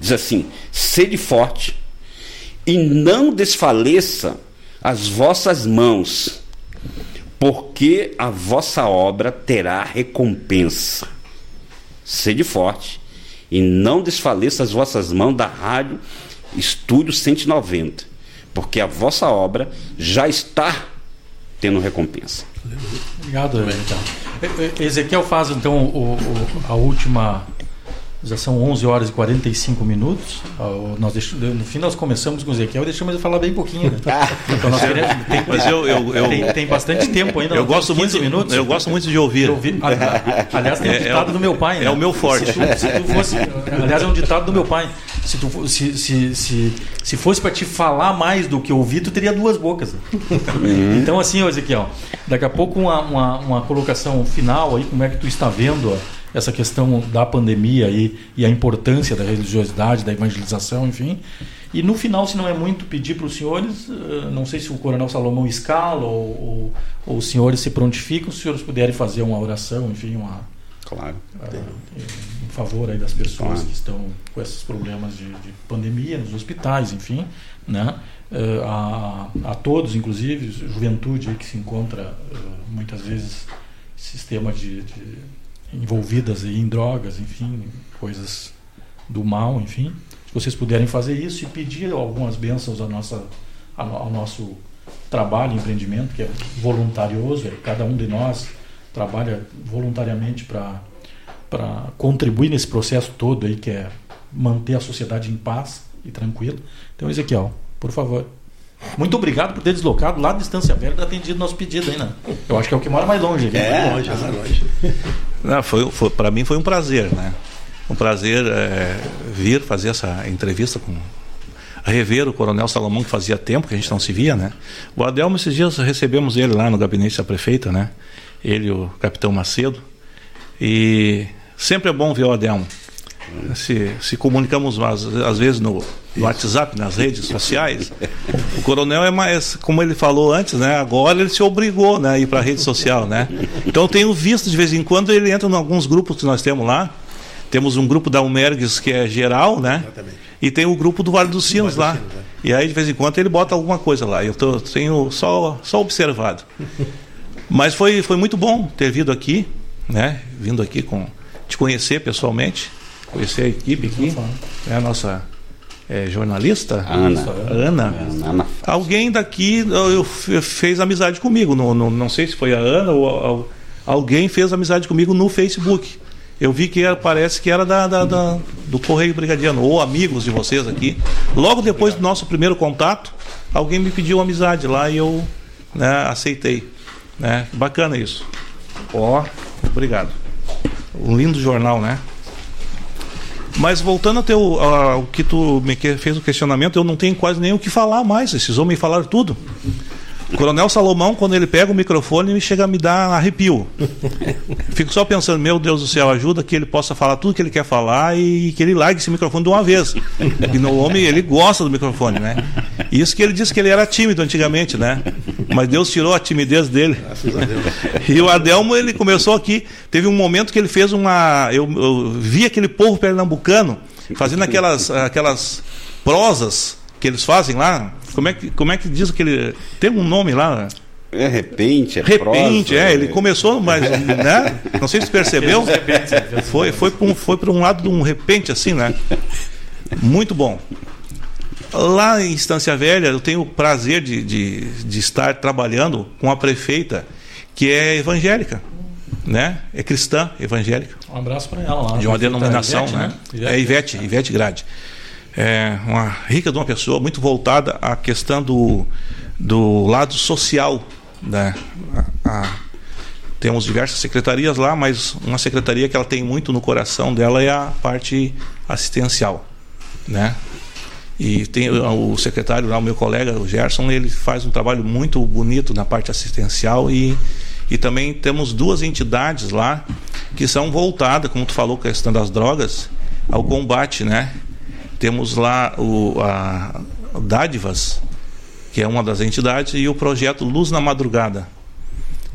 Diz assim: sede forte e não desfaleça as vossas mãos, porque a vossa obra terá recompensa. Sede forte e não desfaleça as vossas mãos da rádio Estúdio 190, porque a vossa obra já está tendo recompensa. Obrigado, então. Ezequiel faz então o, o, a última já são 11 horas e 45 minutos. Nós no fim nós começamos com o Ezequiel e deixamos ele falar bem pouquinho. Né? [LAUGHS] Então, nós queremos, [LAUGHS] tem, Mas eu, eu, eu tem, tem, bastante tempo ainda. Eu gosto muito, minutos. Eu gosto muito de ouvir. ouvir. Aliás, tem um é, ditado é, do meu pai. É né? o meu forte. Se tu, se tu fosse, aliás, é um ditado do meu pai. Se, tu, se, se, se, se fosse para te falar mais do que ouvir, tu teria duas bocas. Uhum. Então, assim, Ezequiel, daqui a pouco uma, uma, uma colocação final aí, como é que tu está vendo essa questão da pandemia e, e a importância da religiosidade, da evangelização, enfim. E no final, se não é muito pedir para os senhores, eh, não sei se o Coronel Salomão escala ou, ou, ou, os senhores se prontificam, se os senhores puderem fazer uma oração, enfim, uma. Claro. Uh, em favor aí das pessoas claro. que estão com esses problemas de, de, pandemia nos hospitais, enfim, né? Uh, a, a todos, inclusive, juventude aí que se encontra uh, muitas vezes sistema de, de envolvidas em drogas, enfim, coisas do mal, enfim. Se vocês puderem fazer isso e pedir algumas bênçãos à nossa, ao nosso trabalho, empreendimento, que é voluntarioso, é, cada um de nós trabalha voluntariamente para contribuir nesse processo todo aí, que é manter a sociedade em paz e tranquila. Então, Ezequiel, por favor. Muito obrigado por ter deslocado lá da Distância Velha e atendido nosso pedido aí, né? Eu acho que é o que mora mais longe aqui. É, mais longe, mais longe. [LAUGHS] Não, foi, foi para mim foi um prazer, né? Um prazer é, vir fazer essa entrevista com rever o Coronel Salomão que fazia tempo que a gente não se via, né? O Adelmo esses dias recebemos ele lá no gabinete da prefeita, né? Ele e o capitão Macedo e sempre é bom ver o Adelmo se, se comunicamos às, às vezes no, no, WhatsApp, nas redes sociais. O coronel é mais, como ele falou antes, né? Agora ele se obrigou né, a ir para a rede social, né? Então eu tenho visto de vez em quando ele entra em alguns grupos que nós temos lá. Temos um grupo da Umergues que é geral, né? Exatamente. E tem o grupo do Vale dos Sinos lá. Sinos, é. E aí de vez em quando ele bota alguma coisa lá. Eu tô, tenho só, só observado. Mas foi, foi muito bom ter vindo aqui, né? Vindo aqui com te conhecer pessoalmente conhecer a equipe aqui. É a nossa é, jornalista Ana. Ana. Ana. Alguém daqui eu, fez amizade comigo. No, no, não sei se foi a Ana ou, ou, alguém fez amizade comigo no Facebook. Eu vi que era, parece que era da, da, da, do Correio Brigadiano, ou amigos de vocês aqui. Logo depois do nosso primeiro contato, alguém me pediu amizade lá e eu né, aceitei. Né? Bacana isso. Ó, obrigado. Um lindo jornal, né? Mas voltando até o, que tu me fez o questionamento, eu não tenho quase nem o que falar mais. Esses homens falaram tudo. Coronel Salomão, quando ele pega o microfone, me chega a me dar arrepio. Fico só pensando, meu Deus do céu, ajuda que ele possa falar tudo que ele quer falar e que ele largue esse microfone de uma vez. E no homem, ele gosta do microfone, né? Isso que ele disse que ele era tímido antigamente, né? Mas Deus tirou a timidez dele. E o Adelmo, ele começou aqui. Teve um momento que ele fez uma. Eu, eu vi aquele povo pernambucano fazendo aquelas, aquelas prosas que eles fazem lá. Como é que, como é que diz aquele. Tem um nome lá? É repente, é Repente, prosa, é. Ele começou, mas, [LAUGHS] né? Não sei se percebeu. Foi, foi para um, foi um lado de um repente, assim, né? Muito bom. Lá em Estância Velha, eu tenho o prazer de, de, de estar trabalhando com a prefeita, que é evangélica né? É cristã, evangélica. Um abraço para ela lá. De uma denominação, Ivete, né? Ivete, é Ivete, Ivete Grade é, uma rica de uma pessoa, muito voltada à questão do, do lado social. Né? A, a, temos diversas secretarias lá, mas uma secretaria que ela tem muito no coração dela é a parte assistencial. Né? E tem o secretário lá, o meu colega, o Gerson, ele faz um trabalho muito bonito na parte assistencial e, e também temos duas entidades lá que são voltadas, como tu falou, questão das drogas, ao combate, né? Temos lá o, a Dádivas, que é uma das entidades, e o projeto Luz na Madrugada.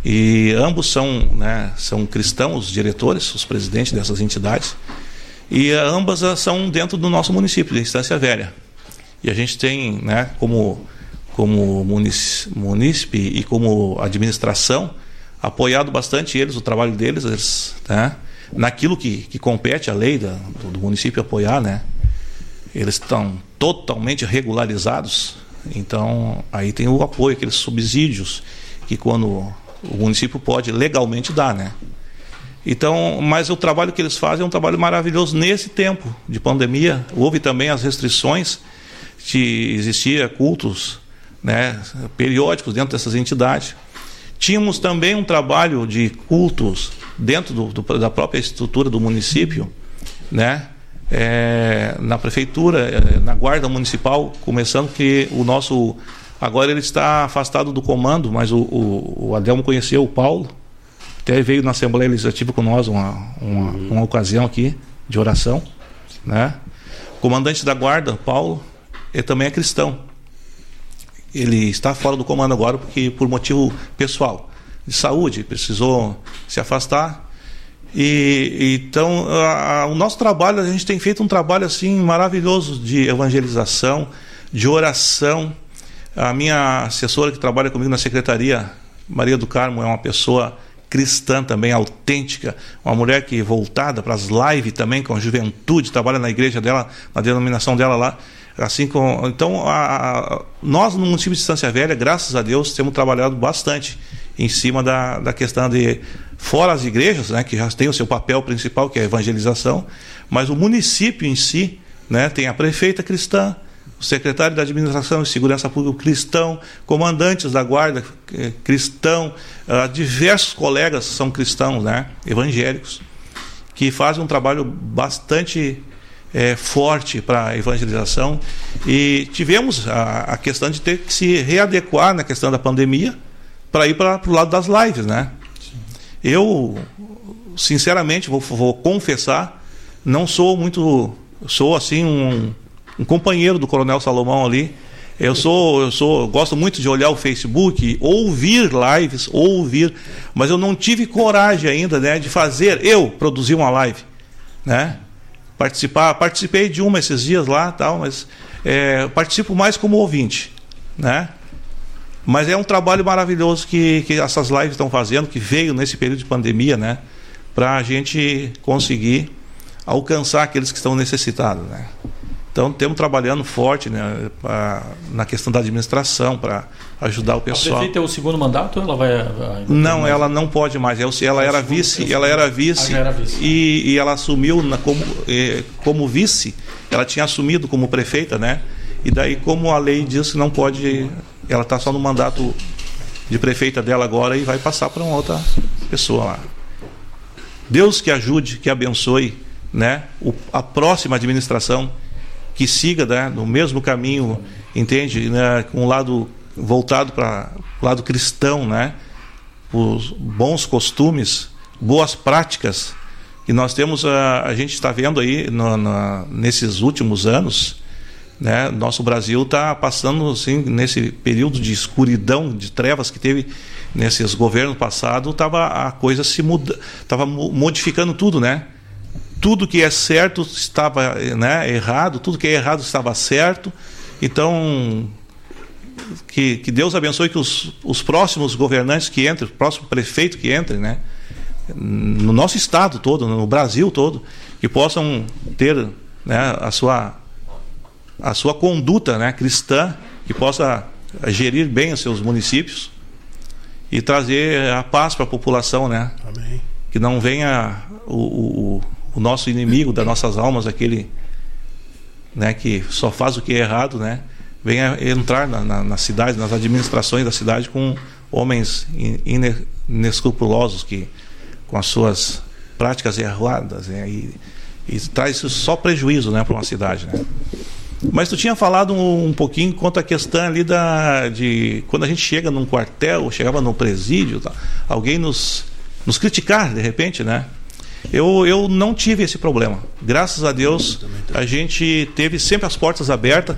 E ambos são, né, são cristãos, os diretores, os presidentes dessas entidades. E ambas são dentro do nosso município, de Instância Velha. E a gente tem, né, como, como munícipe e como administração, apoiado bastante eles, o trabalho deles, eles, né, naquilo que, que compete a lei da, do, do município apoiar, né? Eles estão totalmente regularizados, Então, aí tem o apoio, aqueles subsídios que quando o município pode legalmente dar, né? Então, mas o trabalho que eles fazem é um trabalho maravilhoso nesse tempo de pandemia. Houve também as restrições que existia cultos, né, periódicos dentro dessas entidades. Tínhamos também um trabalho de cultos dentro do, do, da própria estrutura do município, né? É, na prefeitura, é, na guarda municipal, começando que o nosso agora ele está afastado do comando, mas o, o, o Adelmo conheceu o Paulo, até veio na Assembleia Legislativa com nós uma, uma, uma ocasião aqui de oração, né? O comandante da guarda, Paulo, ele também é cristão. Ele está fora do comando agora porque por motivo pessoal de saúde precisou se afastar e então a, a, o nosso trabalho a gente tem feito um trabalho assim maravilhoso de evangelização, de oração. A minha assessora que trabalha comigo na secretaria, Maria do Carmo, é uma pessoa cristã também autêntica, uma mulher que voltada para as lives também com a juventude, trabalha na igreja dela, na denominação dela lá. Assim como, então, a, nós no município de Estância Velha, graças a Deus, temos trabalhado bastante em cima da, da questão de fora as igrejas, né, que já tem o seu papel principal, que é a evangelização, mas o município em si, né, tem a prefeita cristã, o secretário da Administração e Segurança Pública cristão, comandantes da guarda eh, cristão, uh, diversos colegas são cristãos, né, evangélicos, que fazem um trabalho bastante é, forte para a evangelização. E tivemos a, a, questão de ter que se readequar na questão da pandemia para ir para o lado das lives, né? Eu, sinceramente, vou, vou, confessar, não sou muito, sou assim um, um companheiro do Coronel Salomão ali. Eu sou, eu sou, gosto muito de olhar o Facebook, ouvir lives, ouvir, mas eu não tive coragem ainda, né, de fazer eu produzir uma live, né? Participar, participei de uma esses dias lá, tal, mas é, participo mais como ouvinte, né? Mas é um trabalho maravilhoso que, que essas lives estão fazendo, que veio nesse período de pandemia, né? Para a gente conseguir alcançar aqueles que estão necessitados, né? Então, temos trabalhando forte né, pra, na questão da administração para ajudar o pessoal. A prefeita é o segundo mandato ela vai. vai não, mais? ela não pode mais. Ela, era vice, ela era vice, era vice. E, e, ela assumiu na, como, eh, como vice, ela tinha assumido como prefeita, né? E daí, como a lei diz que não pode ela está só no mandato de prefeita dela agora e vai passar para uma outra pessoa lá. Deus que ajude, que abençoe né, o, a próxima administração que siga né, no mesmo caminho, entende? Né, com um lado voltado para o lado cristão, né? Os bons costumes, boas práticas que nós temos, a, a gente está vendo aí no, nesses últimos anos, né? Nosso Brasil está passando assim, nesse período de escuridão, de trevas que teve nesses governos passados, tava a coisa se muda, estava modificando tudo, né? Tudo que é certo estava né, errado, tudo que é errado estava certo. Então, que, que Deus abençoe que os, os próximos governantes que entrem, o próximo prefeito que entre, né? No nosso estado todo, no Brasil todo, que possam ter né, a sua a sua conduta né, cristã, que possa gerir bem os seus municípios e trazer a paz para a população, né? Amém. Que não venha o, o, o, nosso inimigo das nossas almas, aquele né, que só faz o que é errado, né? Venha entrar na, na, na cidade, nas administrações da cidade com homens inescrupulosos que com as suas práticas erradas né, e, e traz só prejuízo né, para uma cidade, né? Mas tu tinha falado um, um, pouquinho quanto à questão ali da de quando a gente chega num quartel, chegava no presídio, tá, alguém nos nos criticar de repente, né? Eu, eu não tive esse problema. Graças a Deus, a gente teve sempre as portas abertas.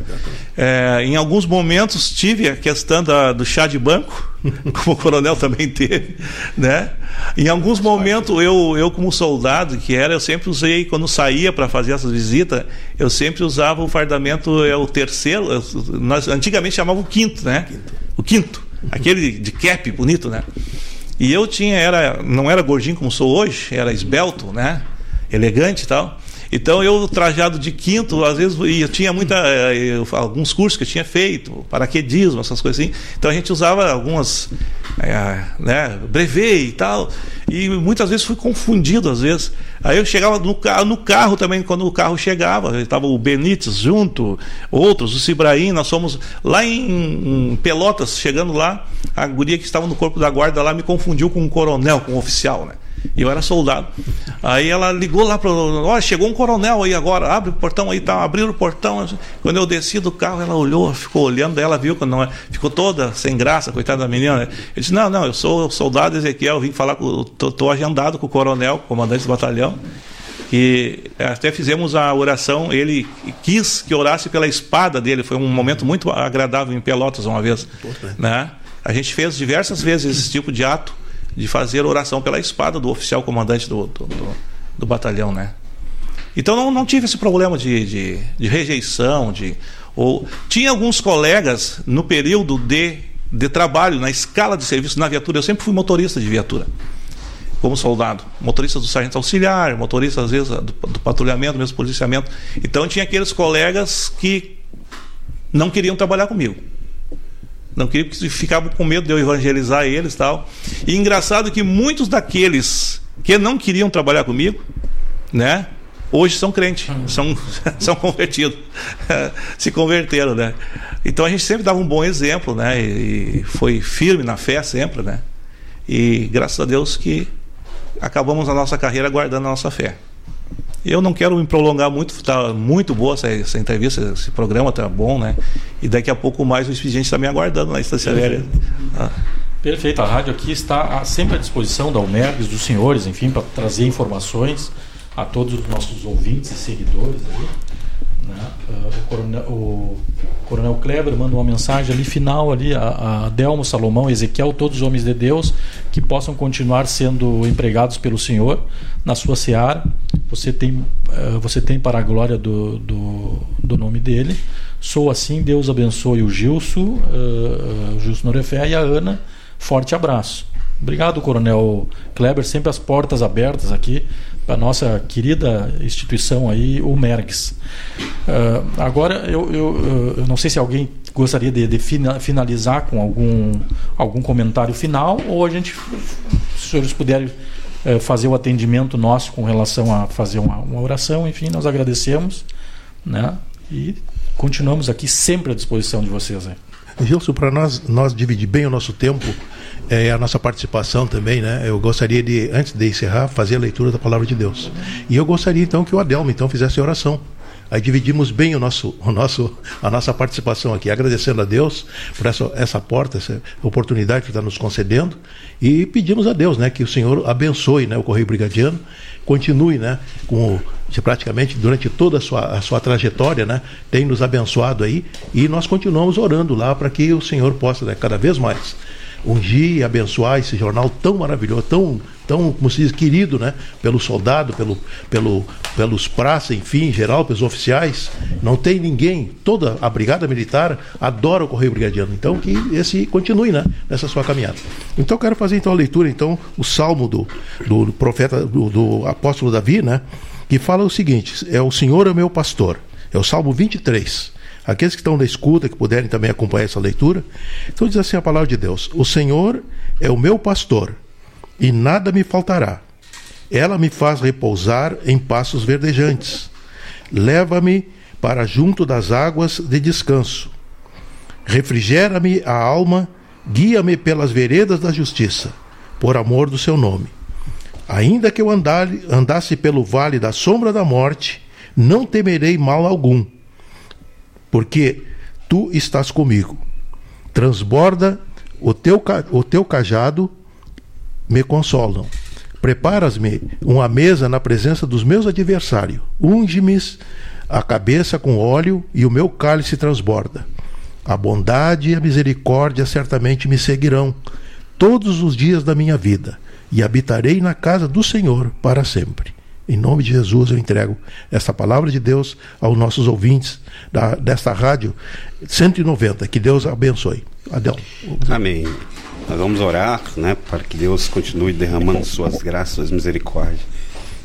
É, em alguns momentos tive a questão da, do chá de banco, [LAUGHS] como o coronel também teve, né? Em alguns momentos eu, eu como soldado que era, eu sempre usei quando saía para fazer essas visitas, eu sempre usava o fardamento é o terceiro, nós antigamente chamava o quinto, né? O quinto, aquele de cap bonito, né? E eu tinha, era, não era gordinho como sou hoje, era esbelto, né? Elegante e tal. Então eu, trajado de quinto, às vezes eu tinha muita, eh, eu, alguns cursos que eu tinha feito, paraquedismo, essas coisas assim. Então a gente usava algumas, é, né, brevet e tal. E muitas vezes fui confundido, às vezes. Aí eu chegava no carro, no carro também, quando o carro chegava, estava o Benítez junto, outros, o Cibraim, nós fomos lá em, em, Pelotas, chegando lá, a guria que estava no corpo da guarda lá me confundiu com um coronel, com um oficial, né? E eu era soldado. Aí ela ligou lá para. Olha, chegou um coronel aí agora, abre o portão aí, tá, abriram o portão. Quando eu desci do carro, ela olhou, ficou olhando, ela viu que não é, ficou toda sem graça, coitada da menina. Eu disse: Não, não, eu sou soldado Ezequiel, vim falar com. Estou agendado com o coronel, comandante do batalhão. E até fizemos a oração, ele quis que orasse pela espada dele, foi um momento muito agradável em Pelotas uma vez. Né? A gente fez diversas vezes esse tipo de ato de fazer oração pela espada do oficial comandante do, do, do, do batalhão, né? Então não, não tive esse problema de, de, de, rejeição, de ou tinha alguns colegas no período de, de trabalho na escala de serviço na viatura. Eu sempre fui motorista de viatura, como soldado, motorista do sargento auxiliar, motorista às vezes do, do patrulhamento, mesmo policiamento. Então tinha aqueles colegas que não queriam trabalhar comigo não queria porque ficavam com medo de eu evangelizar eles tal. E engraçado que muitos daqueles que não queriam trabalhar comigo, né? Hoje são crentes, são, [LAUGHS] são convertidos, [LAUGHS] se converteram, né? Então a gente sempre dava um bom exemplo, né? E foi firme na fé sempre, né? E graças a Deus que acabamos a nossa carreira guardando a nossa fé. Eu não quero me prolongar muito, está muito boa essa, essa, entrevista, esse programa está bom, né? E daqui a pouco mais o expediente está me aguardando na Estância Velha. Ah. Perfeito, a rádio aqui está sempre à disposição da Almergues, dos senhores, enfim, para trazer informações a todos os nossos ouvintes e seguidores. Aí. Né? Uh, o, coronel, o, coronel, Kleber manda uma mensagem ali final ali a, a Delmo, Salomão, Ezequiel, todos os homens de Deus que possam continuar sendo empregados pelo Senhor na sua seara. Você tem, uh, você tem para a glória do, do, do, nome dele. Sou assim, Deus abençoe o Gilson, uh, Gilson Norefé e a Ana. Forte abraço. Obrigado, Coronel Kleber. Sempre as portas abertas aqui a nossa querida instituição aí, o Mergs. Uh, agora, eu, eu, eu, não sei se alguém gostaria de, de, finalizar com algum, algum comentário final, ou a gente, se os senhores puderem uh, fazer o atendimento nosso com relação a fazer uma, uma oração, enfim, nós agradecemos, né? E continuamos aqui sempre à disposição de vocês. Aí. Gilson, para nós, nós dividir bem o nosso tempo, é, a nossa participação também, né? Eu gostaria de, antes de encerrar, fazer a leitura da palavra de Deus. E eu gostaria então que o Adelmo então fizesse a oração. Aí dividimos bem o nosso, o nosso, a nossa participação aqui, agradecendo a Deus por essa, essa porta, essa oportunidade que está nos concedendo e pedimos a Deus, né, que o Senhor abençoe, né, o Correio Brigadiano, continue, né, com praticamente durante toda a sua, a sua trajetória, né, tem nos abençoado aí e nós continuamos orando lá para que o Senhor possa, né, cada vez mais ungir e abençoar esse jornal tão maravilhoso, tão, tão como se diz, querido, né? Pelo soldado, pelo, pelo, pelos praças, enfim, em geral, pelos oficiais. Não tem ninguém, toda a Brigada Militar adora o Correio Brigadiano. Então, que esse continue, né? Nessa sua caminhada. Então, quero fazer então a leitura, então, o salmo do, do profeta, do, do apóstolo Davi, né? Que fala o seguinte: é o Senhor é meu pastor. É o Salmo 23. Aqueles que estão na escuta, que puderem também acompanhar essa leitura. Então diz assim a palavra de Deus: O Senhor é o meu pastor, e nada me faltará. Ela me faz repousar em passos verdejantes. Leva-me para junto das águas de descanso. Refrigera-me a alma, guia-me pelas veredas da justiça, por amor do seu nome. Ainda que eu andasse pelo vale da sombra da morte, não temerei mal algum porque tu estás comigo. Transborda o teu, o teu cajado, me consolam. Preparas-me uma mesa na presença dos meus adversários. Unge-me a cabeça com óleo e o meu cálice transborda. A bondade e a misericórdia certamente me seguirão todos os dias da minha vida, e habitarei na casa do Senhor para sempre. Em nome de Jesus eu entrego essa palavra de Deus aos nossos ouvintes da, desta rádio 190. Que Deus abençoe. Adel. Amém. Nós vamos orar né, para que Deus continue derramando suas graças, suas misericórdias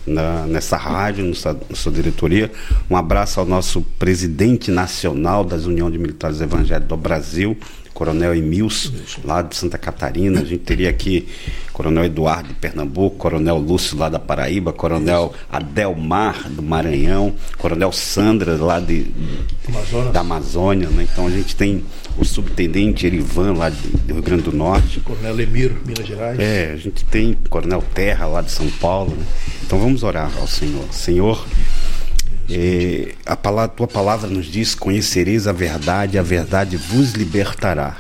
na, nessa rádio, nessa, sua diretoria. Um abraço ao nosso presidente nacional das União de Militares Evangélicos do Brasil, Coronel Emilson, lá de Santa Catarina. A gente teria aqui Coronel Eduardo de Pernambuco, Coronel Lúcio lá da Paraíba, Coronel Adelmar do Maranhão, Coronel Sandra lá de, Amazonas. da Amazônia. Né? Então a gente tem o subtenente Erivan lá de, do Rio Grande do Norte. Coronel Lemir, Minas Gerais. É, a gente tem Coronel Terra lá de São Paulo. Né? Então vamos orar ao Senhor. Senhor, é, a palavra, tua palavra nos diz: conhecereis a verdade, a verdade vos libertará.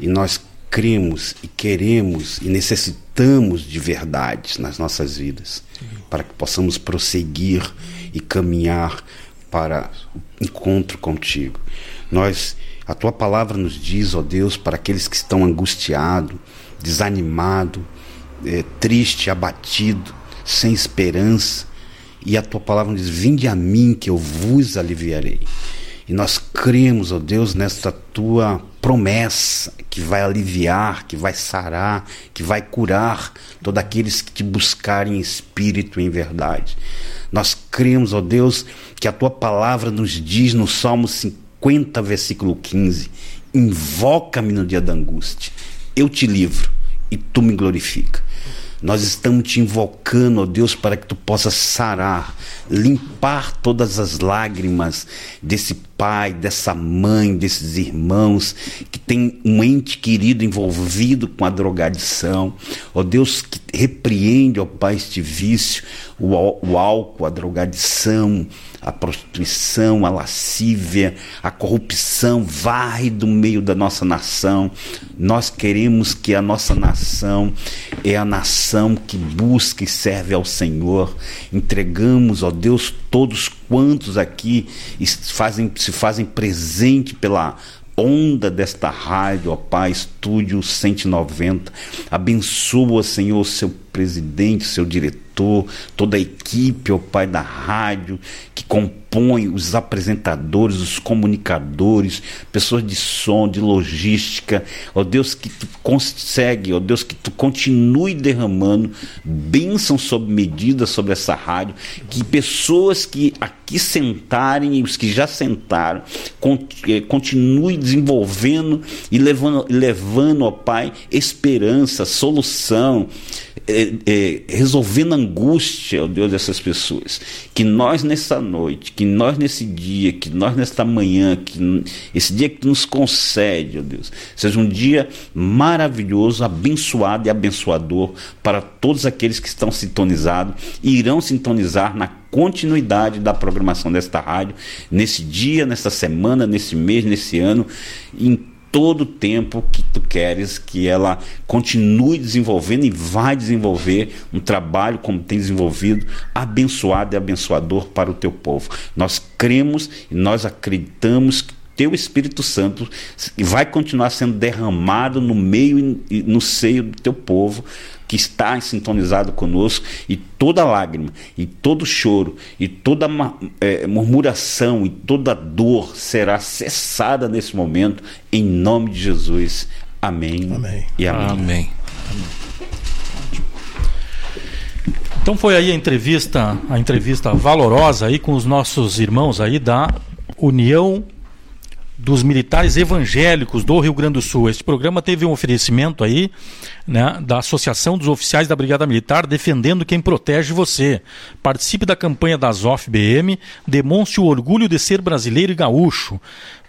E nós cremos e queremos e necessitamos de verdades nas nossas vidas, para que possamos prosseguir e caminhar para o encontro contigo. Nós, a tua palavra nos diz, ó Deus, para aqueles que estão angustiados, desanimados, é, triste, abatido, sem esperança, e a tua palavra diz: Vinde a mim, que eu vos aliviarei. E nós cremos, ó Deus, nesta tua promessa que vai aliviar, que vai sarar, que vai curar todos aqueles que te buscarem em espírito e em verdade. Nós cremos, ó Deus, que a tua palavra nos diz no Salmo 50, versículo 15: Invoca-me no dia da angústia, eu te livro e tu me glorifica. Nós estamos te invocando, ó Deus, para que tu possas sarar, limpar todas as lágrimas desse pai, dessa mãe, desses irmãos que tem um ente querido envolvido com a drogadição. Ó Deus, que repreende, ó Pai, este vício, o, o álcool, a drogadição, a prostituição, a lascívia, a corrupção varre do meio da nossa nação. Nós queremos que a nossa nação é a nação que busca e serve ao Senhor. Entregamos, ó Deus, todos quantos aqui fazem, se fazem presente pela onda desta rádio, ó Pai, Estúdio 190. Abençoa, Senhor, seu presidente, seu diretor, toda a equipe, ó Pai, da rádio, que compõe os apresentadores, os comunicadores, pessoas de som, de logística. Ó Deus, que tu consegue, ó Deus, que tu continue derramando bênção sob medida sobre essa rádio, que pessoas que aqui sentarem e os que já sentaram, continue desenvolvendo e levando, levando ó Pai, esperança, solução, é, é, resolvendo a angústia, ó Deus, dessas pessoas. Que nós nessa noite, que nós nesse dia, que nós nesta manhã, que esse dia que tu nos concede, ó Deus, seja um dia maravilhoso, abençoado e abençoador para todos aqueles que estão sintonizados e irão sintonizar na continuidade da programação desta rádio, nesse dia, nessa semana, nesse mês, nesse ano, em todo o tempo que tu queres que ela continue desenvolvendo e vai desenvolver um trabalho como tem desenvolvido, abençoado e abençoador para o teu povo. Nós cremos e nós acreditamos que teu Espírito Santo vai continuar sendo derramado no meio e no seio do teu povo que está sintonizado conosco e toda lágrima e todo choro e toda é, murmuração e toda dor será cessada nesse momento em nome de Jesus. Amém. Amém. E amém. Amém. Então foi aí a entrevista, a entrevista valorosa aí com os nossos irmãos aí da União dos militares evangélicos do Rio Grande do Sul. Este programa teve um oferecimento aí né, da Associação dos Oficiais da Brigada Militar defendendo quem protege você. Participe da campanha da ZOF BM, demonstre o orgulho de ser brasileiro e gaúcho.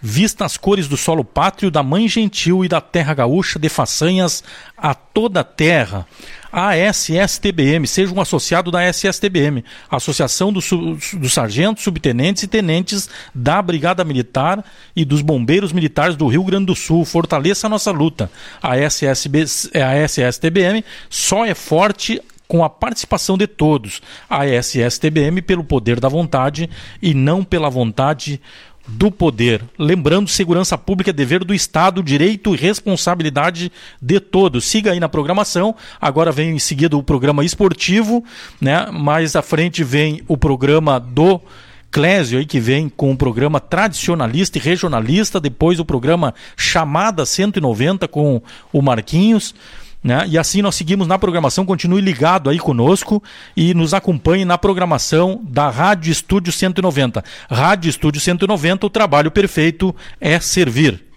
Vista as cores do solo pátrio, da mãe gentil e da terra gaúcha, de façanhas a toda a terra. A SSTBM, seja um associado da SSTBM, Associação dos, dos Sargentos, Subtenentes e Tenentes da Brigada Militar e dos Bombeiros Militares do Rio Grande do Sul. Fortaleça a nossa luta. A, SSB, a SSTBM só é forte com a participação de todos. A SSTBM pelo poder da vontade e não pela vontade do poder. Lembrando, segurança pública é dever do Estado, direito e responsabilidade de todos. Siga aí na programação. Agora vem em seguida o programa esportivo, né? Mais à frente vem o programa do Clésio aí que vem com o programa tradicionalista e regionalista, depois o programa Chamada 190 com o Marquinhos. Né? E assim nós seguimos na programação. Continue ligado aí conosco e nos acompanhe na programação da Rádio Estúdio 190. Rádio Estúdio 190, o trabalho perfeito é servir.